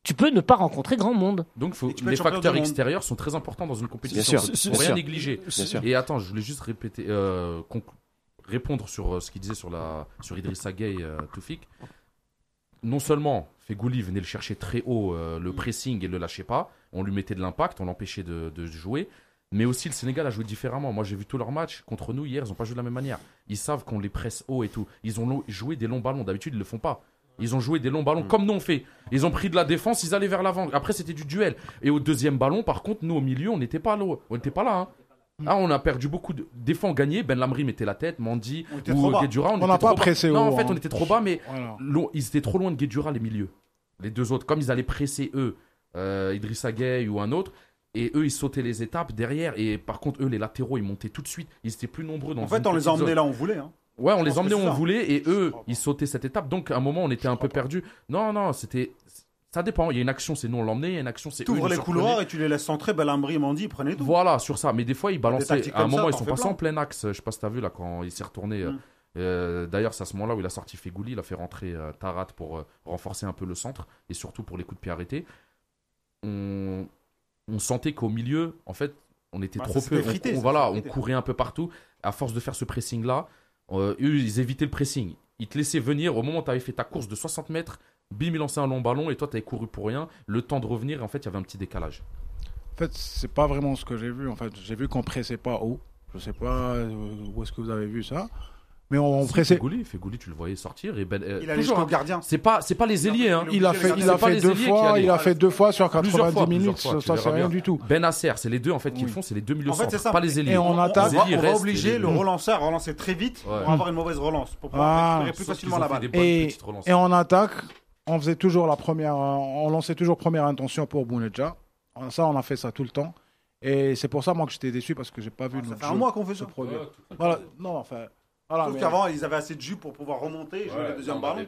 Tu peux ne pas rencontrer grand monde. Donc, faut, les facteurs extérieurs sont très importants dans une compétition. Bien sûr, Faut bien rien sûr. négliger. Bien sûr. Et attends, je voulais juste répéter, euh, répondre sur euh, ce qu'il disait sur, la, sur Idrissa Gueye, euh, Toufik. Non seulement Fegouli venait le chercher très haut, euh, le pressing et le lâchait pas, on lui mettait de l'impact, on l'empêchait de, de jouer, mais aussi le Sénégal a joué différemment. Moi j'ai vu tous leurs matchs contre nous hier, ils ont pas joué de la même manière. Ils savent qu'on les presse haut et tout. Ils ont joué des longs ballons, d'habitude ils le font pas. Ils ont joué des longs ballons comme nous on fait. Ils ont pris de la défense, ils allaient vers l'avant. Après c'était du duel. Et au deuxième ballon, par contre, nous au milieu, on n'était pas là. On n'était pas là. hein. Ah, on a perdu beaucoup de. Des fois, on gagnait. Ben Lamri mettait la tête, Mandy ou. Guedjura. On n'a pas pressé Non, haut, en fait, hein. on était trop bas, mais Voilà. ils étaient trop loin de Guedjura, les milieux. Les deux autres. Comme ils allaient presser eux, euh, Idrissa Gueye ou un autre. Et eux, ils sautaient les étapes derrière. Et par contre, eux, les latéraux, ils montaient tout de suite. Ils étaient plus nombreux dans En fait, on les zone. là où on voulait. hein. Ouais, on Je les emmenait où on voulait. Et eux, ils sautaient cette étape. Donc, à un moment, on était un peu perdus. Non, non, c'était. Ça dépend. Il y a une action, c'est nous on l'emmenait. Il y a une action, c'est. Tu ouvres les couloirs et tu les laisses centrer. Belambri, Mandy, ils prenaient tout. Voilà, sur ça. Mais des fois, ils balançaient. À un ça, moment, ils sont passés en plein axe. Je sais pas si t'as vu là quand il s'est retourné. euh, Mm. euh, D'ailleurs, c'est à ce moment-là où il a sorti Fegouli. Il a fait rentrer euh, Tarat pour euh, renforcer un peu le centre et surtout pour les coups de pied arrêtés. On, on sentait qu'au milieu, en fait, on était Bah, trop peu. On- frité, on, ça voilà, on courait un peu partout. À force de faire ce pressing-là, euh, eux, ils évitaient le pressing. Ils te laissaient venir. Au moment où tu avais fait ta course de 60 mètres, bim, il lançait un long ballon et toi, tu avais couru pour rien. Le temps de revenir, en fait, il y avait un petit décalage. En fait, c'est pas vraiment ce que j'ai vu. En fait, j'ai vu qu'on pressait pas haut. Je sais pas euh, où est-ce que vous avez vu ça. Mais on, on Si, pressait. Fegouli, Fegouli, tu le voyais sortir et ben, euh, Il allait toujours, jusqu'au hein. gardien. C'est pas, c'est pas les ailiers, hein. Il a fait, de il a fait deux fois, il a fait deux fois sur Plusieurs 90 fois, minutes. fois, ça, ça, c'est rien bien. du tout. Ben Nasser, c'est les deux en fait qui le font, c'est les deux milieux En fait, ça. pas les ailiers. Et on On, attaque. on ailiers on va obliger le relanceur à relancer très vite Ouais. pour avoir une mauvaise relance, pour pouvoir Ah. récupérer plus facilement la balle. Et, en attaque, on faisait toujours la première, euh, on lançait toujours première intention pour Bounedja. Ça, on a fait ça tout le temps. Et c'est pour ça, moi, que j'étais déçu parce que j'ai pas vu Ça notre fait un mois qu'on fait se ça. produire. Voilà, non, enfin. Voilà, Sauf mais- qu'avant, ils avaient assez de jus pour pouvoir remonter et jouer le deuxième ballon.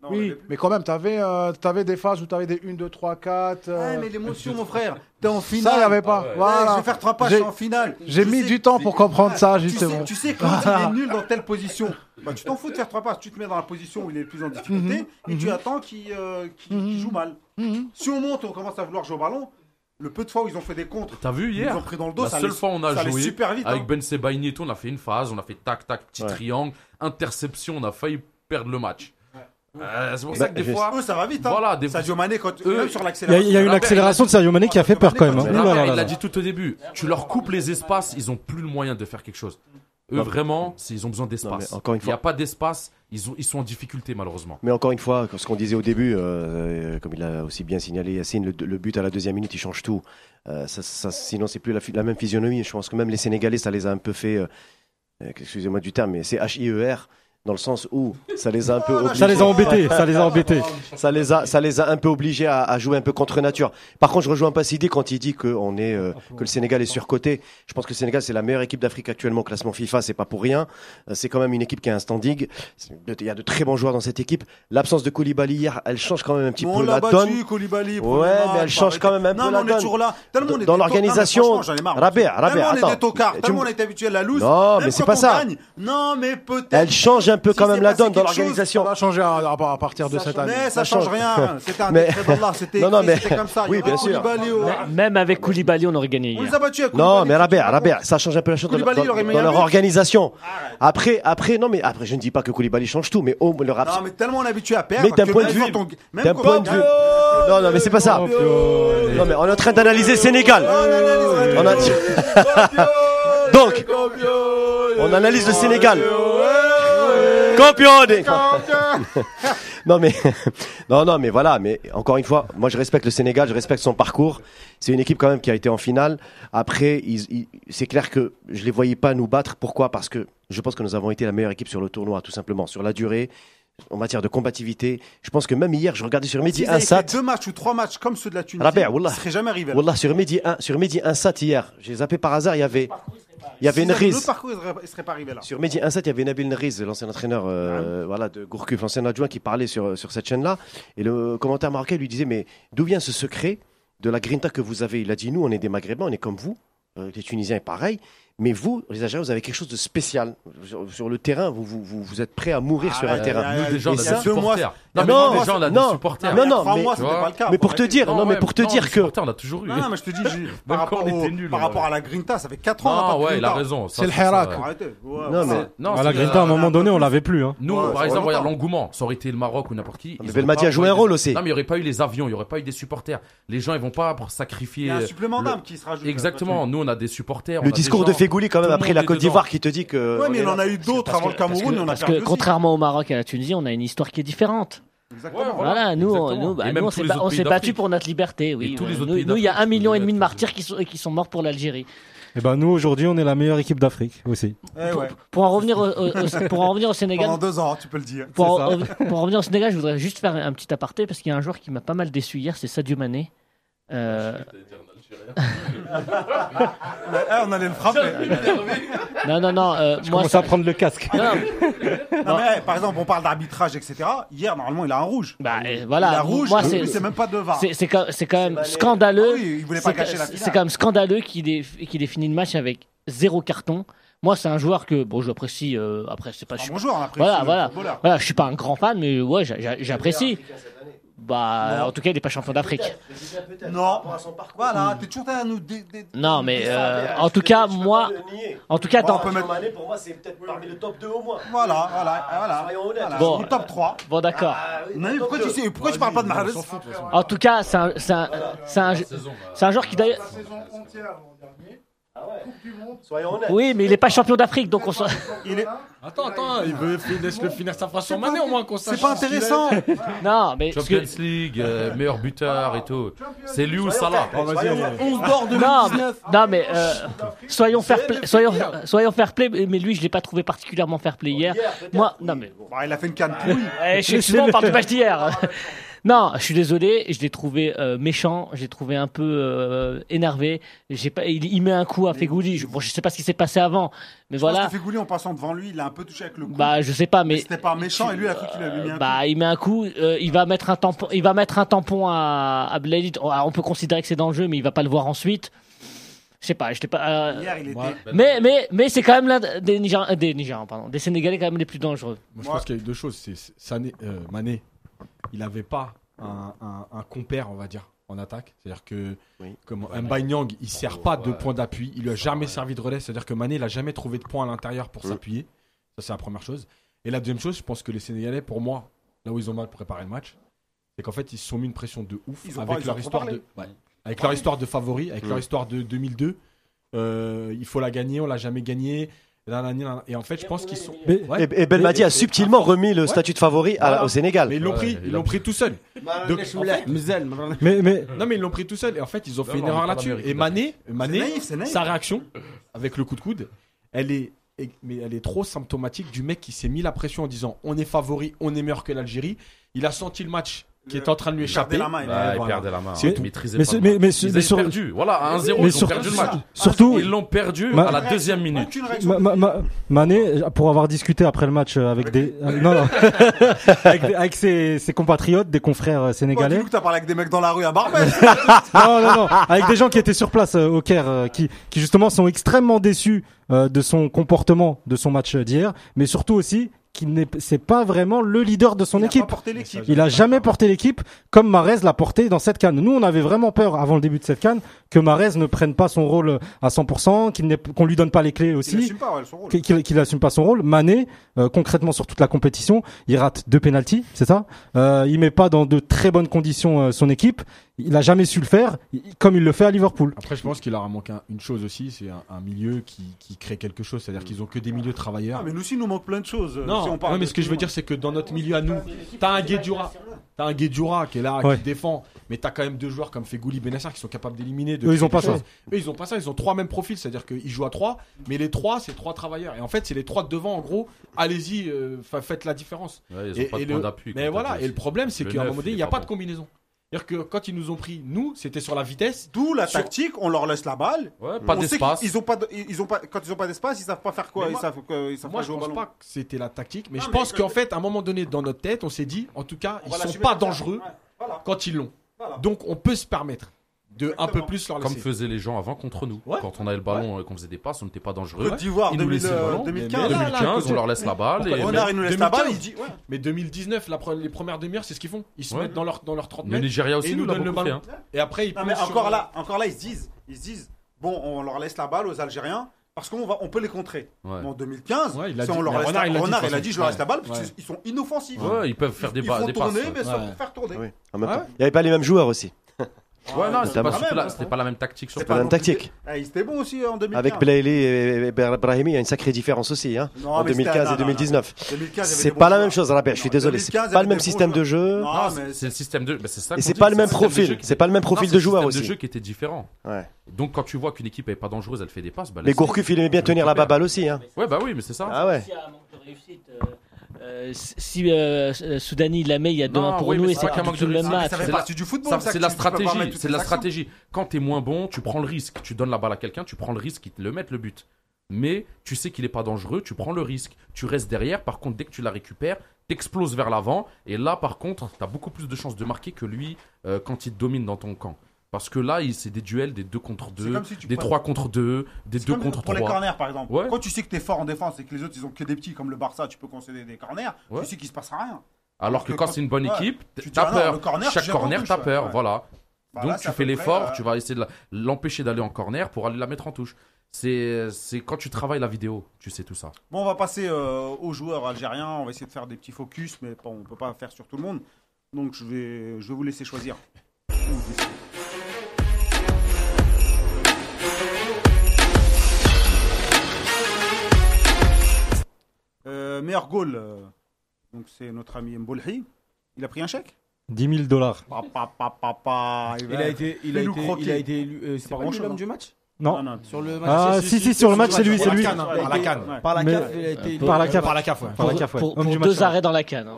Non, oui, mais quand même, t'avais euh, avais des phases où t'avais des 1, 2, 3, 4. Ouais, mais l'émotion, mon frère, t'es en finale. Ça, il n'y avait pas. Ah ouais. Ouais, Voilà. Je vais faire trois passes J'ai- en finale. J'ai Je mis sais- du temps pour comprendre ça, Tu sais, justement. tu sais quand il est nul dans telle position, bah, tu t'en fous de faire trois passes, tu te mets dans la position où il est le plus en difficulté et tu attends qu'il euh, qu'il- qu'il joue mal. Mhm. Si on monte et on commence à vouloir jouer au ballon, le peu de fois où ils ont fait des contres, T'as vu ils hier nous ont pris dans le dos, La ça seule allait- fois où on a ça allait joué super vite. avec hein. Ben Sebaini et tout, on a fait une phase, on a fait tac tac petit Ouais. triangle, interception, on a failli perdre le match. Euh, c'est pour ça Bah, que des fois, Eux, ça va vite. Hein. Voilà, des- Sadio Mané, quand, Eux, même sur l'accélération. il y a une accélération de Sadio Mané qui a fait peur quand même. hein. Là il l'a dit tout au début. Tu leur coupes les espaces, ils ont plus le moyen de faire quelque chose. Eux, Non. vraiment, ils ont besoin d'espace. une Il n'y a fois. pas d'espace, ils, ont, ils sont en difficulté malheureusement. Mais encore une fois, ce qu'on disait au début, euh, comme il a aussi bien signalé Yacine, le, le but à la deuxième minute, il change tout. Euh, ça, ça- sinon, c'est plus la, la même physionomie. Je pense que même les Sénégalais, ça les a un peu fait, euh, euh, excusez-moi du terme, mais c'est H-I-E-R, dans le sens où ça les a un peu obligés. Ça les a embêtés, ça les a embêtés. ça les a, ça les a un peu obligés à, à jouer un peu contre nature. Par contre, je rejoins pas Sidi quand il dit que on est, euh, que le Sénégal est surcoté. Je pense que le Sénégal c'est la meilleure équipe d'Afrique actuellement au classement FIFA. C'est pas pour rien. Euh, C'est quand même une équipe qui a un standing. Il y a de très bons joueurs dans cette équipe. L'absence de Koulibaly hier, elle change quand même un petit on peu l'a la battu, donne. Koulibaly. Ouais, mais elle change quand même un peu non, la on est donne. toujours là. Tellement Dans l'organisation. Non, Rabia, Tellement on est attends. tellement on est habitué à la loose. Non, mais c'est pas ça. Non, mais peut-être. Elle change un peu Si quand même la donne dans l'organisation. Ça va changer à, à- à partir de cette année. Mais ça Ça change change. rien. C'était un Mais-. C'était Non, non, mais- comme ça. oui, bien sûr. Au- Même avec Koulibaly, on aurait gagné On hier. les a battus avec Non, mais Rabia, Rabia, ça change un peu la chose dans, leur but. organisation. Après, après, non, mais après, je ne dis pas que Koulibaly change tout, mais oh, le rap, Non, mais tellement on est habitué à perdre. Mais d'un point de même vue- d'un point de vue- Non, non, mais c'est pas ça. Non, mais on est en train d'analyser Sénégal. On a- Donc, on analyse le Sénégal. Campion des- Non mais non non mais voilà mais encore une fois moi je respecte le Sénégal je respecte son parcours. C'est une équipe quand même qui a été en finale. Après ils- ils- c'est clair que je les voyais pas nous battre. Pourquoi? Parce que je pense que nous avons été la meilleure équipe sur le tournoi tout simplement. Sur la durée en matière de combativité. Je pense que même hier je regardais sur Midi S'ils avaient fait 1 deux matchs ou trois matchs comme ceux de la Tunisie, Rabia, wallah. ça serait jamais arrivé. là. Wallah, sur Midi 1 sur Midi 1 sat hier. J'ai zappé par hasard il y avait il y avait Le parcours, il serait- pas arrivé là. sur Mehdi 1-7, il y avait Nabil Neriz, l'ancien entraîneur euh, voilà, de Gourcuff, l'ancien adjoint qui parlait sur, sur cette chaîne-là. Et le commentaire marocain lui disait Mais d'où vient ce secret de la grinta que vous avez? Il a dit Nous, on est des Maghrébins, on est comme vous. Euh, les Tunisiens, pareil. Mais vous, les Algériens, vous avez quelque chose de spécial. Sur, sur le terrain, vous, vous, vous, vous êtes prêts à mourir Ah, sur un terrain. ouais, Nous, déjà, on a des supporters. Non, Non, mais non, déjà, on a des non. supporters. Non, il mais- c'était pas le cas. Mais pour te dire, non, mais pour te non, dire que. on a toujours eu. Non, non, mais je te dis, par, rapport au, était nuls, par rapport à la Grinta, ça fait 4 ans. de ouais, il a raison. C'est le Hirak. Non, mais- Non, À la Grinta, à un moment donné, on l'avait plus. Hein. Nous, par exemple, regarde l'engouement. Ça aurait été le Maroc ou n'importe qui. Mais Belmadi a joué un rôle aussi. Non, mais il n'y aurait pas eu les avions, il n'y aurait pas eu des supporters. Les gens, ils vont pas pour Il sacrifier. y a un euh, supplément le- d'âme qui se rajoute. Exactement. Nous, on a des supporters. Le discours de Fégouli, quand même, après la Côte d'Ivoire, qui te dit que. Ouais, on mais il en a eu d'autres avant le Cameroun, parce que, on a parce perdu que aussi. contrairement au Maroc et à la Tunisie, on a une histoire qui est différente. Exactement. Ouais, Voilà, nous, on, exactement. nous, bah, nous, on s'est on battu pour notre liberté. Oui, Et tous les Ouais. autres nous, il y a un million et demi de martyrs qui sont, qui sont morts pour l'Algérie. Et ben nous aujourd'hui, on est la meilleure équipe d'Afrique aussi. Eh ouais. Pour en revenir au, au- pour en revenir au Sénégal, Pendant deux ans, tu peux le dire. pour, C'est en, ça. pour en revenir au Sénégal, je voudrais juste faire un petit aparté parce qu'il y a un joueur qui m'a pas mal déçu hier, c'est Sadio Mané. Euh, Eh, on allait le frapper. non, non, non. euh, Je moi, commence ça- à prendre le casque. non, non, mais, par exemple, on parle d'arbitrage, etc. Hier, normalement, il a un rouge. bah, euh, Il voilà. a rouge, moi, c'est, c'est même pas de VAR. c'est, c'est quand, c'est quand même scandaleux. Oui, il voulait pas C'est quand- la C'est quand même scandaleux qu'il ait, qu'il ait fini le match avec zéro carton. Moi, c'est un joueur que, bon, j'apprécie. euh, après, c'est pas. Un je suis bon joueur, apprécie Voilà, voilà. Voilà, je suis pas un grand fan, mais ouais, j'a- j'a- j'apprécie. Bah, en tout cas, il est pas champion d'Afrique. Non. Voilà, t'es toujours à nous. Non, mais euh, en tout cas, moi, en tout cas, Bon, dans, on peut mettre- pour moi, c'est peut-être parmi le top 2 au moins. Voilà, voilà, voilà. voilà. Bon. Au top 3. bon, d'accord. Mais pourquoi tu, sais, pourquoi tu parles pas de Mahrez En tout cas, c'est un, c'est un, c'est un, c'est un joueur qui d'ailleurs, Dernier, Soyons honnêtes. Oui, mais il est pas champion d'Afrique, donc on s'en- Il est... Attends, attends, il veut finir sa phrase sur Mané au moins qu'on sache. C'est pas intéressant. Non, mais que- Champions League, euh, meilleur buteur et tout. C'est lui ou Salah. 11 d'or non, 2019. mais- non, mais euh, soyons fair play, soyons, soyons fair play, mais lui, je l'ai pas trouvé particulièrement fair play hier. Moi, non mais Bah, il a fait une canne excuse-moi, on parle du match d'hier. Non, je suis désolé, je l'ai trouvé euh, méchant, j'ai trouvé un peu euh, énervé. J'ai pas, il, il met un coup à Fegouli. Je, bon, je sais pas ce qui s'est passé avant, mais Je voilà. pense que Fegouli, en passant devant lui, il a un peu touché avec le cou. Bah, je sais pas, mais C'était pas méchant et lui, il a cru qu'il avait mis un bah, il met un coup. euh, il va mettre un tampon. Il va mettre un tampon à, à Blade. On, peut considérer que c'est dans le jeu, mais il va pas le voir ensuite. Je sais pas, j'étais pas. euh, coup. Hier, il était. Ouais. mais mais mais c'est quand même l'un des Nigérians, des Nigérians, pardon, des Sénégalais quand même les plus dangereux. Moi, je pense qu'il y a eu deux choses. C'est c'est- Sané, euh, Mané, il avait pas un, un, un compère, on va dire, en attaque. C'est-à-dire que Oui. comme Mbaye Nyang, il sert pas de point d'appui. Il lui a jamais servi de relais. C'est-à-dire que Mané, il a jamais trouvé de point à l'intérieur pour Mm. s'appuyer. Ça, c'est la première chose. Et la deuxième chose, je pense que les Sénégalais, pour moi, là où ils ont mal préparé le match, c'est qu'en fait, ils se sont mis une pression de ouf Ils avec pas- leur histoire de, ouais. avec leur histoire de favori, avec leur Mm. histoire de 2002. Euh, il faut la gagner, on l'a jamais gagnée. Et en fait, je pense qu'ils sont. Mais- Ouais. Et, et Belmadi a subtilement remis le statut de favori à- au Sénégal. Mais ils l'ont pris, il ils l'ont pris tout seul. Donc, en fait- Mzel. Mais, mais non mais ils l'ont pris tout seul et en fait ils ont fait Non, une erreur là-dessus. Et Mané, Mané, naïf, c'est naïf. sa réaction avec le coup de coude, elle est, mais elle est trop symptomatique du mec qui s'est mis la pression en disant on est favori, on est meilleur que l'Algérie. Il a senti le match qui était en train de lui Il perdait échapper. la main, il Bah, il perdait la main. C'est- Il maîtrisait mais pas mais- mais- Ils mais sur- perdu. Voilà, à 1-0, mais ils ont sur- perdu le match. surtout, Ils l'ont perdu Ma- à la deuxième minute. Ma- ma- ma- Mané, pour avoir discuté après le match avec des, euh, non, non, avec, des- avec ses, ses compatriotes, des confrères euh, sénégalais. dis-nous que t'as parlé avec des mecs dans la rue à Barbès. non, non, non, avec des gens qui étaient sur place euh, au Caire, euh, qui, qui justement sont extrêmement déçus euh, de son comportement, de son match d'hier, mais surtout aussi qu'il n'est, c'est pas vraiment le leader de son Il a équipe. Il a jamais porté l'équipe comme Marez l'a porté dans cette canne. Nous, on avait vraiment peur avant le début de cette canne que Marez ne prenne pas son rôle à 100%, qu'il qu'on lui donne pas les clés aussi. assume pas ouais, son rôle. qu'il assume pas son rôle. Mané, euh, concrètement sur toute la compétition, il rate deux pénalties, c'est ça? Euh, il met pas dans de très bonnes conditions euh, son équipe. Il a jamais su le faire, comme il le fait à Liverpool. Après, je pense qu'il leur a manqué un- une chose aussi, c'est un, un milieu qui, qui crée quelque chose. C'est-à-dire qu'ils ont que des milieux travailleurs. Ah, mais nous aussi, il nous manque plein de choses. euh, Non, si on parle ouais, mais ce que je veux dire, c'est que dans notre milieu à nous, t'as un Guedjura, t'as un Guedjura qui est là, Ouais. qui défend, mais t'as quand même deux joueurs comme Fegouli, Benassar qui sont capables d'éliminer. de Eux, ils ont pas ça. Eux, ils ont pas ça. Ils ont trois mêmes profils, c'est-à-dire qu'ils jouent à trois, mais les trois, c'est trois travailleurs. Et en fait, c'est les trois de devant, en gros. Allez-y, euh, fa- faites la différence. Ouais, ils Et- ont pas et de point le- d'appui. Mais voilà. Et le problème, c'est qu'à un moment donné, il n'y a pas de combinaison. C'est-à-dire que quand ils nous ont pris, nous, c'était sur la vitesse. D'où la Sur- tactique, on leur laisse la balle. Ouais, pas d'espace. qu'ils- Ils ont pas, de- ils ont pas, quand ils ont pas d'espace, ils savent pas faire quoi. Ils savent, ils savent Moi, pas je au pense ballon. pas que c'était la tactique, mais Non, je mais pense que- qu'en fait, à un moment donné, dans notre tête, on s'est dit, en tout cas, On ils sont pas dangereux Ouais, voilà. quand ils l'ont. Voilà. Donc, on peut se permettre de un peu plus leur Comme faisaient les gens avant contre nous. Ouais. Quand on avait le ballon et qu'on faisait des passes, on n'était pas dangereux. Côte d'Ivoire, Ils nous 2000, laissaient le euh, ballon. 2015. Mais- mais- 2015, on leur laisse la balle. et Renard, il nous laisse la balle, il 2015. dit, ouais. Mais 2019, la pre- les premières demi-heures, c'est ce qu'ils font. Ils se Ouais. mettent dans leur, dans leur 30 Le mètres. Nigeria et aussi ils nous nous l'a donnent le fait. ballon. hein. Et après, ils Non, mais encore sur- là, encore là, ils se disent, ils se disent, bon, on leur laisse la balle aux Algériens parce qu'on va, on peut les contrer. Ouais. En 2015, Ouais, il a si dit- on leur mais laisse Renard, il a dit, je leur laisse la balle parce Ouais. qu'ils sont inoffensifs. Ouais, ils peuvent faire des, Ils ba- font passes. tourner, ouais. mais sans Ouais. faire tourner. Ah ouais Il n'y avait pas les mêmes joueurs aussi. Ouais, non, c'était pas, c'était Ah, pas- c'était pas la même tactique sur C'est pas la même tactique. Ah, ils étaient bons aussi en 2015. Avec Blaili et Brahimi, il y a une sacrée différence aussi. Hein, Non, en mais c'était- 2015 non, et non, 2019. 2015, il y avait C'est des pas la même chose, Rabia, je suis Non, désolé. C'est 2015, il y pas avait le même des système de jeu. Non, Non, mais c'est- c'est le système de. bah, c'est ça Et qu'on c'est dit, pas le même système de profil. jeu qui- C'est pas le même profil c'est de le joueur système aussi. de jeu qui était différent. Ouais. Donc quand tu vois qu'une équipe est pas dangereuse, elle fait des passes. Bah, Mais. Gourcuff, il aimait bien tenir la baballe aussi. Hein. Ouais, bah oui, mais c'est ça. Ah ouais. S'il y a un manque de réussite, euh, euh, si euh, euh, Soudani la met, il y a 2-1 Non, pour oui, nous et c'est pas du tout le même match. Ça fait C'est partie du football. Ça, ça, c'est que la stratégie. C'est la stratégie. Quand t'es moins bon, tu prends le risque. Tu donnes la balle à quelqu'un, tu prends le risque, il te le met le but. Mais tu sais qu'il est pas dangereux, tu prends le risque. Tu restes derrière. Par contre, dès que tu la récupères, t'exploses vers l'avant. Et là, par contre, t'as beaucoup plus de chances de marquer que lui euh, quand il te domine dans ton camp. Parce que là, c'est des duels des 2 contre C'est 2, comme si tu des prends- 3 contre 2, des C'est 2 comme contre pour les 3. corners par exemple. Ouais. Quand tu sais que t'es fort en défense et que les autres ils ont que des petits comme le Barça, tu peux concéder des corners. Ouais. Tu sais qu'il se passera rien. Alors que que quand quand- c'est une bonne ouais. équipe, Tu t'as ah peur. corner, Chaque tu corner, t'as peur. Voilà. Bah, Donc là, tu fais l'effort, euh, tu vas essayer de l'empêcher d'aller en corner pour aller la mettre en touche. C'est quand tu travailles la vidéo, tu sais tout ça. Bon, on va passer euh, aux joueurs algériens. On va essayer de faire des petits focus, mais on peut pas faire sur tout le monde. Donc je vais, je vais vous laisser choisir. meilleur goal, euh, donc c'est notre ami Mbolhi. Il a pris un chèque? 10 000 dollars. Il a été, il a été, il a été élu. euh, C'est pas pas lui l'homme hein. du match? Non. non. sur le match. Ah, si, si, sur le match, c'est lui, c'est lui. Par la canne. Par la canne. Ouais. Par la Mais- CAF, il a été élu. Par la CAF. Par la CAF, ouais. Par la Pour, CAF, ouais. pour- Homme pour du match, deux ouais. arrêts dans la canne. hein.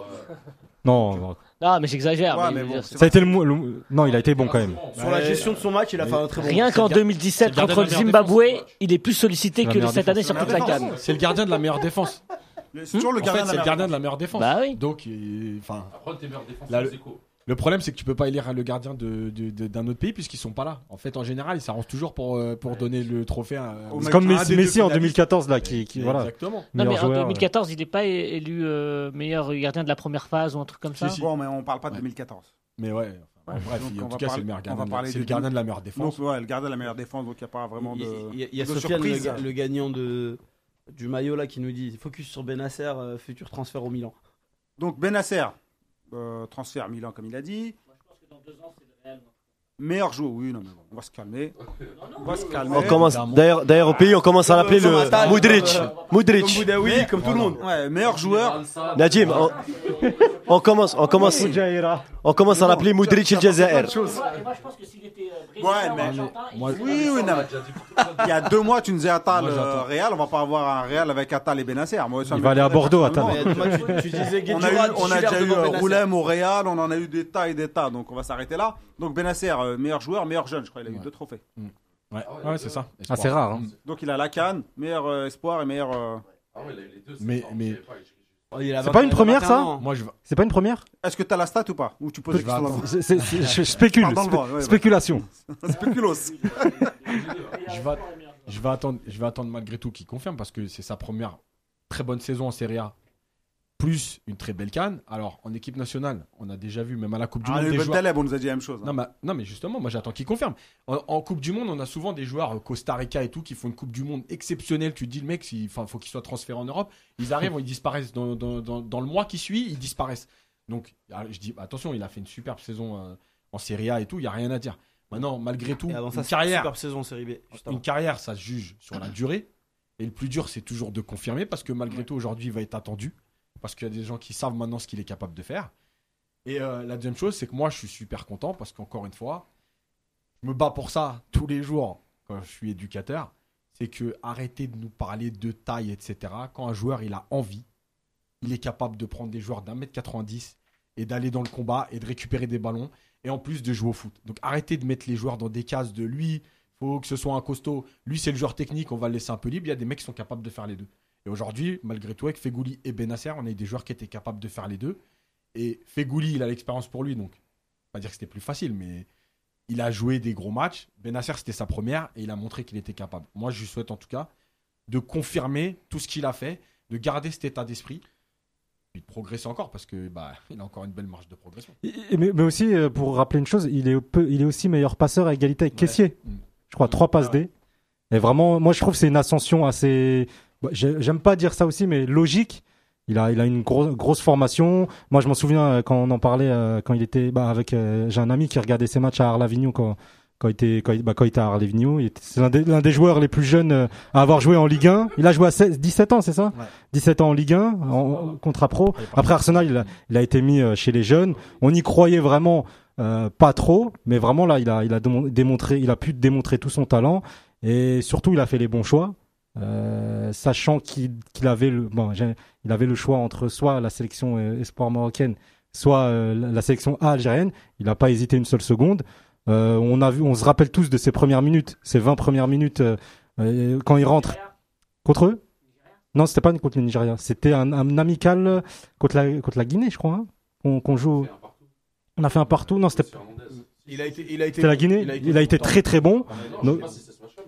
Non, non. Non, mais j'exagère. Ouais, mais mais je veux bon, dire, c'est ça a été le, mo- le- Non, il a été bon quand même. Sur la gestion de son match, il a fait un très bon Rien qu'en c'est le 2017 gardien contre de le la meilleure Zimbabwe, défense. il est plus sollicité La que meilleure cette année sur toute la canne. C'est le gardien de la meilleure défense. C'est toujours le En gardien fait, de c'est la le gardien de la meilleure défense. Bah oui. Donc, il- enfin, Après, tes meilleurs défenseurs, Là, le- c'est quoi le problème, c'est que tu peux pas élire le gardien de, de- de- d'un autre pays puisqu'ils sont pas là. En fait, en général, ils s'arrangent toujours pour, euh, pour donner le trophée à. C'est mec- comme Messi, Messi en finalistes. 2014 là, qui, qui voilà. Exactement. Non, mais en joueur, 2014, il n'est pas élu euh, meilleur gardien de la première phase ou un truc comme ça. Si, si. Bon, mais on parle pas de Ouais. 2014. Mais ouais. enfin, bref, Donc, en va tout cas, parler- c'est le meilleur gardien. C'est le gardien de la meilleure défense. Donc, ouais, le gardien de la meilleure défense, donc il n'y a pas vraiment de. Il y a- il y a, il y a de Sofiane, le, surprise. ga- le gagnant de, du maillot là, qui nous dit focus sur Benasser, euh, futur transfert au Milan. Donc Benacer, euh, transfert Milan comme il a dit. Meilleur joueur, oui, non mais bon, on va se calmer. On va se calmer. On commence, d'ailleurs, d'ailleurs au pays, on commence à l'appeler Comme le Atal, Moudric. comme Moudric. Boudaoui, comme tout le monde. Ouais, meilleur joueur. Nadim, on, on commence, on commence, on commence à l'appeler Moudric El Jazair. moi, je pense que s'il était Ouais, mais- Moi, Oui, oui, non. Il y a deux mois, tu nous disais Atal euh. Real, on va pas avoir un Real avec Atal et Benacer. Moi, ça Il va aller à Bordeaux. Atal. Tu, tu disais On a, eu, on a déjà eu euh. Roulem au Real, on en a eu des tas et des tas, donc on va s'arrêter là. Donc Benacer, euh, meilleur joueur, meilleur jeune, je crois, il a eu deux trophées. Ouais, ouais, c'est ça. Ah, c'est rare. Hein. Donc il a la canne, meilleur euh, espoir et meilleur. euh, Ah ouais, il a eu les deux. Mais- pas, C'est pas une 21 première, ça. Moi, je. C'est pas une première Est-ce que tu as la stat ou pas Ou tu poses C'est- c'est- c'est- Je spécule. Spéculation. Spéculos. Je vais, je vais attendre, je vais attendre malgré tout qu'il confirme parce que c'est sa première très bonne saison en Serie A, plus une très belle canne. Alors en équipe nationale, on a déjà vu même à la Coupe du Ah, Monde le des Ben joueurs. Taleb, on nous a dit la même chose. hein. Non mais, non mais justement, moi j'attends qu'il confirme. En, en Coupe du Monde, on a souvent des joueurs euh, Costa Rica et tout qui font une Coupe du Monde exceptionnelle. Tu te dis le mec, il faut qu'il soit transféré en Europe. Ils arrivent, ils disparaissent dans, dans- dans- dans le mois qui suit, ils disparaissent. Donc ah, je dis attention, il a fait une superbe saison euh, en Serie A et tout, il y a rien à dire. Maintenant, malgré tout, avant une carrière, saison B. une carrière, ça se juge sur la durée. Et le plus dur, c'est toujours de confirmer parce que malgré tout, aujourd'hui, il va être attendu. Parce qu'il y a des gens qui savent maintenant ce qu'il est capable de faire. Et euh, la deuxième chose, c'est que moi, je suis super content parce qu'encore une fois, je me bats pour ça tous les jours quand je suis éducateur. C'est que arrêtez de nous parler de taille, etc. Quand un joueur, il a envie, il est capable de prendre des joueurs d'un mètre 90 et d'aller dans le combat et de récupérer des ballons et en plus de jouer au foot. Donc arrêtez de mettre les joueurs dans des cases de lui, faut que ce soit un costaud. Lui, c'est le joueur technique, on va le laisser un peu libre. Il y a des mecs qui sont capables de faire les deux. Et aujourd'hui, malgré tout, avec Fegouli et Benasser, on a eu des joueurs qui étaient capables de faire les deux. Et Fegouli, il a l'expérience pour lui, donc pas dire que c'était plus facile, mais il a joué des gros matchs. Benasser, c'était sa première et il a montré qu'il était capable. Moi, je lui souhaite en tout cas de confirmer tout ce qu'il a fait, de garder cet état d'esprit, puis de progresser encore parce que bah, il a encore une belle marge de progression. Et- mais, mais aussi, euh, pour rappeler une chose, il est, peu- il est aussi meilleur passeur à égalité avec Caissier. Mm. Je crois, trois passes ouais. D. Et vraiment, moi, je trouve que c'est une ascension assez. Bah, j'ai- J'aime pas dire ça aussi, mais logique. Il a, il a une gros- grosse formation. Moi, je m'en souviens euh, quand on en parlait, euh, quand il était bah, avec. euh, J'ai un ami qui regardait ses matchs à Arlavignon quand, quand, il, était, quand, il, bah, quand il était à Arlavignon. C'est l'un des, joueurs les plus jeunes à avoir joué en Ligue 1. Il a joué à 16 17 ans, c'est ça? Ouais. 17 ans en Ligue 1, en, contrat pro. Après Arsenal, il a, il a été mis chez les jeunes. On y croyait vraiment euh, pas trop, mais vraiment là, il a, il a démon- démontré, il a pu démontrer tout son talent et surtout, il a fait les bons choix, euh, sachant qu'il avait le, bon, il avait le choix entre soit la sélection euh, espoir marocaine, soit euh, la sélection A algérienne. Il n'a pas hésité une seule seconde. Euh, on a vu, on se rappelle tous de ses premières minutes, ses 20 premières minutes quand il rentre contre eux? Non, c'était pas contre le Nigeria. C'était un, un amical contre la, contre la Guinée, je crois, hein, qu'on joue. On a fait un partout. Non, c'était Il a été, il a été c'était la. Guinée. Il a été très très bon. Donc,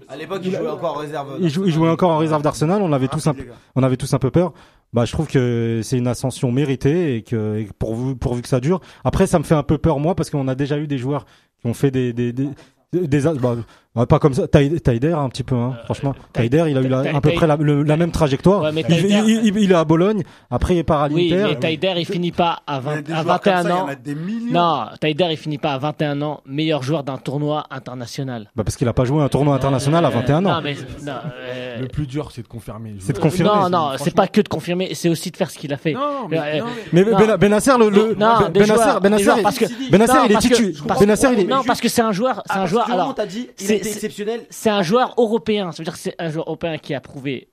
À l'époque, il jouait encore en réserve. il, jou- il jouait encore en réserve d'Arsenal. On avait tous un, on avait tous un peu peur. Bah, je trouve que c'est une ascension méritée et que et que pourvu, pourvu que ça dure. Après, ça me fait un peu peur moi parce qu'on a déjà eu des joueurs qui ont fait des des des, des- des- bah, Ouais, pas comme ça. Tai- Taider, un petit peu, hein, franchement. Tai- Taider, il a eu la- à peu près la, le- la même trajectoire. Ouais, mais il, Taider- il- il- il est à Bologne, après il part à Oui, l'Inter. mais Taider, il finit pas à, 20 des à joueurs comme 21 ça, il y ans. en a des millions. Non, Taider, il finit pas à 21 ans, meilleur joueur d'un tournoi international. Bah, parce qu'il a pas joué un tournoi international à 21 ans. Non, mais non, euh, Le plus dur, c'est de confirmer. C'est de confirmer. non, non, franchement. c'est pas que de confirmer, c'est aussi de faire ce qu'il a fait. Non, mais, Euh, non, mais- Mais Non. Ben- Benasser, le, le Non, Ben- Benasser, joueurs, Benasser, parce que Benasser, il est parce que- titu. parce- Benasser, il est. non, parce que c'est un joueur, c'est un joueur. Alors, dit, été exceptionnel. c'est un joueur européen. Ça veut dire que c'est un joueur européen qui a prouvé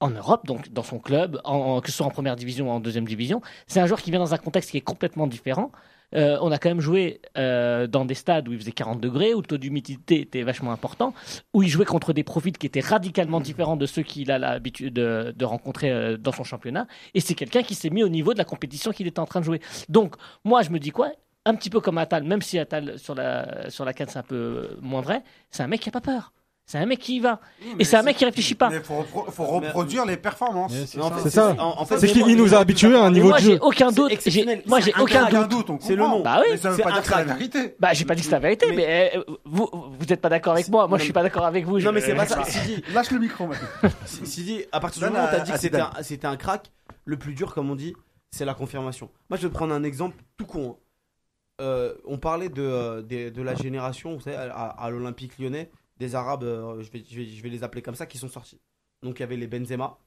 en Europe, donc dans son club, en, en- que ce soit en première division ou en deuxième division. C'est un joueur qui vient dans un contexte qui est complètement différent. Euh, on a quand même joué euh, dans des stades où il faisait 40 degrés, où le taux d'humidité était vachement important, où il jouait contre des profils qui étaient radicalement différents de ceux qu'il a l'habitude de, de rencontrer euh, dans son championnat. Et c'est quelqu'un qui s'est mis au niveau de la compétition qu'il était en train de jouer. Donc, moi, je me dis quoi? Un petit peu comme Atal, même si Atal sur la, sur la canne c'est un peu moins vrai, c'est un mec qui a pas peur. C'est un mec qui y va. Et c'est un mec qui réfléchit pas. Il faut, repro- faut reproduire les performances. C'est ça. C'est qu'il nous a habitués à un niveau moi, de j'ai jeu. aucun doute. Moi, j'ai aucun doute. C'est le nom. Bah oui. Mais ça veut C'est pas dire que c'est la vérité. Bah, j'ai pas dit que c'est la vérité, Mais- mais euh, vous, vous êtes pas d'accord avec moi. Moi, je suis pas d'accord avec vous. Non, mais c'est pas ça. Lâche le micro maintenant. Sidi, à partir du moment où t'as dit que c'était un, c'était un crack, le plus dur, comme on dit, c'est la confirmation. Moi, je vais te prendre un exemple tout con. Euh, on parlait de, euh, de la génération, vous savez, à, à l'Olympique lyonnais, des Arabes, euh, je, vais, je, vais, je vais les appeler comme ça, qui sont sortis. Donc, il y avait les Benzema,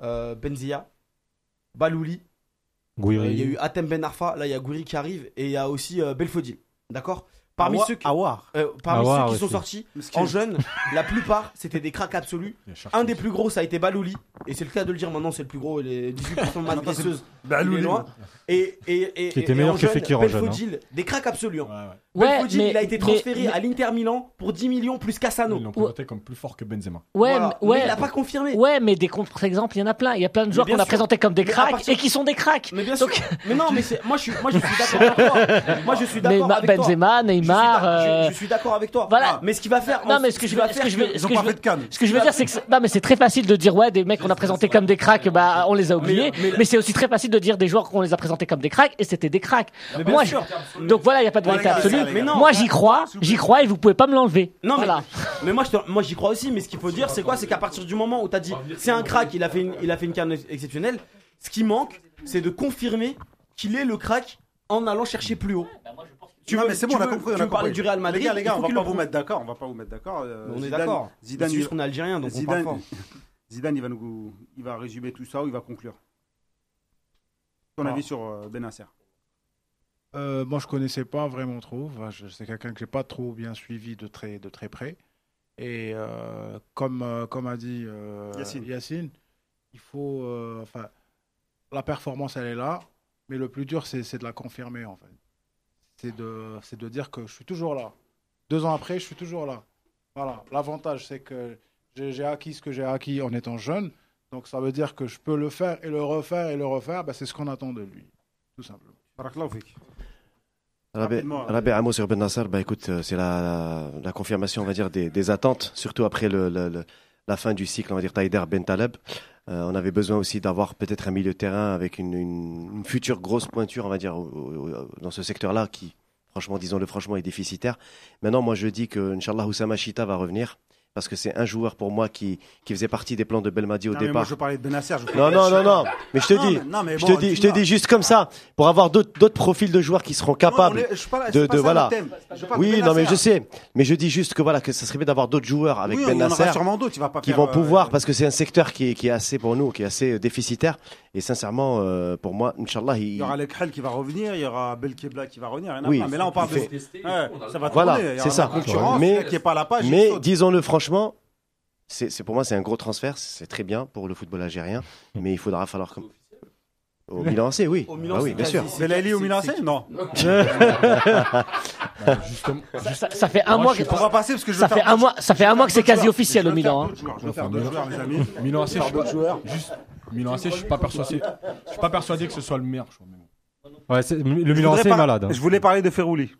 Benzia, Balouli, Gouiri. il y a eu Atem Ben Arfa, là, il y a Gouiri qui arrive, et il y a aussi Belfodil. D'accord? Parmi Awa- ceux qui, Awar. euh, parmi Awar ceux qui sont sortis, en jeunes, la plupart, c'était des cracks absolus. Un des plus gros, ça a été Balouli. Et c'est le cas de le dire maintenant, c'est le plus gros. Il est 18% de masse graisseuse. Balouli. Et, et, et, Qui était meilleur que jeune, Fekir en jeune, Belfodil, des cracks absolus. hein. Ouais, ouais. Ouais, Belfodil, mais- il a été transféré mais- à l'Inter Milan pour 10 millions plus Cassano. Ils l'ont présenté comme plus fort que Benzema. Ouais, Voilà. mais- ouais. Mais il pas confirmé. Ouais, mais des contre-exemples, il y en a plein. Il y a plein de joueurs qu'on a présentés comme des cracks partir- et qui sont des cracks. Mais bien sûr. Donc- Mais non, mais c'est- moi je suis, moi je suis d'accord avec toi. Moi je suis d'accord avec toi. Benzema, Je suis Neymar. euh, Je, suis d'accord avec toi. Voilà. Mais ce qu'il va faire. Non, mais ce que je veux, ce que faire je veux, dire, c'est que c'est- non, mais c'est très facile de dire ouais, des mecs qu'on a présentés comme des cracks, bah on les a oubliés. mais- Mais, c'est aussi très facile de dire des joueurs qu'on les a présentés comme des cracks et c'était des cracks. Mais bien Moi, donc voilà, il y a pas de Ouais, vérité absolue. Les gars. Moi, j'y crois, j'y crois et vous pouvez pas me l'enlever. Non mais, voilà. mais moi, je te- moi j'y crois aussi, mais ce qu'il faut dire c'est quoi? C'est qu'à partir du moment où t'as dit c'est un crack, il a fait une, il a fait une exceptionnelle, ce qui manque c'est de confirmer qu'il est le crack en allant chercher plus haut. Tu non, veux- mais c'est tu bon, on a veux- compris. on Tu a veux parler compris. du Real Madrid Les gars, les gars, on va pas vous mettre d'accord. On va pas vous mettre d'accord. Euh, On est d'accord. Zidane, juste qu'on est algérien donc on Zidane. Zidane, il va nous, il va résumer tout ça ou il va conclure. Ton Ah. avis sur euh, Benasser Euh, moi, je connaissais pas vraiment trop. Enfin, c'est quelqu'un que j'ai pas trop bien suivi de très, de très près. Et euh, comme, euh, comme a dit euh, Yacine. Yacine, il faut, euh, enfin, la performance, elle est là, mais le plus dur, c'est c'est de la confirmer en fait. C'est de, c'est de dire que je suis toujours là. Deux ans après, je suis toujours là. Voilà. L'avantage, c'est que j'ai j'ai acquis ce que j'ai acquis en étant jeune. Donc, ça veut dire que je peux le faire et le refaire et le refaire. Ben, c'est ce qu'on attend de lui, tout simplement. Un mot sur Ben Nasser. Bah écoute, euh, c'est la, la, confirmation, on va dire, des, des attentes, surtout après le, le- le- la fin du cycle, on va dire, Taider Ben Taleb. Euh, on avait besoin aussi d'avoir peut-être un milieu de terrain avec une, une, une future grosse pointure, on va dire, au- au- au- dans ce secteur-là qui, franchement, disons-le franchement, est déficitaire. Maintenant, moi, je dis que, Inch'Allah, Oussama Chita va revenir. Parce que c'est un joueur pour moi qui, qui faisait partie des plans de Belmadi au Non, mais départ. Moi, je parlais de Benasser. je Non, non, non, non. Mais je te Non, dis, mais- non, mais je te dis, je te dis juste comme ça, pour avoir d'autres profils de joueurs qui seront capables. est- je suis pas là- de- de- voilà. le thème. Je parle de Oui, non, mais Benasser. je sais. Mais je dis juste que voilà, que ça serait bien d'avoir d'autres joueurs avec Oui, Ben il y en aura Nasser sûrement d'autres. Il va pas qui faire, vont euh, pouvoir, parce que c'est un secteur qui est, qui est assez pour nous, qui est assez euh, déficitaire. Et sincèrement, euh, pour moi, Inch'Allah, Il il. y aura Lekhel qui va revenir, il y aura Belkebla qui va revenir. Oui, mais là, on parle de. ça va Voilà, c'est ça. Mais- celui qui est pas à la page. il Mais disons-le franchement, c'est c'est- pour moi, c'est un gros transfert. C'est très bien pour le football algérien. Mais il faudra falloir. comme- Au Milan AC, oui. Au Milan, Bah oui, c'est bien sûr. quasi- Belali au c'est- Milan c'est- AC Non. Bah, justement, Ça, fait un mois que On va passer parce que je ça fait un mois, ça fait un mois que c'est quasi officiel au Milan. hein. Je veux faire Milan- joueurs, les amis. Milan AC, je suis pas, joueurs. juste, Milan AC, je suis pas persuadé, je suis pas persuadé que ce soit le meilleur. Ouais, c'est- le Je Milan AC est malade. hein. Je voulais parler de Ferrouli.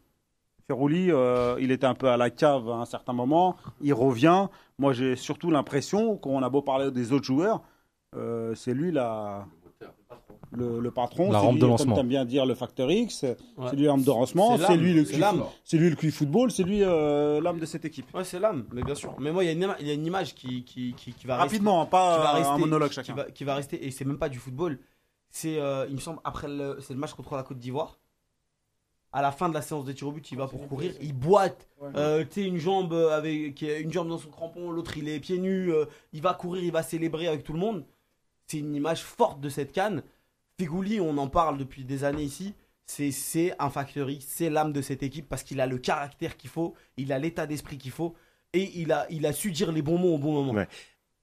Ferrouli, euh, il était un peu à la cave à un certain moment. Il revient. Moi, j'ai surtout l'impression qu'on a beau parler des autres joueurs, euh, c'est lui la. le, le patron. La c'est rampe lui, de Comme lancement. t'aimes bien dire, le facteur X. Ouais. C'est lui l'âme de lancement. C'est lui le c'est lui le QI football. C'est lui euh, l'âme de cette équipe. Ouais, c'est l'âme, mais bien sûr. Mais moi, il y, a une ima- il y a une image qui, qui, qui, qui va Rapidement, rester, pas qui va euh, rester, un monologue qui chacun. va, qui va rester, et c'est même pas du football. C'est, euh, il me semble, après le, c'est le match contre la Côte d'Ivoire. À la fin de la séance de tir au but, il va pour courir, il boite. Euh, tu sais, une jambe avec une jambe dans son crampon, l'autre il est pieds nus. euh, il va courir, il va célébrer avec tout le monde. C'est une image forte de cette canne. Figouli, on en parle depuis des années ici. C'est, c'est un factory, c'est l'âme de cette équipe parce qu'il a le caractère qu'il faut, il a l'état d'esprit qu'il faut et il a, il a su dire les bons mots au bon moment. Ouais.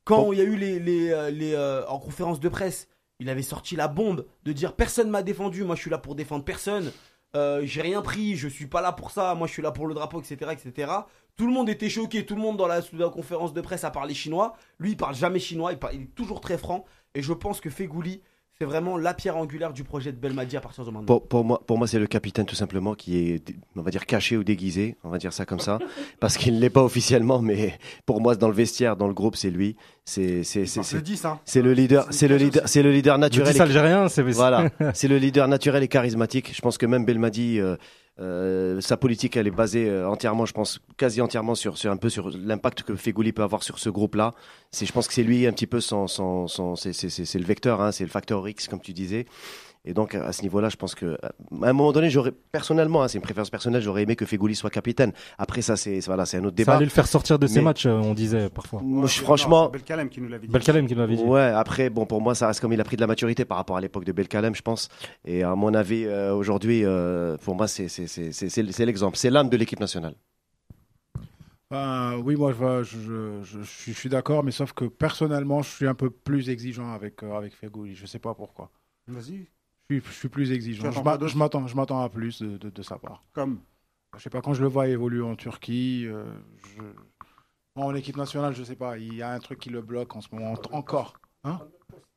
Quand Bon. il y a eu les, les, les, euh, en conférence de presse, il avait sorti la bombe de dire personne m'a défendu, moi je suis là pour défendre personne, euh, j'ai rien pris, je suis pas là pour ça, moi je suis là pour le drapeau, etc., etc. Tout le monde était choqué, tout le monde dans la, conférence de presse a parlé chinois. Lui il parle jamais chinois, il, parle- il est toujours très franc et je pense que Fegouli c'est vraiment la pierre angulaire du projet de Belmadi à partir de maintenant. Pour, pour moi, pour moi c'est le capitaine tout simplement qui est, on va dire, caché ou déguisé, on va dire ça comme ça, parce qu'il ne l'est pas officiellement, mais pour moi, dans le vestiaire, dans le groupe, c'est lui. C'est, c'est, c'est, Le c'est, 10, c'est le leader, c'est le leader, c'est le leader Le naturel. 10 et- algérien, c'est Voilà, c'est le leader naturel et charismatique. Je pense que même Belmadi, euh, euh, sa politique, elle est basée euh, entièrement, je pense, quasi entièrement sur, sur un peu sur l'impact que Fegouli peut avoir sur ce groupe-là. C'est, je pense que c'est lui un petit peu son, son, son c'est, c'est, c'est, le vecteur, hein, c'est le facteur X, comme tu disais. Et donc à ce niveau-là, je pense que à un moment donné, j'aurais personnellement, hein, c'est une préférence personnelle, j'aurais aimé que Fegouli soit capitaine. Après ça, c'est voilà, c'est un autre Ça débat. allait le faire sortir de ses matchs, euh, on disait parfois. Franchement, c'est Belkalem qui nous l'avait dit. Belkalem qui l'avait dit. Ouais, après, bon, pour moi, ça reste comme il a pris de la maturité par rapport à l'époque de Belkalem, je pense. Et à mon avis, euh, aujourd'hui, euh, pour moi, c'est c'est- c'est- c'est- l'exemple. C'est l'âme de l'équipe nationale. Ben, oui, moi, je, je, je- je suis, je suis d'accord, mais sauf que personnellement, je suis un peu plus exigeant avec, euh, avec Fegouli. Je sais pas pourquoi. Vas-y. Je suis, je suis plus exigeant. Je m'attends, je m'attends à plus de, de, de sa part. Comme. Je sais pas, quand je le vois évoluer en Turquie, euh, je... En équipe nationale, je sais pas, il y a un truc qui le bloque en ce moment, en- encore. Hein?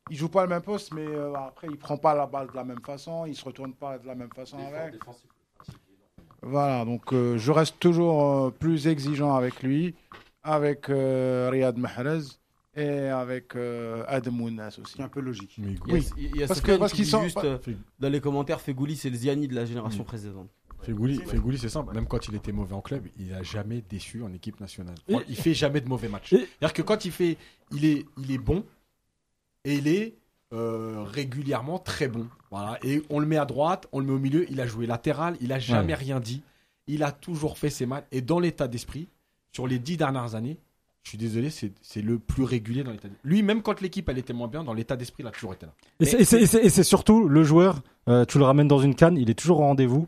Il joue pas le même poste, mais euh, après, il prend pas la balle de la même façon, il se retourne pas de la même façon avec. Voilà, donc euh, je reste toujours euh, plus exigeant avec lui, avec euh, Riyad Mahrez et avec euh, Adam Mounas aussi. C'est un peu logique. Mais Il y a, Oui. il y a Parce que- parce qu'ils sont- juste euh, dans les commentaires Fegouli c'est le Ziani de la génération Mm. précédente. Fegouli, Fegouli, c'est simple. Même quand il était mauvais en club, il a jamais déçu en équipe nationale. Il fait jamais de mauvais matchs. Et- C'est-à-dire que quand il fait, il est, il est bon et il est euh, régulièrement très bon. Voilà. Et on le met à droite, on le met au milieu. Il a joué latéral, il a jamais Ouais. rien dit. Il a toujours fait ses matchs. Et dans l'état d'esprit, sur les dix dernières années, je suis désolé, c'est c'est le plus régulier dans l'état d'esprit. Lui, même quand l'équipe elle était moins bien, dans l'état d'esprit, il a toujours été là. Et c'est- surtout le joueur, euh, tu le ramènes dans une canne, il est toujours au rendez-vous.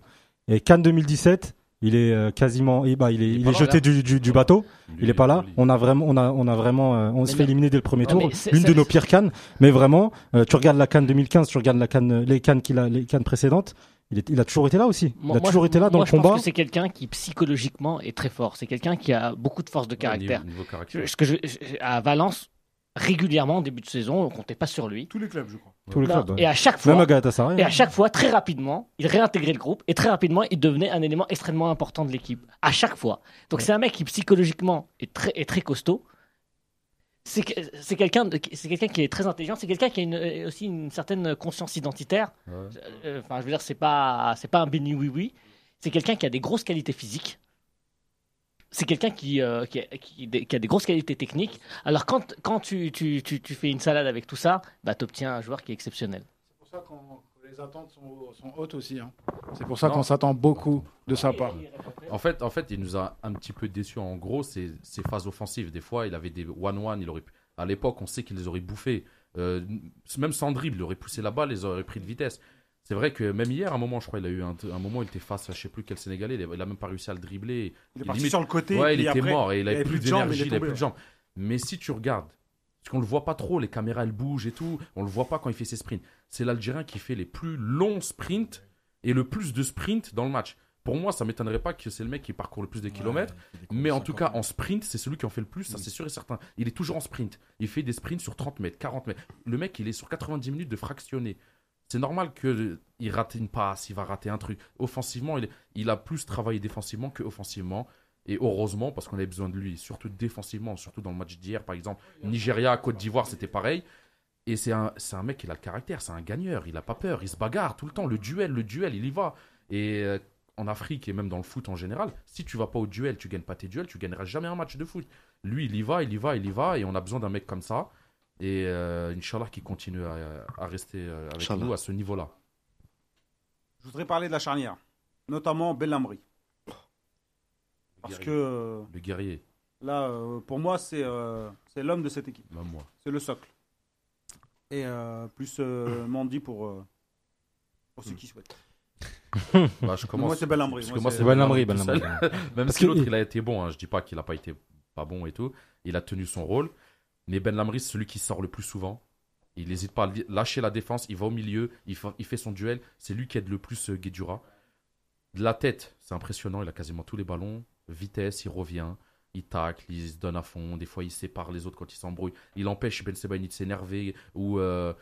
Et Cannes 2017, il est euh, quasiment, eh ben, il est, Il est il jeté du, du, du bateau. Il est pas là. On a vraiment, on a, on a vraiment, euh, on se fait éliminer dès le premier Non, tour. L'une de nos pires cannes. Mais vraiment, euh, tu regardes la canne 2015, tu regardes la canne, les cannes qu'il a, les cannes précédentes. Il, est, il a toujours été là aussi. Il a toujours été là dans moi, le je pense combat. que c'est quelqu'un qui psychologiquement est très fort. C'est quelqu'un qui a beaucoup de force de caractère. Niveau, niveau caractère. Je- ce que je- je- à Valence, régulièrement, en début de saison, on comptait pas sur lui. Tous les clubs, je crois. Tous les Non, clubs. ouais. Et à chaque Même fois, à Galatasaray. et à hein. chaque fois, très rapidement, il réintégrait le groupe et très rapidement, il devenait un élément extrêmement important de l'équipe. À chaque fois. Donc c'est un mec qui psychologiquement est très, est très costaud. C'est que- c'est quelqu'un c'est quelqu'un qui est très intelligent. C'est quelqu'un qui a une- euh, aussi une certaine conscience identitaire. Ouais. Euh, Enfin, je veux dire, c'est pas c'est pas un béni oui oui. C'est quelqu'un qui a des grosses qualités physiques. C'est quelqu'un qui, euh, qui, a, qui- qui a des grosses qualités techniques. Alors quand, quand tu, tu, tu, tu fais une salade avec tout ça, bah, tu obtiens un joueur qui est exceptionnel. C'est pour ça qu'on- que les attentes sont, sont hautes aussi. hein. C'est pour ça qu'on s'attend beaucoup de sa part. En fait, en fait, il nous a un petit peu déçus. En gros, ses, ses phases offensives. Des fois, il avait des one-one. Il aurait pu- À l'époque, on sait qu'il les aurait bouffés. Euh, même sans dribble, il aurait poussé la balle, il les aurait pris de vitesse. C'est vrai que même hier, à un moment, je crois, il a eu un, un moment, il était face à je sais plus quel Sénégalais. Il a, il a même pas réussi à le dribbler. Il est parti limite- sur le côté. ouais, il était après, mort et il avait plus de jambes, d'énergie, il il avait plus de jambes. Mais si tu regardes, parce qu'on le voit pas trop, les caméras elles bougent et tout, on le voit pas quand il fait ses sprints. C'est l'Algérien qui fait les plus longs sprints et le plus de sprints dans le match. Pour moi, ça m'étonnerait pas que c'est le mec qui parcourt le plus de kilomètres. Mais en tout cas, en sprint, c'est celui qui en fait le plus, ça c'est sûr et certain. Il est toujours en sprint. Il fait des sprints sur 30 mètres, 40 mètres. Le mec, il est sur 90 minutes de fractionné. C'est normal qu'il rate une passe, il va rater un truc. Offensivement, il, il a plus travaillé défensivement que offensivement. Et heureusement, parce qu'on avait besoin de lui, surtout défensivement, surtout dans le match d'hier, par exemple. Nigeria, Côte d'Ivoire, c'était pareil. Et c'est un, c'est un mec qui a le caractère, c'est un gagneur, il a pas peur, il se bagarre tout le temps. Le duel, le duel, il y va. Et euh, en Afrique et même dans le foot en général, si tu vas pas au duel, tu gagnes pas tes duels, tu gagneras jamais un match de foot. Lui, il y va, il y va, il y va, et on a besoin d'un mec comme ça. Et euh, Inch'Allah qui continue à, à rester euh, avec Inch'Allah. nous à ce niveau-là. Je voudrais parler de la charnière, notamment Bellamri. Parce guerrier. que euh, Le guerrier, là, euh, pour moi, c'est euh, c'est l'homme de cette équipe. même moi. C'est le socle. Et euh, plus euh, Mandy pour, euh, pour ceux qui souhaitent. Bah, je commence. Moi, c'est Bellamri. Parce que moi, c'est. Même Parce si l'autre, il a été bon. Hein. Je dis pas qu'il a pas été pas bon et tout. Il a tenu son rôle. Mais Ben Lamry, c'est celui qui sort le plus souvent. Il n'hésite pas à lâcher la défense. Il va au milieu. Il, fa- il fait son duel. C'est lui qui aide le plus euh, Guedjura. De la tête, c'est impressionnant. Il a quasiment tous les ballons. Vitesse, il revient. Il tacle, il se donne à fond. Des fois, il sépare les autres quand ils s'embrouillent. Il empêche Ben Sebaini de s'énerver. Ou euh,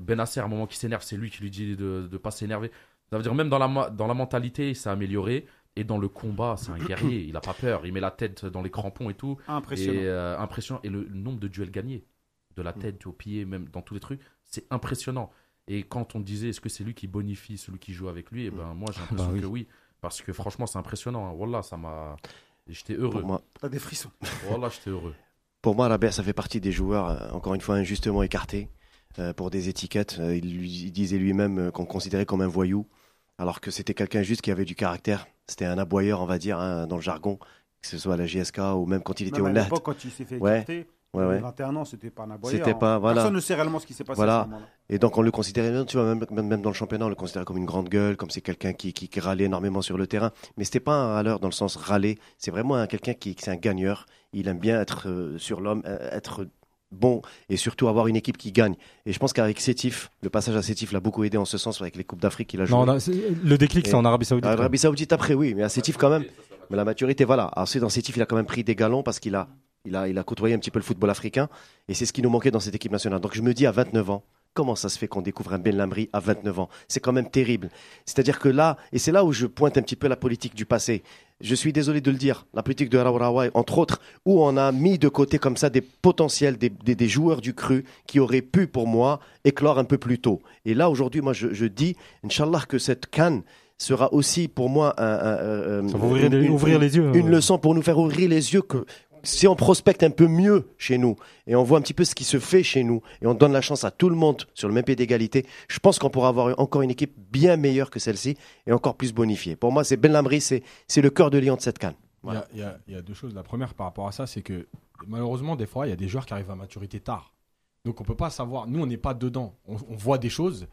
Benasser, à un moment qui s'énerve, c'est lui qui lui dit de ne pas s'énerver. Ça veut dire, même dans la, dans la mentalité, ça a amélioré. Et dans le combat, c'est un guerrier. Il a pas peur. Il met la tête dans les crampons et tout. Impressionnant. Et euh, impressionnant. Et le nombre de duels gagnés, de la tête au pied, même dans tous les trucs, c'est impressionnant. Et quand on disait est-ce que c'est lui qui bonifie celui qui joue avec lui, et ben moi j'ai l'impression Bah oui. que oui. Parce que franchement, c'est impressionnant. hein. Wallah, ça m'a. J'étais heureux. Pour moi, T'as des frissons. Wallah, j'étais heureux. Pour moi, Rabia, ça fait partie des joueurs, euh, encore une fois, injustement écartés euh, pour des étiquettes. Euh, il, lui- il disait lui-même qu'on le considérait comme un voyou, alors que c'était quelqu'un juste qui avait du caractère. C'était un aboyeur, on va dire, hein, dans le jargon, que ce soit à la GSK ou même quand il était Même au à NAT. l'époque, quand il s'est fait Ouais. écarter, Ouais, ouais. avait 21 ans, c'était pas un aboyeur. C'était pas- voilà. Personne ne sait réellement ce qui s'est passé Voilà. à ce moment-là. Et donc on le considérait même, tu vois, même, même, dans le championnat, on le considérait comme une grande gueule, comme c'est quelqu'un qui, qui, qui râlait énormément sur le terrain. Mais c'était pas un râleur dans le sens râler. C'est vraiment un- quelqu'un qui, qui c'est un gagneur. Il aime bien être euh, sur l'homme, euh, être bon et surtout avoir une équipe qui gagne. Et je pense qu'avec Sétif, le passage à Sétif l'a beaucoup aidé en ce sens avec les coupes d'Afrique qu'il a joué. Non, c'est- le déclic, c'est en Arabie Saoudite. Arabie Saoudite après, oui, mais à Sétif quand même. Mais la maturité, voilà. Ensuite, dans Sétif, il a quand même pris des galons parce qu'il a, il a, il a côtoyé un petit peu le football africain. Et c'est ce qui nous manquait dans cette équipe nationale. Donc je me dis, à 29 ans, comment ça se fait qu'on découvre un Ben Lamri à 29 ans? C'est quand même terrible. C'est-à-dire que là, et c'est là où je pointe un petit peu la politique du passé. Je suis désolé de le dire, la politique de Raourawa, entre autres, où on a mis de côté comme ça des potentiels, des, des- des joueurs du cru qui auraient pu, pour moi, éclore un peu plus tôt. Et là, aujourd'hui, moi, je, je dis, Inch'Allah, que cette canne sera aussi pour moi un, un- un- Ça va ouvrir les- ouvrir les yeux, Une euh. leçon pour nous faire ouvrir les yeux que si on prospecte un peu mieux chez nous et on voit un petit peu ce qui se fait chez nous et on donne la chance à tout le monde sur le même pied d'égalité, je pense qu'on pourra avoir encore une équipe bien meilleure que celle-ci et encore plus bonifiée. Pour moi, c'est Ben Lamri, c'est le cœur de lion de cette canne. Il y a- deux choses. La première par rapport à ça, c'est que malheureusement, des fois, il y a des joueurs qui arrivent à maturité tard. Donc on peut pas savoir. Nous, on n'est pas dedans. On, on voit des choses,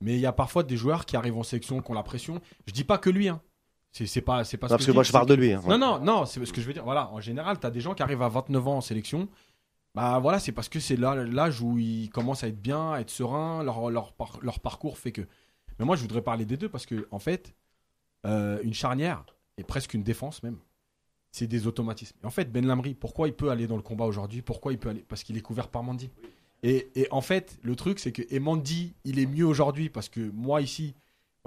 mais il y a parfois des joueurs qui arrivent en sélection, qui ont la pression. Je dis pas que lui. Hein. C'est pas, c'est pas. ce parce que moi, je parle de lui. hein. non, non, non, c'est ce que je veux dire. Voilà, en général, tu as des gens qui arrivent à 29 ans en sélection. Bah voilà, c'est parce que c'est là l'âge où ils commencent à être bien, à être sereins, leur, leur, par- leur parcours fait que. Mais moi, je voudrais parler des deux parce que, en fait, euh, une charnière et presque une défense même, c'est des automatismes. Et en fait, Ben Lamri, pourquoi il peut aller dans le combat aujourd'hui? Pourquoi il peut aller? Parce qu'il est couvert par Mandy. Et, et en fait, le truc, c'est que et Mandy, il est mieux aujourd'hui parce que moi ici,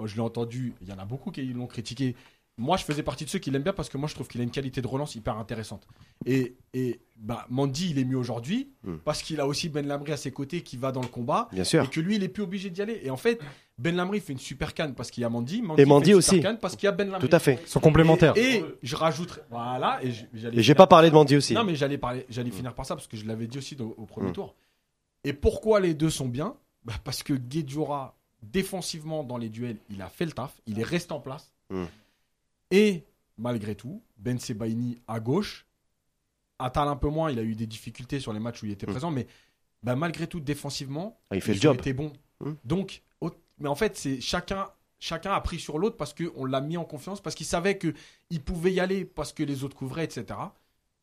je l'ai entendu, il y en a beaucoup qui l'ont critiqué. Moi, je faisais partie de ceux qui l'aiment bien parce que moi, je trouve qu'il a une qualité de relance hyper intéressante. Et, et bah, Mandy, il est mieux aujourd'hui Hmm. parce qu'il a aussi Ben Lamri à ses côtés qui va dans le combat Bien et sûr. que lui, il est plus obligé d'y aller. Et en fait, Ben Lamri fait une super canne parce qu'il y a Mandy. Et fait Mandy une super aussi. parce qu'il y a Ben Lamri. Tout à fait. Ils sont complémentaires. Et, et je rajouterai. Voilà. Et Et j'ai pas parlé de Mandy aussi. Non, mais j'allais parler, j'allais finir par ça parce que je l'avais dit aussi au, au premier Mm. tour. Et pourquoi les deux sont bien? Bah, Parce que Guedjura, défensivement dans les duels, il a fait le taf, il est resté en place. Et malgré tout, Ben Sebaini à gauche, Attal un peu moins, il a eu des difficultés sur les matchs où il était Mm. présent, mais bah, malgré tout, défensivement, Ah, il fait le job. été bons. Mm. Donc, mais en fait, c'est chacun. Chacun a pris sur l'autre parce qu'on l'a mis en confiance, parce qu'il savait qu'il pouvait y aller, parce que les autres couvraient, etc.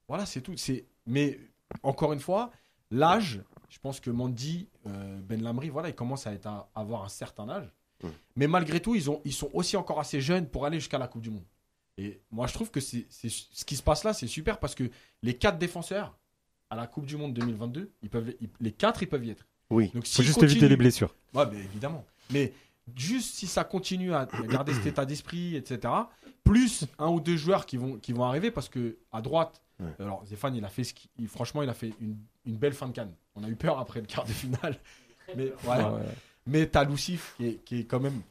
Voilà, c'est tout. C'est... Mais encore une fois, l'âge, je pense que Mandy, euh, Ben Lamri, voilà, il commence à, être à avoir un certain âge. Mm. Mais malgré tout, ils, ont, ils sont aussi encore assez jeunes pour aller jusqu'à la Coupe du Monde. Et moi, je trouve que c'est, ce qui se passe là, c'est super parce que les quatre défenseurs à la Coupe du Monde 2022, ils peuvent, ils- les quatre, ils peuvent y être. Oui. Donc, Faut juste éviter les blessures. Ouais, mais évidemment. Mais juste si ça continue à garder cet état d'esprit, etc., plus un ou deux joueurs qui vont, qui vont arriver, parce que à droite, Ouais. alors Zéphane, il a fait ce il- franchement, il a fait une, une belle fin de canne. On a eu peur après le quart de finale. Mais, ouais. Mais t'as Lucif qui est, qui est quand même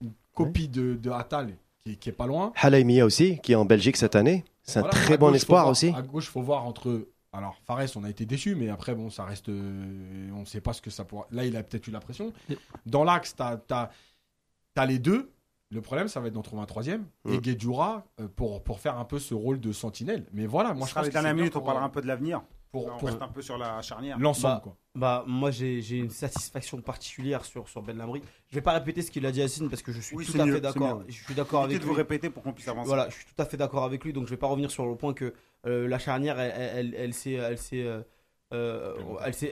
une copie de, de Attal qui, est- qui est pas loin. Halaimia aussi, qui est en Belgique cette année. C'est un Voilà, très bon gauche, espoir voir- aussi. À gauche, faut voir entre. Alors, Fares, on a été déçu, mais après, bon, ça reste. euh, on sait pas ce que ça pourra. Là, il a peut-être eu la pression. Dans l'axe, t'as as, les deux. Le problème, ça va être d'en trouver un troisième. Mm. Et Guedjura euh, pour, pour faire un peu ce rôle de sentinelle. Mais voilà, moi, je je pense que bien minutes, on pour, parlera euh, un peu de l'avenir. pour, On pour reste un peu sur la charnière. l'ensemble, Bah, quoi. Bah, moi, j'ai une satisfaction particulière sur, sur Ben Lamry. Je vais pas répéter ce qu'il a dit à Yacine parce que je suis Oui, tout à mieux, fait d'accord. Je suis d'accord avec de vous lui. répéter pour qu'on puisse avancer. Voilà, je suis tout à fait d'accord avec lui, donc je vais pas revenir sur le point que euh, la charnière, elle, elle, elle, elle s'est, elle euh, euh,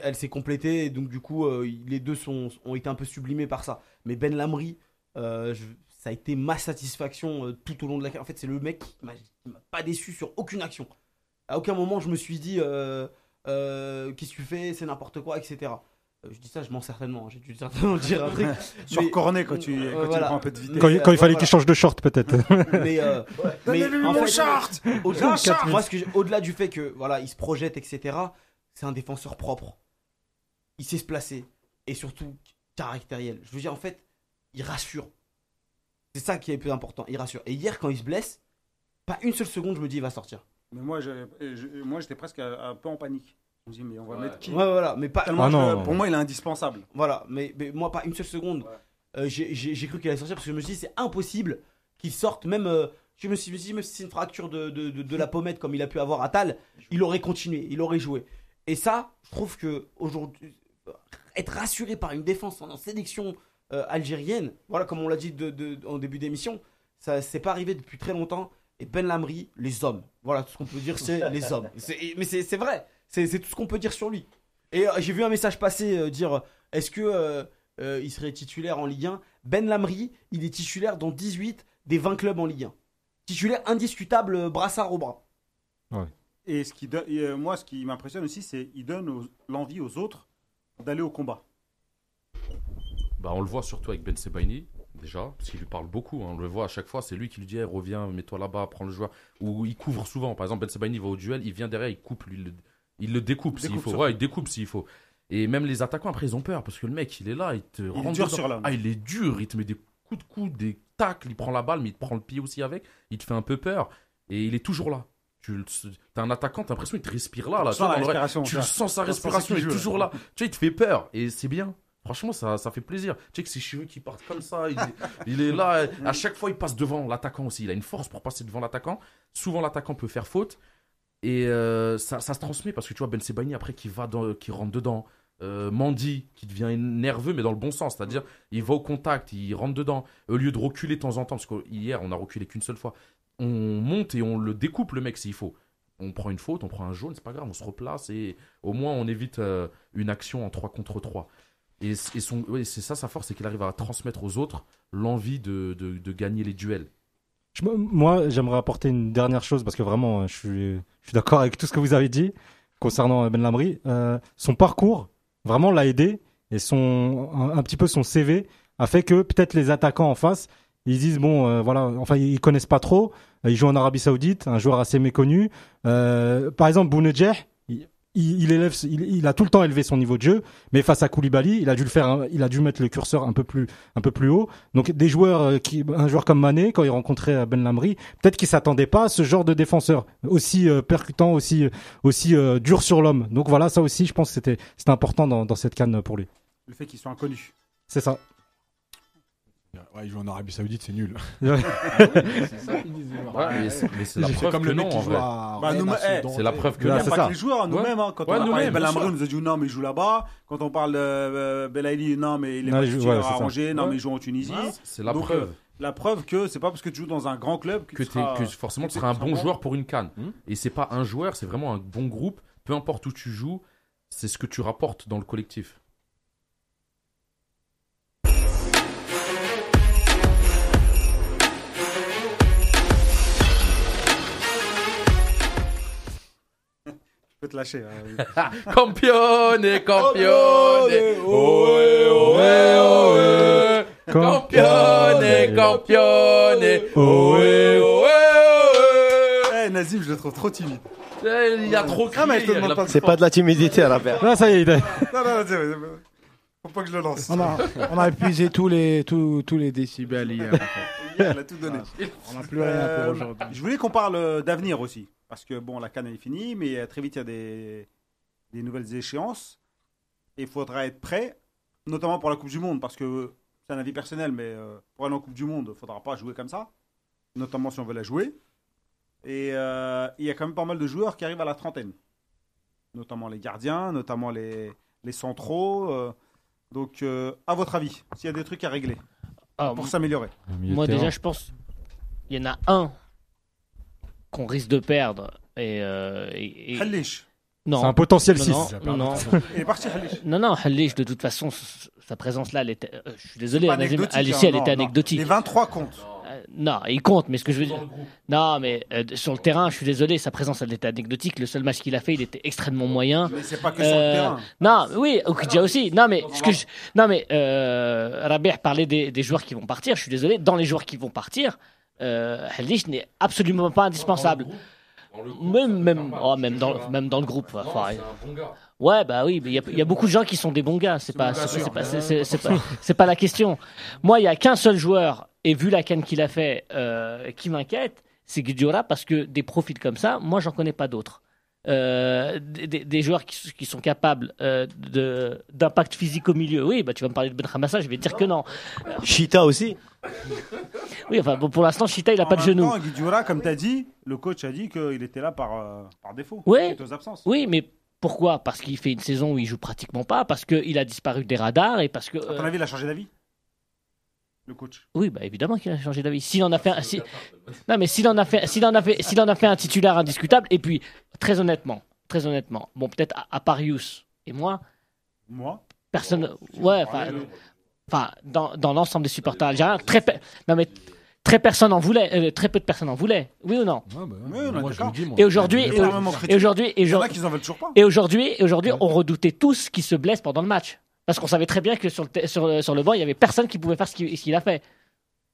elle s'est, complétée, et donc du coup, euh, les deux sont, ont été un peu sublimés par ça. Mais Ben Lamry, je- ça a été ma satisfaction tout au long de la carrière. En fait, c'est le mec qui m'a, qui m'a pas déçu sur aucune action. À aucun moment, je me suis dit, euh, euh, qu'est-ce que tu fais, c'est n'importe quoi, etc. Euh, je dis ça, je mens certainement. hein. J'ai dû certainement dire un truc. Sur Mais- Cornet, quand tu, Euh, quand tu voilà. prends un peu de vitesse. Quand, il- quand il fallait voilà. qu'il change de short, peut-être. Mais, euh, mais Donnez-lui en mon fait, short au-delà du fait que voilà, il se projette, etc. C'est un défenseur propre. Il sait se placer et surtout caractériel. Je veux dire, en fait, il rassure. C'est ça qui est le plus important. Il rassure. Et hier, quand il se blesse, pas une seule seconde, je me dis, il va sortir. Mais moi, je- je- moi, j'étais presque un peu en panique. Je me dis, mais on va Ouais. mettre qui Ouais, voilà. Mais pas. Tellement Ah je- non. Pour moi, il est indispensable. Voilà. Mais, mais moi, pas une seule seconde. Euh, j'ai- cru qu'il allait sortir parce que je me suis dit, c'est impossible qu'il sorte. Même. euh, je me suis dit, même si c'est une fracture de, de, de, de la pommette comme il a pu avoir à Tal, il aurait continué, il aurait joué. Et ça, je trouve que aujourd'hui, être rassuré par une défense en sélection euh, algérienne, voilà, comme on l'a dit de, de- en début d'émission, ça c'est pas arrivé depuis très longtemps. Et Ben Lamri, les hommes. Voilà, tout ce qu'on peut dire, c'est les hommes. Mais c'est vrai, c'est tout ce qu'on peut dire sur lui. Et euh, j'ai vu un message passer euh, dire est-ce que euh, euh, il serait titulaire en Ligue 1 Ben Lamri, il est titulaire dans 18 des 20 clubs en Ligue 1. Titulaire indiscutable, euh, brassard au bras. Et ce qui donne- et, euh, moi, ce qui m'impressionne aussi, c'est qu'il donne l'envie aux autres d'aller au combat. Bah, on le voit surtout avec Ben Sebaini, déjà, parce qu'il lui parle beaucoup. hein. On le voit à chaque fois, c'est lui qui lui dit hey, reviens, mets-toi là-bas, prends le joueur. Ou il couvre souvent. Par exemple, Ben Sebaini va au duel, il vient derrière, il coupe, lui, il le, il le découpe s'il faut. Ouais, il découpe s'il faut. Et même les attaquants, après, ils ont peur, parce que le mec, il est là, il te est rentre dur sur l'homme. Ah, il est dur, il te met des coups de coude, des tacles, il prend la balle, mais il te prend le pied aussi avec, il te fait un peu peur, et il est toujours là. Tu t'as un attaquant, t'as l'impression qu'il te respire là, là. Tu vois, la Tu le sens sa respiration, il est toujours là. Tu vois, il te fait peur, et c'est bien. Franchement, ça, ça fait plaisir. Tu sais que ses cheveux qui partent comme ça, il, il est là. À chaque fois, il passe devant l'attaquant aussi. Il a une force pour passer devant l'attaquant. Souvent, l'attaquant peut faire faute. Et euh, ça, ça se transmet parce que tu vois, Ben Sebaini, après, qui, va dans, qui rentre dedans. Euh, Mandy, qui devient nerveux, mais dans le bon sens. C'est-à-dire, il va au contact, il rentre dedans. Au lieu de reculer de temps en temps, parce qu'hier, on a reculé qu'une seule fois. On monte et on le découpe, le mec, s'il faut. On prend une faute, on prend un jaune, c'est pas grave, on se replace et au moins on évite euh, une action en 3 contre 3. Et, son, ouais, c'est ça sa force, c'est qu'il arrive à transmettre aux autres l'envie de, de, gagner les duels. Moi, j'aimerais apporter une dernière chose parce que vraiment, euh, je suis, d'accord avec tout ce que vous avez dit concernant Ben Lamri. Euh, son parcours vraiment l'a aidé et son un, petit peu son CV a fait que peut-être les attaquants en face ils disent bon euh, voilà enfin ils connaissent pas trop Euh, il joue en Arabie Saoudite un joueur assez méconnu Euh, par exemple Bounedjah il, élève il, il a tout le temps élevé son niveau de jeu mais face à Koulibaly il a dû le faire il a dû mettre le curseur un peu plus un peu plus haut. Donc des joueurs euh, qui un joueur comme Mané quand il rencontrait euh, Ben Lamri peut-être qu'il s'attendait pas à ce genre de défenseur aussi euh, percutant aussi aussi euh, dur sur l'homme. Donc voilà ça aussi je pense que c'était c'était important dans, dans cette canne pour lui. Le fait qu'ils soient inconnus. c'est ça Ouais, il joue en Arabie Saoudite, c'est nul. Ouais. c'est ça qu'ils disent. Ouais, mais c'est- mais c'est la preuve comme que le mec non, qui joue à. C'est la preuve que non. c'est pas que les joueurs, nous-mêmes. hein. Quand Ouais, on a parlé Belhamri, nous a dit non, mais il joue là-bas. Quand on parle de euh, Belaïli, non, mais il est pas à. Angers, non, mais il joue en Tunisie. C'est la Donc, preuve euh, La preuve que c'est pas parce que tu joues dans un grand club que, que, tu seras- que forcément tu seras un bon joueur pour une canne. Hmm. Et c'est pas un joueur, c'est vraiment un bon groupe. Peu importe où tu joues, c'est ce que tu rapportes dans le collectif. Peux te lâcher. hein. Campione, campione, ohé, ohé, ohé. Campione, campione, ohé, ohé, ohé. Eh, Nazim, je le trouve trop timide. Eh, Il a trop crié. Ah, mais je te il demande pas C'est pas de la timidité à la paire. là ça y est il a- Non, non, non, Faut pas que je le lance. On a, on a épuisé tous les, tous, tous les décibels hier. en fait. Hier, il a tout donné. On n'a plus rien Euh, pour aujourd'hui. Je voulais qu'on parle euh, d'avenir aussi. Parce que bon, la canne est finie, mais euh, très vite, il y a des, des nouvelles échéances. Et il faudra être prêt, notamment pour la Coupe du Monde. Parce que c'est un avis personnel, mais euh, pour aller en Coupe du Monde, il ne faudra pas jouer comme ça. Notamment si on veut la jouer. Et euh, il y a quand même pas mal de joueurs qui arrivent à la trentaine. Notamment les gardiens, notamment les, les centraux. euh. donc, euh, à votre avis, s'il y a des trucs à régler Ah, pour s'améliorer Moi, déjà, je pense il y en a un qu'on risque de perdre. Et, euh, et- et- Halish. Non. C'est un potentiel non, 6. Non, non, Il est parti Halish. non, non, Halish, de toute façon, sa présence là, elle était, euh, je suis désolé, Nazim, Alicia, hein, elle non, était non. anecdotique. Les 23 comptes. Euh, non, il compte, mais ce que je veux dire. Non, mais euh, sur le terrain, je suis désolé, sa présence, elle était anecdotique. Le seul match qu'il a fait, il était extrêmement moyen. Mais c'est pas que sur le terrain. Non, oui, Okidja aussi. Non, mais ce que je... non, mais euh, Rabih parlait des, des joueurs qui vont partir. Je suis désolé. Dans les joueurs qui vont partir, euh, n'est absolument pas indispensable. Même, même, oh, même dans, même dans le groupe. enfin, Ouais, bah oui, il y a- il y, a beaucoup de gens qui sont des bons gars. C'est pas, c'est pas, la question. Moi, il y a qu'un seul joueur, et vu la canne qu'il a fait, euh, qui m'inquiète, c'est Guedioura, parce que des profils comme ça, moi, j'en connais pas d'autres. Euh, des, joueurs qui, qui sont capables euh, de- d'impact physique au milieu. Oui, bah tu vas me parler de Ben Hamassa, je vais te dire que non. Chita aussi. Oui, enfin bon, pour l'instant, Chita, il a En pas de genou. temps, Guidioura, comme tu as dit, le coach a dit qu'il était là par, euh, par défaut. Aux absences. Oui, mais pourquoi? Parce qu'il fait une saison où il joue pratiquement pas, parce qu'il a disparu des radars et parce que. À ton avis, il a changé d'avis? Le coach. Oui, bah évidemment qu'il a changé d'avis. S'il en a fait, un, si- non mais s'il en a fait, s'il en a fait, s'il en a fait un titulaire indiscutable. Et puis, très honnêtement, très honnêtement, bon peut-être à, à part Yous et moi, Moi? personne, ouais, enfin, enfin, dans, dans l'ensemble des supporters algériens, très, pe- non mais très personne en voulait, euh, très peu de personnes en voulaient. Oui ou non? Ouais, bah. Oui, on est moi, je d'accord. le dis, moi. Et aujourd'hui, et, énormément et critiqué. aujourd'hui, et aujourd'hui, qui en veulent toujours pas. et aujourd'hui, et aujourd'hui, on redoutait tous qu'il se blesse pendant le match. Parce qu'on savait très bien que sur le, sur, sur le banc, il y avait personne qui pouvait faire ce qu'il a fait.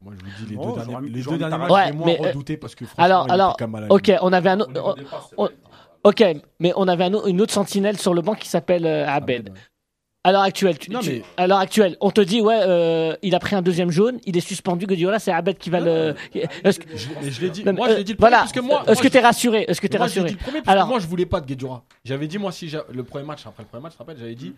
Moi, je vous dis, les Oh, deux derniers, les deux derniers matchs, Ouais, j'ai moins mais, euh, redouté parce que franchement, Alors, il alors, quand même ok, on avait un, autre- on- ok, mais on avait un une autre sentinelle sur le banc qui s'appelle euh, Abed. ouais. À l'heure actuelle, tu- Non, tu- mais- à l'heure actuelle, on te dit ouais, euh, il a pris un deuxième jaune, il est suspendu. Guardiola, c'est Abed qui va le. Est-ce que, Je, mais je l'ai dit. Non, moi, je euh, l'ai dit le voilà. premier, parce que moi. Est-ce que je- t'es rassuré? Est-ce que t'es je rassuré? dit le premier, parce Alors- que moi, je voulais pas de Guedjura. J'avais dit, moi, si le premier match, après le premier match, tu te rappelles, j'avais dit,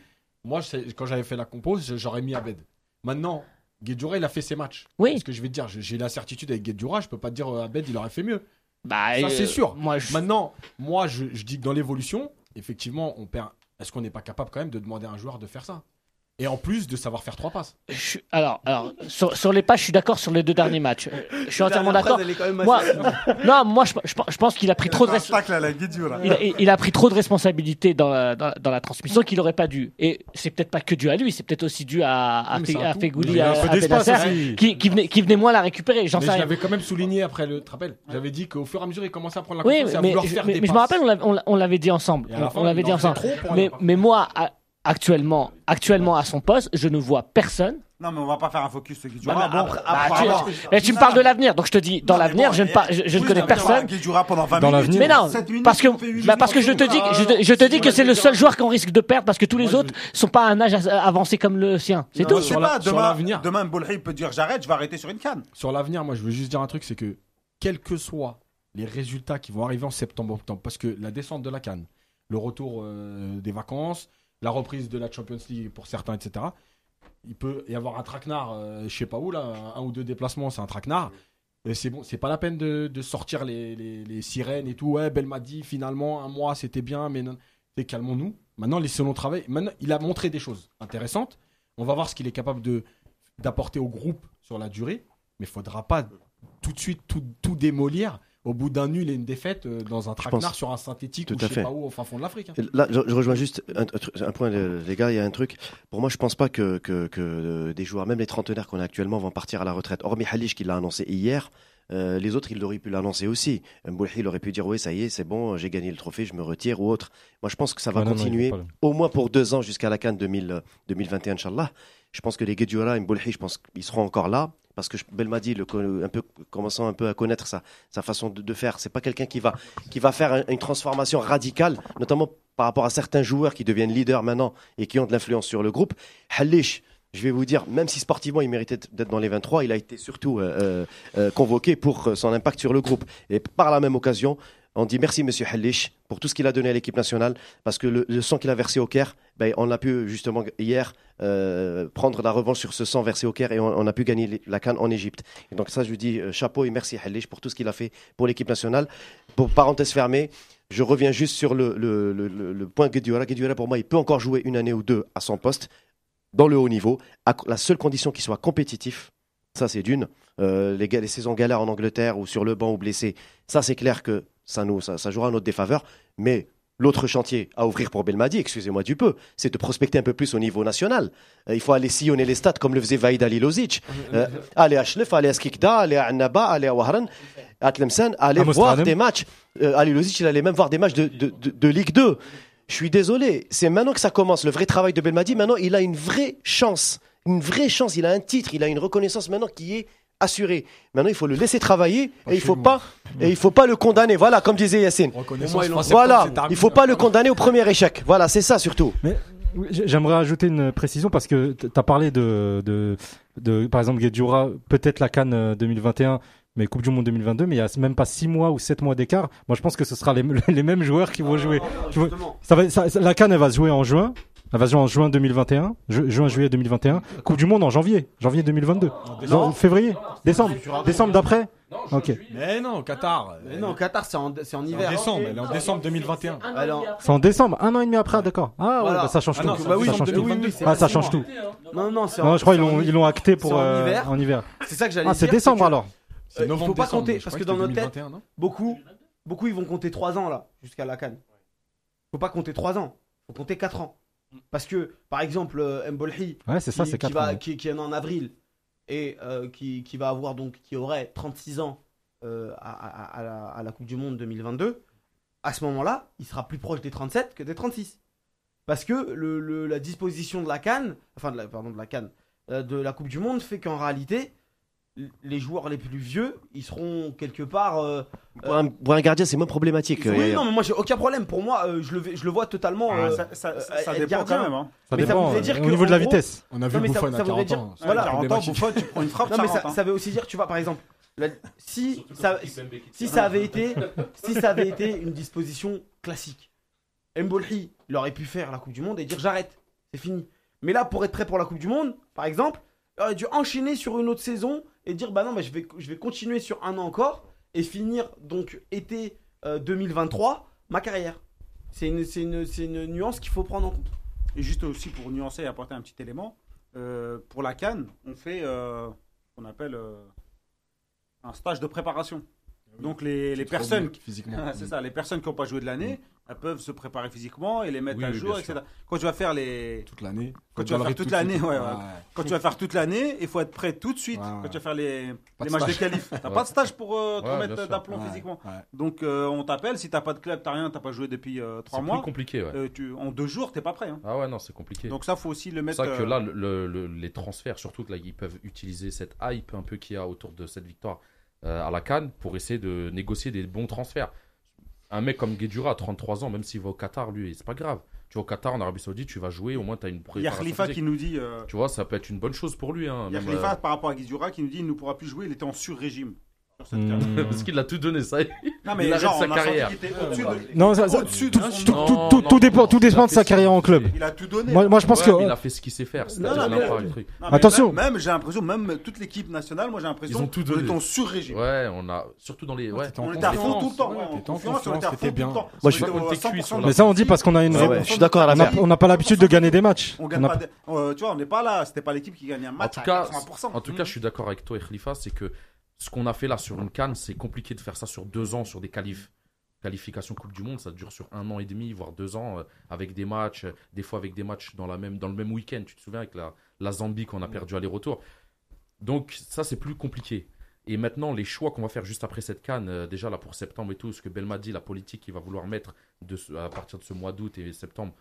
moi, je sais- quand j'avais fait la compose, j'aurais mis Abed. Maintenant, Guedjura, il a fait ses matchs. Oui. Ce que je vais te dire, j'ai la certitude avec Guedjura, je peux pas te dire euh, Abed, il aurait fait mieux. Bah, Ça, euh, c'est sûr. Moi, je- Maintenant, moi, je, je dis que dans l'évolution, effectivement, on perd. Est-ce qu'on n'est pas capable quand même de demander à un joueur de faire ça? Et en plus de savoir faire trois passes. je alors, alors, sur, sur les pas, je suis d'accord sur les deux derniers matchs. Je suis entièrement d'accord. Moi, non, moi, je, je- je pense qu'il a pris trop de il, il a pris trop responsabilités dans la, dans, dans la transmission qu'il n'aurait pas dû. Et c'est peut-être pas que dû à lui, c'est peut-être aussi dû à, à, mais à. Fegouli, à, Benasser, qui, qui, venait, qui venait moins la récupérer. J'en Mais sais je rien. l'avais quand même souligné après le. Tu te rappelles? J'avais dit qu'au fur et à mesure, il commençait à prendre la Oui, confiance et à mais, vouloir faire mais, des mais je me passes. rappelle, on l'avait- dit ensemble. On, l'avait dit ensemble. Mais, mais moi, actuellement, actuellement à son poste, je ne vois personne. Non, mais on va pas faire un focus sur Guidioura. Bah, bah, bon, bah, tu- avoir- Mais tu me parles de l'avenir, donc je te dis, dans l'avenir, bon, je ne, et- par- je, je ne connais personne. Pendant 20 Dans minutes. l'avenir. Mais non, 7 minutes, parce que, bah, parce que je te dis, je te, je te dis que c'est le seul joueur qu'on risque de perdre parce que tous les Moi, je autres sont pas à un âge avancé comme le sien. C'est tout. Sur pas, demain, l'avenir. demain peut dire j'arrête, je vais arrêter sur une canne. Sur l'avenir, moi, je veux juste dire un truc c'est que, quels que soient les résultats qui vont arriver en septembre-octobre, parce que la descente de la Cannes, le retour euh, des vacances, la reprise de la Champions League pour certains, etc., il peut y avoir un traquenard, euh, je sais pas où, là, un, ou deux déplacements, c'est un traquenard. C'est bon, c'est pas la peine de, sortir les, sirènes et tout. Ouais, Belmadi, finalement, un mois, c'était bien, mais non. Calmons-nous. Maintenant, laissons-le travailler. Maintenant, il a montré des choses intéressantes. On va voir ce qu'il est capable d'apporter au groupe sur la durée. Mais il faudra pas tout de suite tout démolir au bout d'un nul et une défaite euh, dans un traquenard sur un synthétique Tout ou à je sais fait. pas où au fin fond de l'Afrique. hein. Là, je, je rejoins juste un, point, les les gars. Il y a un truc. Pour moi, je pense pas que, que, que euh, des joueurs, même les trentenaires qu'on a actuellement, vont partir à la retraite. Hormis Halish qui l'a annoncé hier, euh, les autres, ils l'auraient pu l'annoncer aussi. Mboulhi, il aurait pu dire oui, ça y est, c'est bon, j'ai gagné le trophée, je me retire ou autre. Moi, je pense que ça va non, continuer au moins pour deux ans jusqu'à la Cannes 2000, euh, 2021, Inch'Allah. Je pense que les Guedjura et Mboulhi, je pense qu'ils seront encore là. Parce que Belmadi, un peu, commençant un peu à connaître sa, sa façon de, de faire, c'est pas quelqu'un qui va, qui va faire un- une transformation radicale, notamment par rapport à certains joueurs qui deviennent leaders maintenant et qui ont de l'influence sur le groupe. Halish, je vais vous dire, même si sportivement il méritait d'être dans les 23, il a été surtout euh, euh, convoqué pour euh, son impact sur le groupe. Et par la même occasion, on dit merci Monsieur Halish pour tout ce qu'il a donné à l'équipe nationale, parce que le, sang qu'il a versé au Caire, ben, on a pu justement hier euh, prendre la revanche sur ce sang versé au Caire et on, a pu gagner la canne en Égypte. Et donc ça, je lui dis euh, chapeau et merci Halish pour tout ce qu'il a fait pour l'équipe nationale. Pour parenthèse fermée, je reviens juste sur le, le, le, le- point Guedioura. Guedioura, pour moi, il peut encore jouer une année ou deux à son poste dans le haut niveau. À la seule condition qu'il soit compétitif, ça c'est d'une. Euh, les, les saisons galères en Angleterre ou sur le banc ou blessé, ça c'est clair que ça, nous, ça, ça jouera à notre défaveur. Mais l'autre chantier à ouvrir pour Belmadi, excusez-moi du peu, c'est de prospecter un peu plus au niveau national. Euh, il faut aller sillonner les stades comme le faisait Vaïd Alilozic. Euh, aller à Schlef, aller à Skikda, aller à Annaba, aller à Wahran, à Tlemcen, aller À voir des matchs. Euh, Alilozic, il allait même voir des matchs de, de, de, de Ligue 2. Je suis désolé, c'est maintenant que ça commence, le vrai travail de Belmadi. Maintenant, il a une vraie chance, une vraie chance. Il a un titre, il a une reconnaissance maintenant qui est assurée. Maintenant, il faut le laisser travailler et il faut pas, et il faut pas le condamner. Voilà, comme disait Yacine. Voilà, il faut pas le condamner au premier échec. Voilà, c'est ça surtout. J- J'aimerais ajouter une précision parce que tu as parlé de, de, de, par exemple, Guedjura, peut-être la Cannes euh, 2021, mais Coupe du Monde 2022, mais il y a même pas 6 mois ou 7 mois d'écart. Moi, je pense que ce sera les, les mêmes joueurs qui vont jouer. Tu vois, Justement. ça va, ça- ça- la Cannes, elle va se jouer en juin. Se jouer en juin 2021, ju- juin, juillet 2021. Coupe du Monde en janvier, janvier 2022. Non, février, décembre, décembre d'après. Ok, Mais non, Qatar. Mais non, Qatar, c'est en, c'est en hiver. décembre, elle est en décembre 2021. Alors, c'est en décembre, un an et demi après, d'accord. Ah ouais, Voilà. bah, ça change Ah tout. bah oui, ça change tout. 2022. c'est Ah, ça change tout. Non, non, c'est Non, en- je crois l'ont, ils l'ont acté pour en euh, hiver. en hiver. C'est ça que j'allais Ah, c'est dire, décembre que, alors. C'est Euh, il novembre, faut pas décembre, compter, parce que dans notre tête- 2021, non Beaucoup, beaucoup, ils vont compter 3 ans là, jusqu'à la Cannes. Faut pas compter 3 ans, faut compter 4 ans. Parce que, par exemple, euh, Mbolhi, Ouais, ça, qui, 4 va, qui, qui est en avril et euh, qui, qui va avoir donc, qui aurait 36 ans euh, à, à- à la, à la Coupe du Monde 2022, à ce moment-là, il sera plus proche des 37 que des 36. Parce que le, le- la disposition de la Cannes, enfin, de la, pardon, de la Cannes, euh, de la Coupe du Monde fait qu'en réalité, les joueurs les plus vieux, ils seront quelque part. euh, Pour un, pour un gardien, c'est moins problématique. oui, euh, non, mais moi j'ai aucun problème. Pour moi, euh, je, le, vais- je le vois totalement. Ah, euh, ça, ça- ça- ça être dépend gardien. quand même. Hein. Ça mais ça dépend voudrait euh, dire au niveau de la gros, vitesse. On a vu ça- ça à voudrait 40 dire- ans. voilà. 40 Des ans, Buffon, tu prends une frappe, Non, ça mais ça, hein. ça veut aussi dire, tu vois, par exemple, la- si, ça, si ça avait été, si ça avait été une disposition classique, Mbolhi, il aurait pu faire la Coupe du Monde et dire j'arrête, c'est fini. Mais là, pour être prêt pour la Coupe du Monde, par exemple, il aurait dû enchaîner sur une autre saison et dire bah non, bah, je, vais, je vais continuer sur un an encore et finir donc été euh, 2023 ma carrière. C'est une, une, une nuance qu'il faut prendre en compte. Et juste aussi pour nuancer et apporter un petit élément, euh, pour la Cannes, on fait euh, ce qu'on appelle euh, un stage de préparation. Donc les, les personnes, physiquement. Ah, c'est ça, les personnes qui n'ont pas joué de l'année, elles peuvent se préparer physiquement et les mettre Oui, à oui, jour, etc. sûr. Quand tu vas faire les, Toute l'année. Quand tu vas faire toute l'année, suite. ouais, ouais. quand tu vas faire toute l'année, il faut être prêt tout de suite. Ouais. Quand tu vas faire les, les de matchs de qualif, t'as pas de stage pour euh, te sûr. d'aplomb physiquement. Donc euh, on t'appelle, si t'as pas de club, t'as rien, t'as pas joué depuis euh, trois C'est mois, plus compliqué, euh, tu, en deux jours t'es pas prêt. hein. Ah ouais, non, c'est compliqué. Donc ça faut aussi le C'est mettre. pour ça que là, le- le- le- les transferts, surtout que là, ils peuvent utiliser cette hype un peu qu'il y a autour de cette victoire à la Cannes pour essayer de négocier des bons transferts. Un mec comme Guedjura à 33 ans, même s'il va au Qatar, lui, c'est pas grave. Tu vas au Qatar, en Arabie Saoudite, tu vas jouer, au moins tu as une Il y a préparation Khalifa physique. qui nous dit. euh, Tu vois, ça peut être une bonne chose pour lui. Hein, il y a même, Khalifa euh, par rapport à Guizura qui nous dit il ne pourra plus jouer, il était en sur-régime. Hmm. Parce qu'il a tout donné, ça. y est. Non Il arrête sa on a senti carrière. qu'il était au-dessus de- Non, ça- ça- au-dessus tout, de tout, son tout, niveau. tout, Non, tout, non, tout dépend, tout dépend de sa carrière en club. Il a tout donné. Moi, moi, je pense Ouais, que. mais il a fait ce qu'il sait faire. Non, C'est-à-dire, mais- le truc. Non, mais Attention. Même, même, j'ai l'impression, même toute l'équipe nationale, moi j'ai l'impression Ils ont tout donné. en sur-régime. Ouais, on a. Surtout dans les. Ouais. En On était à fond tout le temps. En en on était à fond t'étais tout bien. le temps. Moi, je- On était on à était cuit 100% sur de Mais ça, on dit parce qu'on a une. Je suis d'accord à On la n'a faire. on n'a pas l'habitude de gagner des matchs. Euh, tu vois, on n'est pas là, c'était pas l'équipe qui gagnait un En match tout à cas, 80%. en tout cas, je suis d'accord avec toi et Khalifa, c'est que ce qu'on a fait là sur une canne, c'est compliqué de faire ça sur deux ans sur des qualifs. Qualification Coupe du Monde, ça dure sur un an et demi, voire deux ans, euh, avec des matchs, euh, des fois avec des matchs dans, la même, dans le même week-end. Tu te souviens avec la, la Zambie qu'on a perdu aller-retour? Donc ça, c'est plus compliqué. Et maintenant, les choix qu'on va faire juste après cette canne, euh, déjà là pour septembre et tout, ce que Belmadi, la politique qu'il va vouloir mettre de ce- à partir de ce mois d'août et septembre,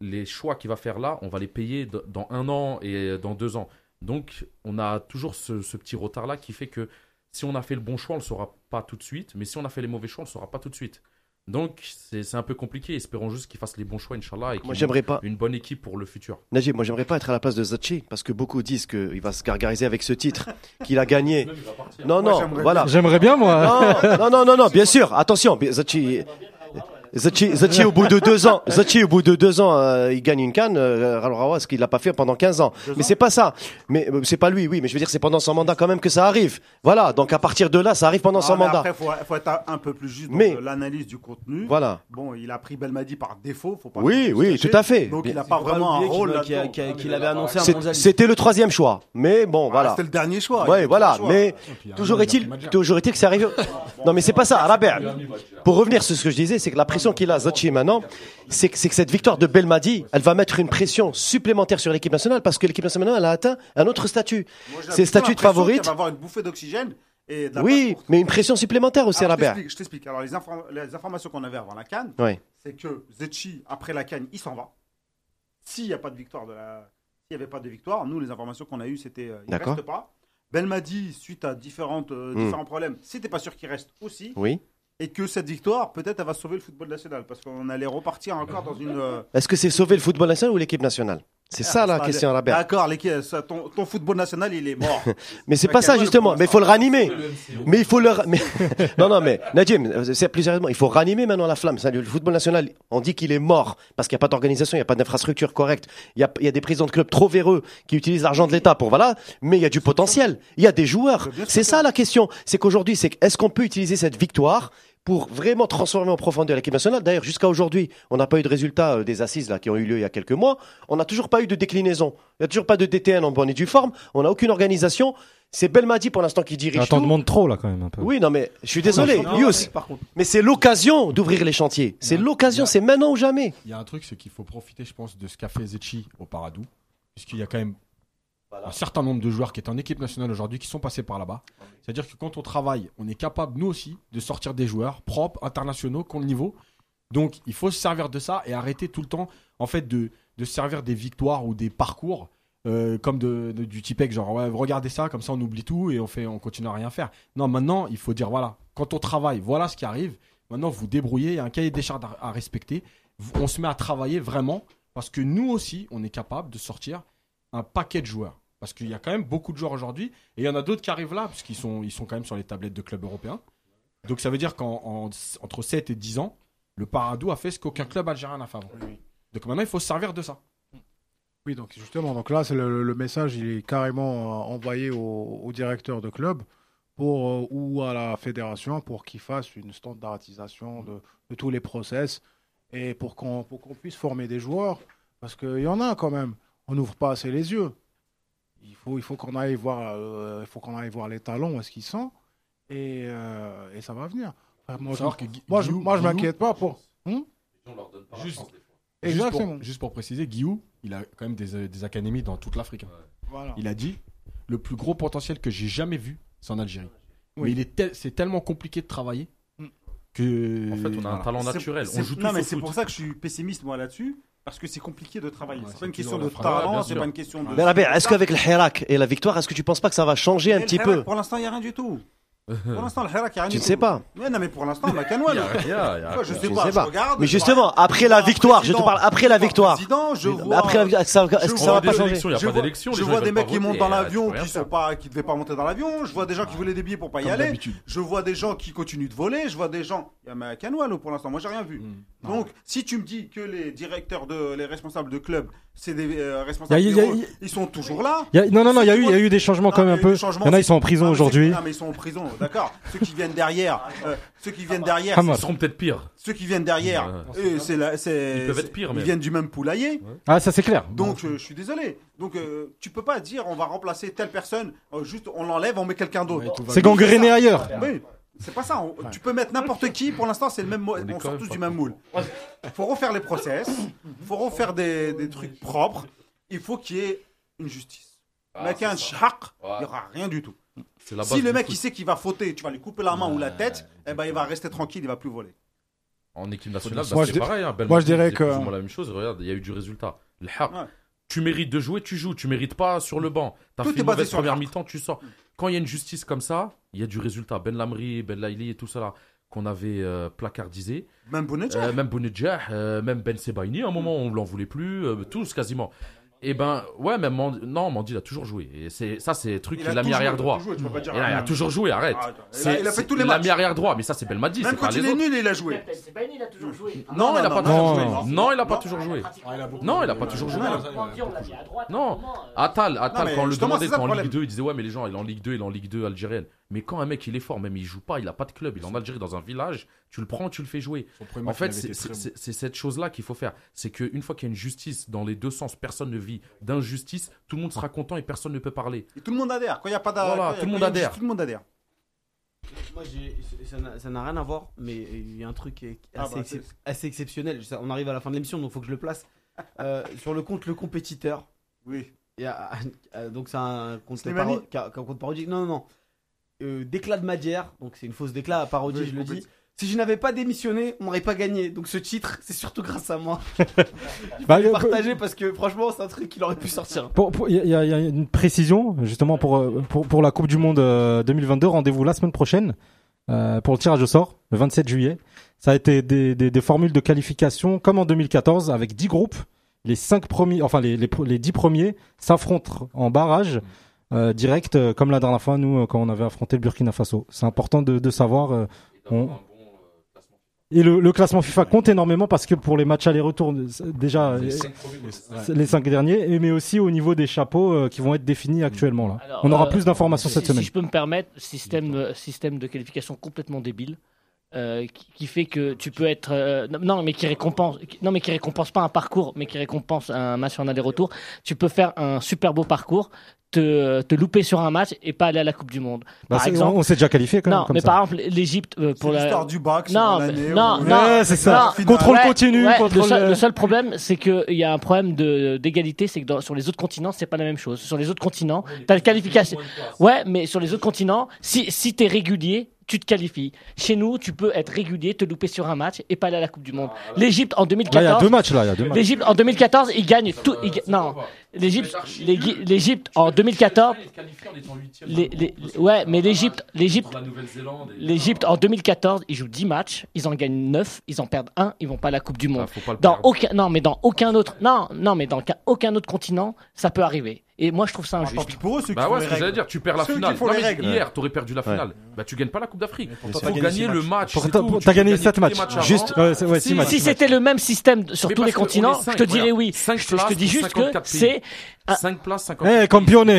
les choix qu'il va faire là, on va les payer dans un an et dans deux ans. Donc, on a toujours ce, ce petit retard-là qui fait que si on a fait le bon choix, on ne le saura pas tout de suite. Mais si on a fait les mauvais choix, on ne le saura pas tout de suite. Donc c'est un peu compliqué. Espérons juste qu'il fasse les bons choix, Inch'Allah. Et qu'il Moi, j'aimerais pas. Une bonne équipe pour le futur. Najib, moi j'aimerais pas être à la place de Zachi parce que beaucoup disent qu'il va se gargariser avec ce titre, qu'il a gagné. Non, Moi, non, j'aimerais voilà. J'aimerais bien, moi. Non, non, non, non, non, bien sûr. Attention, Zachi, Zachi, Zachi, au bout de deux ans, Zachi, au bout de deux ans, euh, il gagne une canne. Euh, alors, ce qu'il l'a pas fait pendant 15 ans. Mais c'est pas ça. Mais euh, c'est pas lui, oui. Mais je veux dire, c'est pendant son mandat quand même que ça arrive. Voilà. Donc à partir de là, ça arrive pendant Ah, son mandat. Après, faut, faut être un peu plus juste dans Mais- l'analyse du contenu. Voilà. Bon, il a pris Belmadi par défaut. Faut pas Oui, oui, cacher. tout à fait. Donc, il n'a pas vraiment un rôle qu'il qu'il a- qu'il avait annoncé. C'était le troisième choix. Mais bon, Ah, voilà. C'était le dernier choix. A voilà. Mais toujours est-il, Madjer. toujours est-il que c'est arrivé. Non, mais c'est pas ça. Pour revenir sur ce que je disais, c'est que la pression qu'il a, Zachi, maintenant, c'est que, cette victoire de Belmadi, elle va mettre une pression supplémentaire sur l'équipe nationale parce que l'équipe nationale, elle a atteint un autre statut. C'est le statut de l'impression favorite. qu'elle va avoir une bouffée d'oxygène. et de la Oui, mais une pression supplémentaire aussi, Alors, Rabia. je t'explique. Alors, les, infor- les informations qu'on avait avant la Cannes, c'est que Zetchi, après la Cannes, il s'en va. S'il n'y a pas de victoire, la... s'il n'y avait pas de victoire, nous, les informations qu'on a eues, c'était euh, il ne reste pas. Belmadi, suite à différentes, euh, Hmm. différents problèmes, c'était pas sûr qu'il reste aussi. Oui. Et que cette victoire, peut-être, elle va sauver le football national. Parce qu'on allait repartir encore dans une. euh, Est-ce que c'est sauver le football national ou l'équipe nationale? C'est ça la ah, question, Rabia. D'accord, l'équipe- ça, ton, ton football national, il est mort. Mais c'est pas ça le justement. Mais il faut le ranimer. Mais il faut le. Mais... non, non, mais Nadim, euh, c'est plus sérieusement, il faut ranimer maintenant la flamme. Le football national, on dit qu'il est mort parce qu'il n'y a pas d'organisation, il n'y a pas d'infrastructure correcte. Il y a, il y a des présidents de clubs trop véreux qui utilisent l'argent de l'État pour voilà. Mais il y a du potentiel. Il y a des joueurs. C'est ça la question. C'est qu'aujourd'hui, c'est est-ce qu'on peut utiliser cette victoire pour vraiment transformer en profondeur l'équipe nationale. D'ailleurs, jusqu'à aujourd'hui, on n'a pas eu de résultat euh, des assises là qui ont eu lieu il y a quelques mois. On n'a toujours pas eu de déclinaison. Il n'y a toujours pas de DTN en bonne et due forme. On n'a aucune organisation. C'est Belmadi pour l'instant qui dirige Attends, tout. demande trop là quand même un peu. Oui, non, mais je suis désolé, Non, Yous. par contre. Mais c'est l'occasion d'ouvrir les chantiers. C'est l'occasion, c'est maintenant ou jamais. Il y a un truc, c'est qu'il faut profiter, je pense, de ce qu'a fait Zetchi au Paradou. Puisqu'il y a quand même un certain nombre de joueurs qui est en équipe nationale aujourd'hui qui sont passés par là-bas. C'est-à-dire que quand on travaille, on est capable, nous aussi, de sortir des joueurs propres, internationaux, qui ont le niveau. Donc, il faut se servir de ça et arrêter tout le temps, en fait, de, de se servir des victoires ou des parcours euh, comme de, du typec, genre, ouais, regardez ça, comme ça on oublie tout et on, fait, on continue à rien faire. Non, maintenant, il faut dire, voilà, quand on travaille, voilà ce qui arrive. Maintenant, vous débrouillez, il y a un cahier des charges à, à respecter. On se met à travailler vraiment parce que nous aussi, on est capable de sortir un paquet de joueurs. Parce qu'il y a quand même beaucoup de joueurs aujourd'hui et il y en a d'autres qui arrivent là parce qu'ils sont, ils sont quand même sur les tablettes de clubs européens. Donc ça veut dire qu'entre 7 et 10 ans, le Paradou a fait ce qu'aucun club algérien n'a fait avant. Donc maintenant, il faut se servir de ça. Oui, donc justement, donc là, c'est le, le message, il est carrément euh, envoyé au, au directeur de club pour, euh, ou à la fédération pour qu'il fasse une standardisation de, de tous les process et pour qu'on pour qu'on puisse former des joueurs. Parce qu'il y en a quand même. On n'ouvre pas assez les yeux. Il faut, il faut qu'on aille voir, euh, il faut qu'on aille voir les talons, où est-ce qu'ils sont, et, euh, et ça va venir. Enfin, moi, je, que moi, je, moi, m'inquiète pas pour. Hmm Juste, Exactement. Juste pour, juste pour préciser, Guillou, il a quand même des, euh, des académies dans toute l'Afrique. Voilà. Il a dit le plus gros potentiel que j'ai jamais vu, c'est en Algérie. Oui. Mais il est tel- c'est tellement compliqué de travailler Mm. que. En fait, on a un Voilà. talent naturel. c'est- On joue tous Non, mais c'est foot. pour ça que je suis pessimiste, moi, là-dessus. Parce que c'est compliqué de travailler. Ouais, c'est pas une question de talent, c'est pas une question de. Mais Rabia, est-ce qu'avec le Hirak et la victoire, est-ce que tu penses pas que ça va changer un petit le peu Pour l'instant, il n'y a rien du tout. Pour l'instant, le Hirak, il n'y a rien Tu ne sais pas. Mais non, mais pour l'instant, Quoi, je rien. sais pas, je regarde. Mais justement, après la victoire, je te parle après la victoire. je vois- après la victoire, est-ce que ça va- pas élections, changer il y a je pas vois- d'élection, Je vois des mecs qui montent dans euh, l'avion, qui sont faire. pas, qui devaient pas monter dans l'avion. Je vois des gens qui voulaient des billets pour pas y aller. Je vois des gens qui continuent de voler. Je vois des gens. Il y a ma Canouane pour l'instant. Moi, j'ai rien vu. Mm. Donc, si tu me dis que les directeurs de, les responsables de club, c'est des euh, responsables, ils sont toujours là. Non, non, non, il y a eu, il y a eu des changements quand Non, même un peu. Il y en a, ils sont en prison c'est- aujourd'hui. Non, mais ils sont en prison, d'accord. ceux qui viennent derrière, euh, ceux qui viennent derrière. Ils seront peut-être pires. ceux qui viennent derrière, Ouais. eux, c'est la- c'est- Ils peuvent être pires, Ils même. viennent du même poulailler. Ah, ça c'est clair. Donc, euh, je suis désolé. Donc, euh, tu peux pas dire on va remplacer telle personne, euh, juste on l'enlève, on met quelqu'un d'autre. C'est gangréné ailleurs. Oui, c'est pas ça. On- Tu peux mettre n'importe qui. Pour l'instant, c'est le même. mo- On quand sort même tous pas du même moule. Il faut refaire les process. Il faut refaire des, des trucs propres. Il faut qu'il y ait une justice. Ah, Mec, un c'est ça. shaq, il Ouais. n'y aura rien du tout. C'est la base Si le mec il sait qu'il va fauter, tu vas lui couper la main ou la Ouais, tête, eh ben il va rester tranquille, il va plus voler. En équipe nationale, bah, je c'est dis- pareil. Hein. moi, je dirais que- la même chose. Regarde, il y a eu du résultat. Le Haq, Ouais. tu mérites de jouer, tu joues. Tu mérites pas sur le banc. T'as fait une basé mauvaise première mi-temps, tu sors. Quand il y a une justice comme ça, il y a du résultat. Ben Lamri, Ben Laili et tout ça là. qu'on avait euh, placardisés. Même Bounedjah. Euh, même Bounedjah, euh, même Ben Sebaini, à un moment on l'en voulait plus, euh, tous quasiment. Et ben ouais, même Mandi, non, Mandi il a toujours joué. Et c'est ça, c'est le truc Il qu'il a mis toujours- arrière droit. pas Il a, toujours joué, arrête. Ah. Il a- C'est- il a fait tous les Il a matchs. mis arrière droit, mais ça c'est Belmadi, Même c'est pas quand il est nul, il a joué. il a toujours joué. Non, il a non, pas non, toujours joué. non. Il a pas toujours joué. Non, il a pas toujours joué. Non, Atal, Atal mais quand on le demandait quand en. Ligue 2, il disait ouais mais les gens il est en Ligue 2, il est en Ligue 2 algérienne. Mais quand un mec il est fort, même il joue pas, il a pas de club, il est en Algérie dans un village, tu le prends, tu le fais jouer. En fait, c'est cette chose-là qu'il faut faire. C'est qu'une fois qu'il y a une justice dans les deux sens, personne ne vit d'injustice, tout le monde sera content et personne ne peut parler. Et tout le monde adhère. Quand il n'y a pas d'a- Voilà, tout. Tout le monde adhère. Moi, ça n'a- rien à voir, mais il y a un truc Ah assez, bah, excep- assez exceptionnel. On arrive à la fin de l'émission, donc il faut que je le place. Euh, sur le compte Le Compétiteur, Oui. il y a, euh, donc c'est un compte parodique. Non, non, non. Euh, déclat de Madière, donc c'est une fausse déclat, parodie, Oui, je le dis. Si je n'avais pas démissionné, on n'aurait pas gagné. Donc ce titre, c'est surtout grâce à moi. Bah, Je vais euh, partager parce que franchement, c'est un truc qu'il aurait pu sortir. Pour- pour- Il y, a- il y a une précision justement pour, euh, pour, pour la Coupe du Monde euh, 2022. Rendez-vous la semaine prochaine euh, pour le tirage au sort, le 27 juillet. Ça a été des, des, des formules de qualification comme en 2014 avec 10 groupes. Les cinq premiers, enfin les, les, 10 premiers s'affrontent en barrage direct euh, comme la dernière fois nous euh, quand on avait affronté le Burkina Faso. C'est important de, de savoir. euh, on- Et le, le classement FIFA compte énormément parce que pour les matchs aller-retour, euh, déjà euh, les cinq derniers, mais aussi au niveau des chapeaux euh, qui vont être définis actuellement là. Alors, On aura euh, plus d'informations si, cette si semaine. je peux me permettre, système, euh, système de qualification complètement débile. euh, qui, qui fait que tu peux être euh, non mais qui récompense qui- non mais qui récompense pas un parcours mais qui récompense un match en aller-retour tu peux faire un super beau parcours te, te louper sur un match et pas aller à la Coupe du Monde Bah, par exemple on, on s'est déjà qualifié quand même. non comme mais ça. par exemple l'Égypte euh, pour la l'histoire du bac. non, mais- non, non, Ouais, c'est ça. non, Contrôle Ouais, continu. ouais, contrôle, le, seul, euh, le seul problème, c'est qu'il y a un problème de d'égalité, c'est que dans- sur les autres continents, c'est pas la même chose. Sur les autres continents, t'as le qualification. Ouais, mais sur les autres continents, si si t'es régulier, tu te qualifies. Chez nous, tu peux être régulier, te louper sur un match et pas aller à la Coupe du Monde. L'Égypte en Là, il y a 2014. deux matchs là, il y a deux matchs. L'Égypte en 2014, ils gagnent tout. ils non, l'Égypte, l'Égy- l'Égypte en 2014. Les, les- ouais, mais l'Égypte, l'Égypte, l'Égypte en 2014, ils jouent 10 matchs, ils en gagnent 9, ils en perdent 1, ils vont pas à la Coupe du Monde. Ah, faut pas le Dans aucun, non, mais dans aucun autre, non, non, mais dans aucun autre continent, ça peut arriver. Et moi, je trouve ça Ah, injuste. Tant pis pour eux, ceux qui Bah font ouais, les ce que j'allais règles. dire, tu perds la Ceux qui finale. font Non, les mais règles. hier, t'aurais perdu la finale. Bah tu gagnes pas la Coupe d'Afrique. Il faut t'as gagné gagner le match. T'as- gagné gagner sept tous les matchs. avant. Juste, ouais, ouais, Si, matchs. Si c'était le même système sur Mais tous les continents, cinq, je te dirais oui. Je, te places dis juste que 54 pays. c'est un- 5 places, 50 Eh, juste- Campione,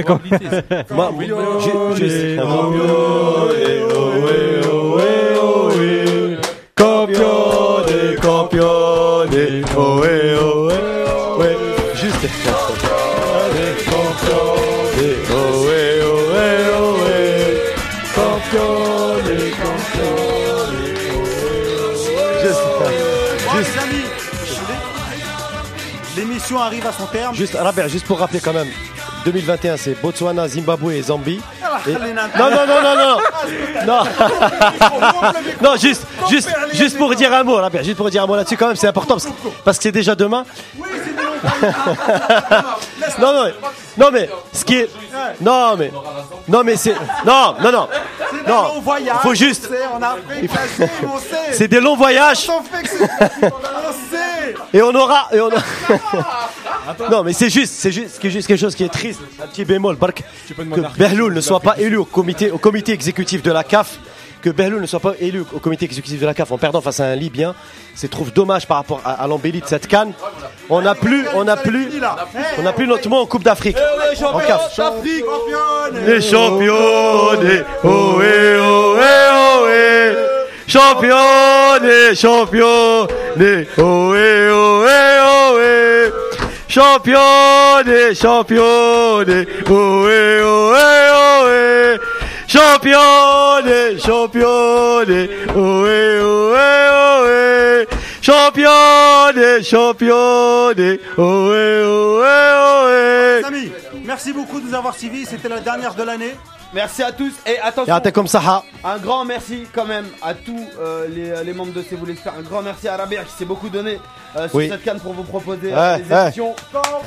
arrive à son terme. Juste, Robert, juste pour rappeler quand même, 2021, c'est Botswana, Zimbabwe et Zambie. Et- nains. Non, non, non, non, non, non. Non, juste, juste, juste pour dire un mot, Robert, juste pour dire un mot là-dessus quand même, c'est important parce que parce que c'est déjà demain. Non, non, non, mais ce qui est, non, mais, non, mais c'est, non, non, non, non. voyages, faut juste- c'est des longs voyages on sait. Et on aura, et on a- Non, mais c'est juste, c'est juste, quelque chose qui est triste, un petit bémol, que Berloul ne soit pas élu au comité, au comité exécutif de la CAF, que Berloul ne soit pas élu au comité exécutif de la CAF en perdant face à un Libyen, c'est trouve dommage par rapport à, à l'embellie de cette canne. On n'a plus, on n'a plus, on n'a plus notre mot en Coupe d'Afrique, en CAF. Les champions, oh eh, oh eh, oh eh. Champions, les champions, les oh eh, oh eh, oh eh. Champions, les champions, les oh eh, oh eh, oh eh. Champions, les champions, les oh eh, oh eh, oh eh. Champions, les champions, les oh eh, oh eh, oh eh. Les amis, merci beaucoup de nous avoir suivis. C'était la dernière de l'année. Merci à tous et attention. Un grand merci quand même à tous euh, les, les membres de C'est vous l'expert. Un grand merci à Rabia qui s'est beaucoup donné euh, sur Oui. cette canne pour vous proposer euh, Ouais, des ouais. émissions.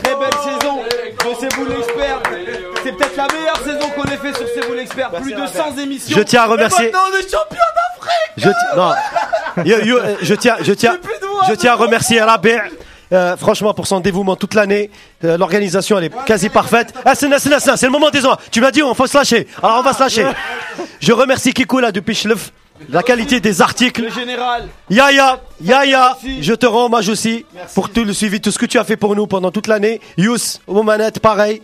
Très belle saison de C'est vous l'expert. C'est peut-être la meilleure saison qu'on ait fait sur C'est vous l'expert. Plus de 100 émissions. Je tiens à remercier- Et on est champion d'Afrique Je, ti- non. Yo, yo, euh, je tiens, je tiens, je tiens à remercier Rabi. Euh, franchement, pour son dévouement toute l'année, Euh, l'organisation elle est quasi parfaite. Ah, c'est le moment des ans. Tu m'as dit on faut se lâcher. Alors on va se lâcher. Je remercie Kiko là depuis la qualité des articles. Le général. Yaya, Yaya, je te rends hommage aussi pour tout le suivi, tout ce que tu as fait pour nous pendant toute l'année. Yous, aux manettes, pareil.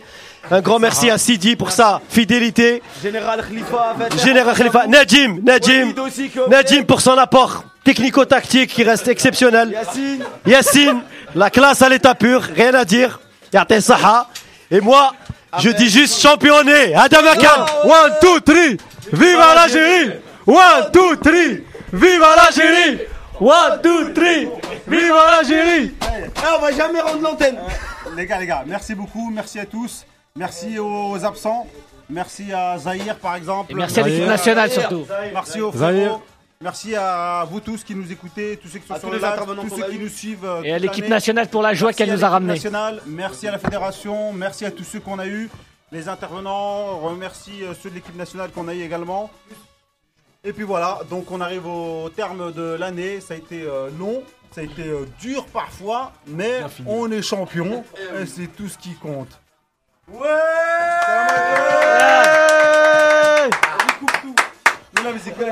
Un grand merci à Sidi pour sa fidélité. Général Khalifa. Général Khalifa, Najim, Najim pour son apport technico-tactique qui reste exceptionnel. Yacine. Yassine, la classe à l'état pur, rien à dire. Yate Saha. Et moi, je dis juste championné. Adam Akan. One, two, three. Viva l'Algérie. One, two, three. Viva l'Algérie. One, two, three. Viva l'Algérie. On va jamais rendre l'antenne. Les gars, les gars, merci beaucoup, merci à tous. Merci aux absents. Merci à Zahir par exemple. Et merci à l'équipe nationale surtout. Merci aux Zahir. frérots. Merci à vous tous qui nous écoutez, tous ceux qui sont À sur tous le live, ceux qui nous suivent. euh, Et à l'équipe nationale pour la joie qu'elle nous a l'équipe ramené. nationale, merci à la fédération, merci à tous ceux qu'on a eu, les intervenants, remercie euh, ceux de l'équipe nationale qu'on a eu également. Et puis voilà, donc on arrive au terme de l'année, ça a été euh, long, ça a été dur parfois, mais on est champion et c'est tout ce qui compte. Ouais. Nous,